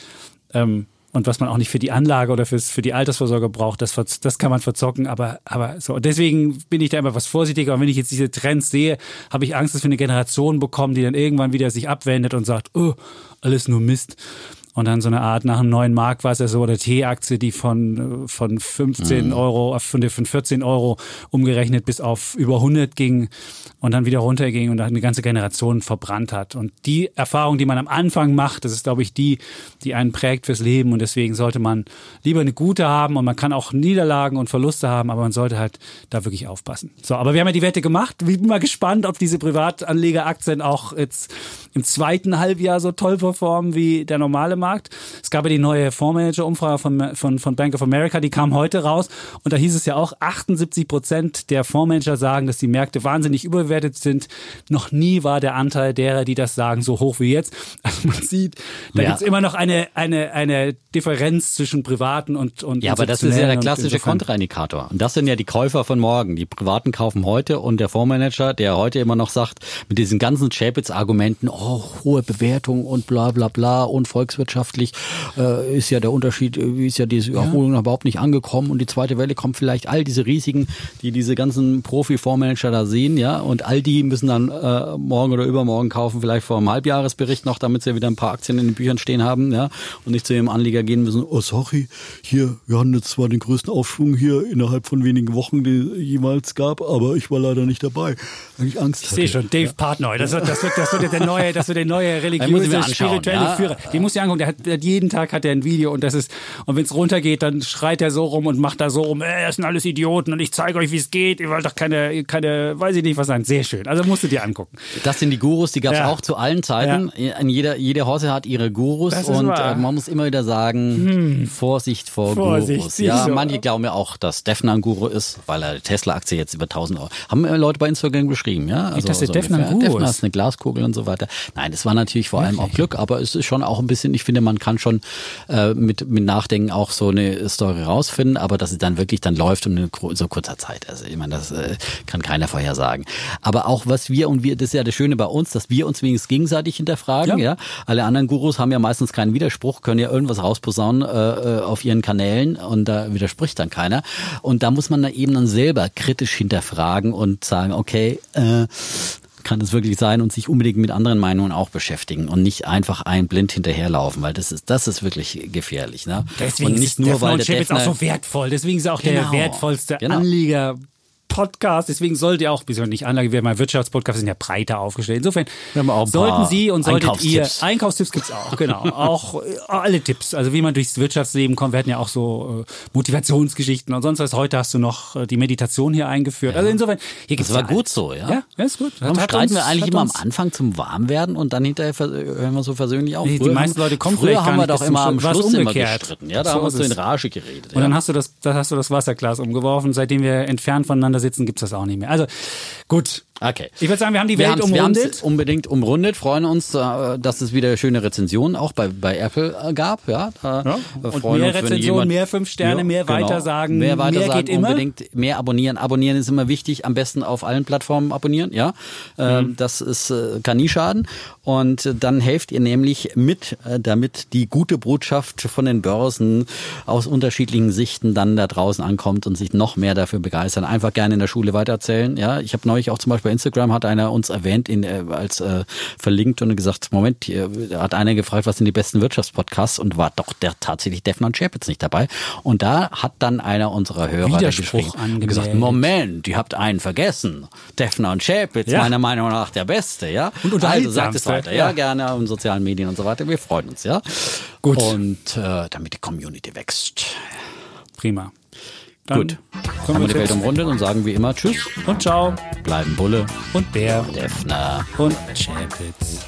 S2: ähm, und was man auch nicht für die Anlage oder fürs, für die Altersvorsorge braucht, das, das kann man verzocken, aber, aber so. Deswegen bin ich da immer was vorsichtiger. Und wenn ich jetzt diese Trends sehe, habe ich Angst, dass wir eine Generation bekommen, die dann irgendwann wieder sich abwendet und sagt, oh, alles nur Mist. Und dann so eine Art nach einem neuen Marktwasser so oder T-Aktie, die von, von 15 Euro, auf- von, von 14 Euro umgerechnet bis auf über 100 ging und dann wieder runterging und dann eine ganze Generation verbrannt hat. Und die Erfahrung, die man am Anfang macht, das ist, glaube ich, die, die einen prägt fürs Leben. Und deswegen sollte man lieber eine gute haben und man kann auch Niederlagen und Verluste haben, aber man sollte halt da wirklich aufpassen. So, aber wir haben ja die Wette gemacht. Ich bin mal gespannt, ob diese Privatanlegeraktien auch jetzt im zweiten Halbjahr so toll performen wie der normale Markt. Es gab ja die neue Fondsmanager-Umfrage von, von, von Bank of America, die kam heute raus. Und da hieß es ja auch, 78 Prozent der Fondsmanager sagen, dass die Märkte wahnsinnig überbewertet sind. Noch nie war der Anteil derer, die das sagen, so hoch wie jetzt. Also man sieht, da
S1: Ja.
S2: gibt's immer noch eine, eine, eine Differenz zwischen privaten und, und
S1: Ja, aber das ist ja der klassische Kontraindikator. Und das sind ja die Käufer von morgen. Die Privaten kaufen heute und der Fondsmanager, der heute immer noch sagt, mit diesen ganzen Chapitz-Argumenten, oh, hohe Bewertung und bla bla bla und volkswirtschaftlich äh, ist ja der Unterschied, äh, ist ja diese Erholung überhaupt nicht angekommen und die zweite Welle kommt vielleicht all diese Risiken, die diese ganzen Profi-Fondsmanager da sehen, ja, und all die müssen dann äh, morgen oder übermorgen kaufen, vielleicht vor einem Halbjahresbericht noch, damit sie wieder ein paar Aktien in den Büchern stehen haben, ja, und nicht zu ihrem Anleger gehen müssen, oh sorry, hier, wir hatten jetzt zwar den größten Aufschwung hier innerhalb von wenigen Wochen, den es jemals gab, aber ich war leider nicht dabei. Ich Angst
S2: Ich sehe schon, Dave Partnoy, das wird, das wird, das wird der neue, das wird der neue religiöse, spirituelle
S1: ja.
S2: Führer. Den muss ich angucken, der hat, der jeden Tag hat er ein Video und das ist, und wenn es runtergeht, dann schreit er so rum und macht da so rum, äh, das sind alles Idioten und ich zeige euch, wie es geht, ihr wollt doch keine, keine, weiß ich nicht was sein. Sehr schön. Also musst du dir angucken.
S1: Das sind die Gurus, die gab es
S2: Ja.
S1: auch zu allen Zeiten. An jeder, jede Hause hat ihre Gurus
S2: Das ist
S1: und
S2: wahr. Hm.
S1: äh, man muss immer wieder sagen, Vorsicht vor
S2: Vorsicht,
S1: Gurus. Ja,
S2: so.
S1: manche glauben ja auch, dass Defner ein Guru ist, weil er die Tesla-Aktie jetzt über 1000 Euro. Haben äh, Leute bei Instagram geschrieben, ja? Also,
S2: dass der
S1: so
S2: Defner ein
S1: ungefähr.
S2: Guru
S1: Defner
S2: ist.
S1: ist eine Glaskugel und so weiter. Nein, das war natürlich vor allem auch Glück, aber es ist schon auch ein bisschen, ich finde, man kann schon äh, mit, mit Nachdenken auch so eine Story rausfinden, aber dass es dann wirklich dann läuft gro- so kurzer Zeit. Also ich meine, das äh, kann keiner vorhersagen. Aber auch was wir und wir, das ist ja das Schöne bei uns, dass wir uns wenigstens gegenseitig hinterfragen, ja.
S2: Ja.
S1: Alle anderen Gurus haben ja meistens keinen Widerspruch, können ja irgendwas rausposaunen äh, äh, auf ihren Kanälen und da widerspricht dann keiner. Und da muss man dann eben dann selber kritisch hinterfragen und sagen, okay, äh, kann es wirklich sein und sich unbedingt mit anderen Meinungen auch beschäftigen und nicht einfach ein blind hinterherlaufen, weil das ist das ist wirklich gefährlich, ne?
S2: Deswegen
S1: und nicht
S2: ist
S1: nur
S2: Defner
S1: weil der
S2: Chapitz auch
S1: Defner
S2: so wertvoll. Deswegen ist er auch
S1: Genau.
S2: der wertvollste
S1: Genau.
S2: Anleger. Podcast, deswegen sollt ihr auch, wieso nicht Anlage, wir haben mal Wirtschaftspodcast, sind ja breiter aufgestellt. Insofern
S1: Wir haben auch ein
S2: sollten Sie und solltet ihr,
S1: Einkaufstipps.
S2: Einkaufstipps gibt's auch, genau. auch äh, alle Tipps, also wie man durchs Wirtschaftsleben kommt. Wir hatten ja auch so äh, Motivationsgeschichten und sonst was. Heute hast du noch äh, die Meditation hier eingeführt. Also insofern, hier gibt's
S1: Das war
S2: ja
S1: gut so, ja.
S2: Ja, ja ist gut.
S1: Warum
S2: Hat
S1: streiten
S2: uns-
S1: wir eigentlich immer am Anfang zum Warmwerden und dann hinterher vers- hören wir so versöhnlich auf?
S2: Nee, die meisten Leute kommen
S1: früher haben
S2: gar
S1: wir doch immer am
S2: Schluss.
S1: Immer
S2: umgekehrt.
S1: gestritten. Ja, da
S2: So
S1: haben wir so in. Rage geredet.
S2: Und
S1: ja.
S2: dann hast du das, da hast du das Wasserglas umgeworfen. Seitdem wir entfernt voneinander sitzen, gibt's das auch nicht mehr. Also gut,
S1: Okay.
S2: Ich würde sagen, wir haben die
S1: Wir
S2: Welt
S1: haben's- wir
S2: umrundet.
S1: unbedingt umrundet, freuen uns, äh, dass es wieder schöne Rezensionen auch bei, bei Apple äh, gab. Ja,
S2: Ja,
S1: wir
S2: und mehr
S1: uns,
S2: Rezensionen, mehr fünf Sterne, mehr weitersagen,
S1: mehr,
S2: mehr
S1: weitersagen,
S2: geht immer.
S1: Unbedingt mehr abonnieren. Abonnieren ist immer wichtig. Am besten auf allen Plattformen abonnieren. Ja, Ähm,
S2: Mhm.
S1: das ist äh, kann nie schaden. Und äh, dann helft ihr nämlich mit, äh, damit die gute Botschaft von den Börsen aus unterschiedlichen Sichten dann da draußen ankommt und sich noch mehr dafür begeistern. Einfach gerne in der Schule weitererzählen. Ja, ich habe neulich auch zum Beispiel bei Instagram hat einer uns erwähnt, in, äh, als äh, verlinkt und gesagt, Moment, hier hat einer gefragt, was sind die besten Wirtschaftspodcasts und war doch der tatsächlich Defner und Chapitz nicht dabei. Und da hat dann einer unserer Hörer
S2: Widerspruch
S1: und gesagt. Moment, ihr habt einen vergessen. Defner und Chapitz,
S2: Ja.
S1: meiner Meinung nach der Beste, ja.
S2: Und
S1: also sagt es weiter, ja,
S2: ja.
S1: gerne in sozialen Medien und so weiter. Wir freuen uns, ja.
S2: Gut.
S1: Und äh, damit die Community wächst.
S2: Prima. Dann
S1: Gut. Haben wir die Welt umrundet und sagen wie immer Tschüss,
S2: und ciao
S1: bleiben Bulle,
S2: und Bär
S1: Defner.
S2: und Chapitz.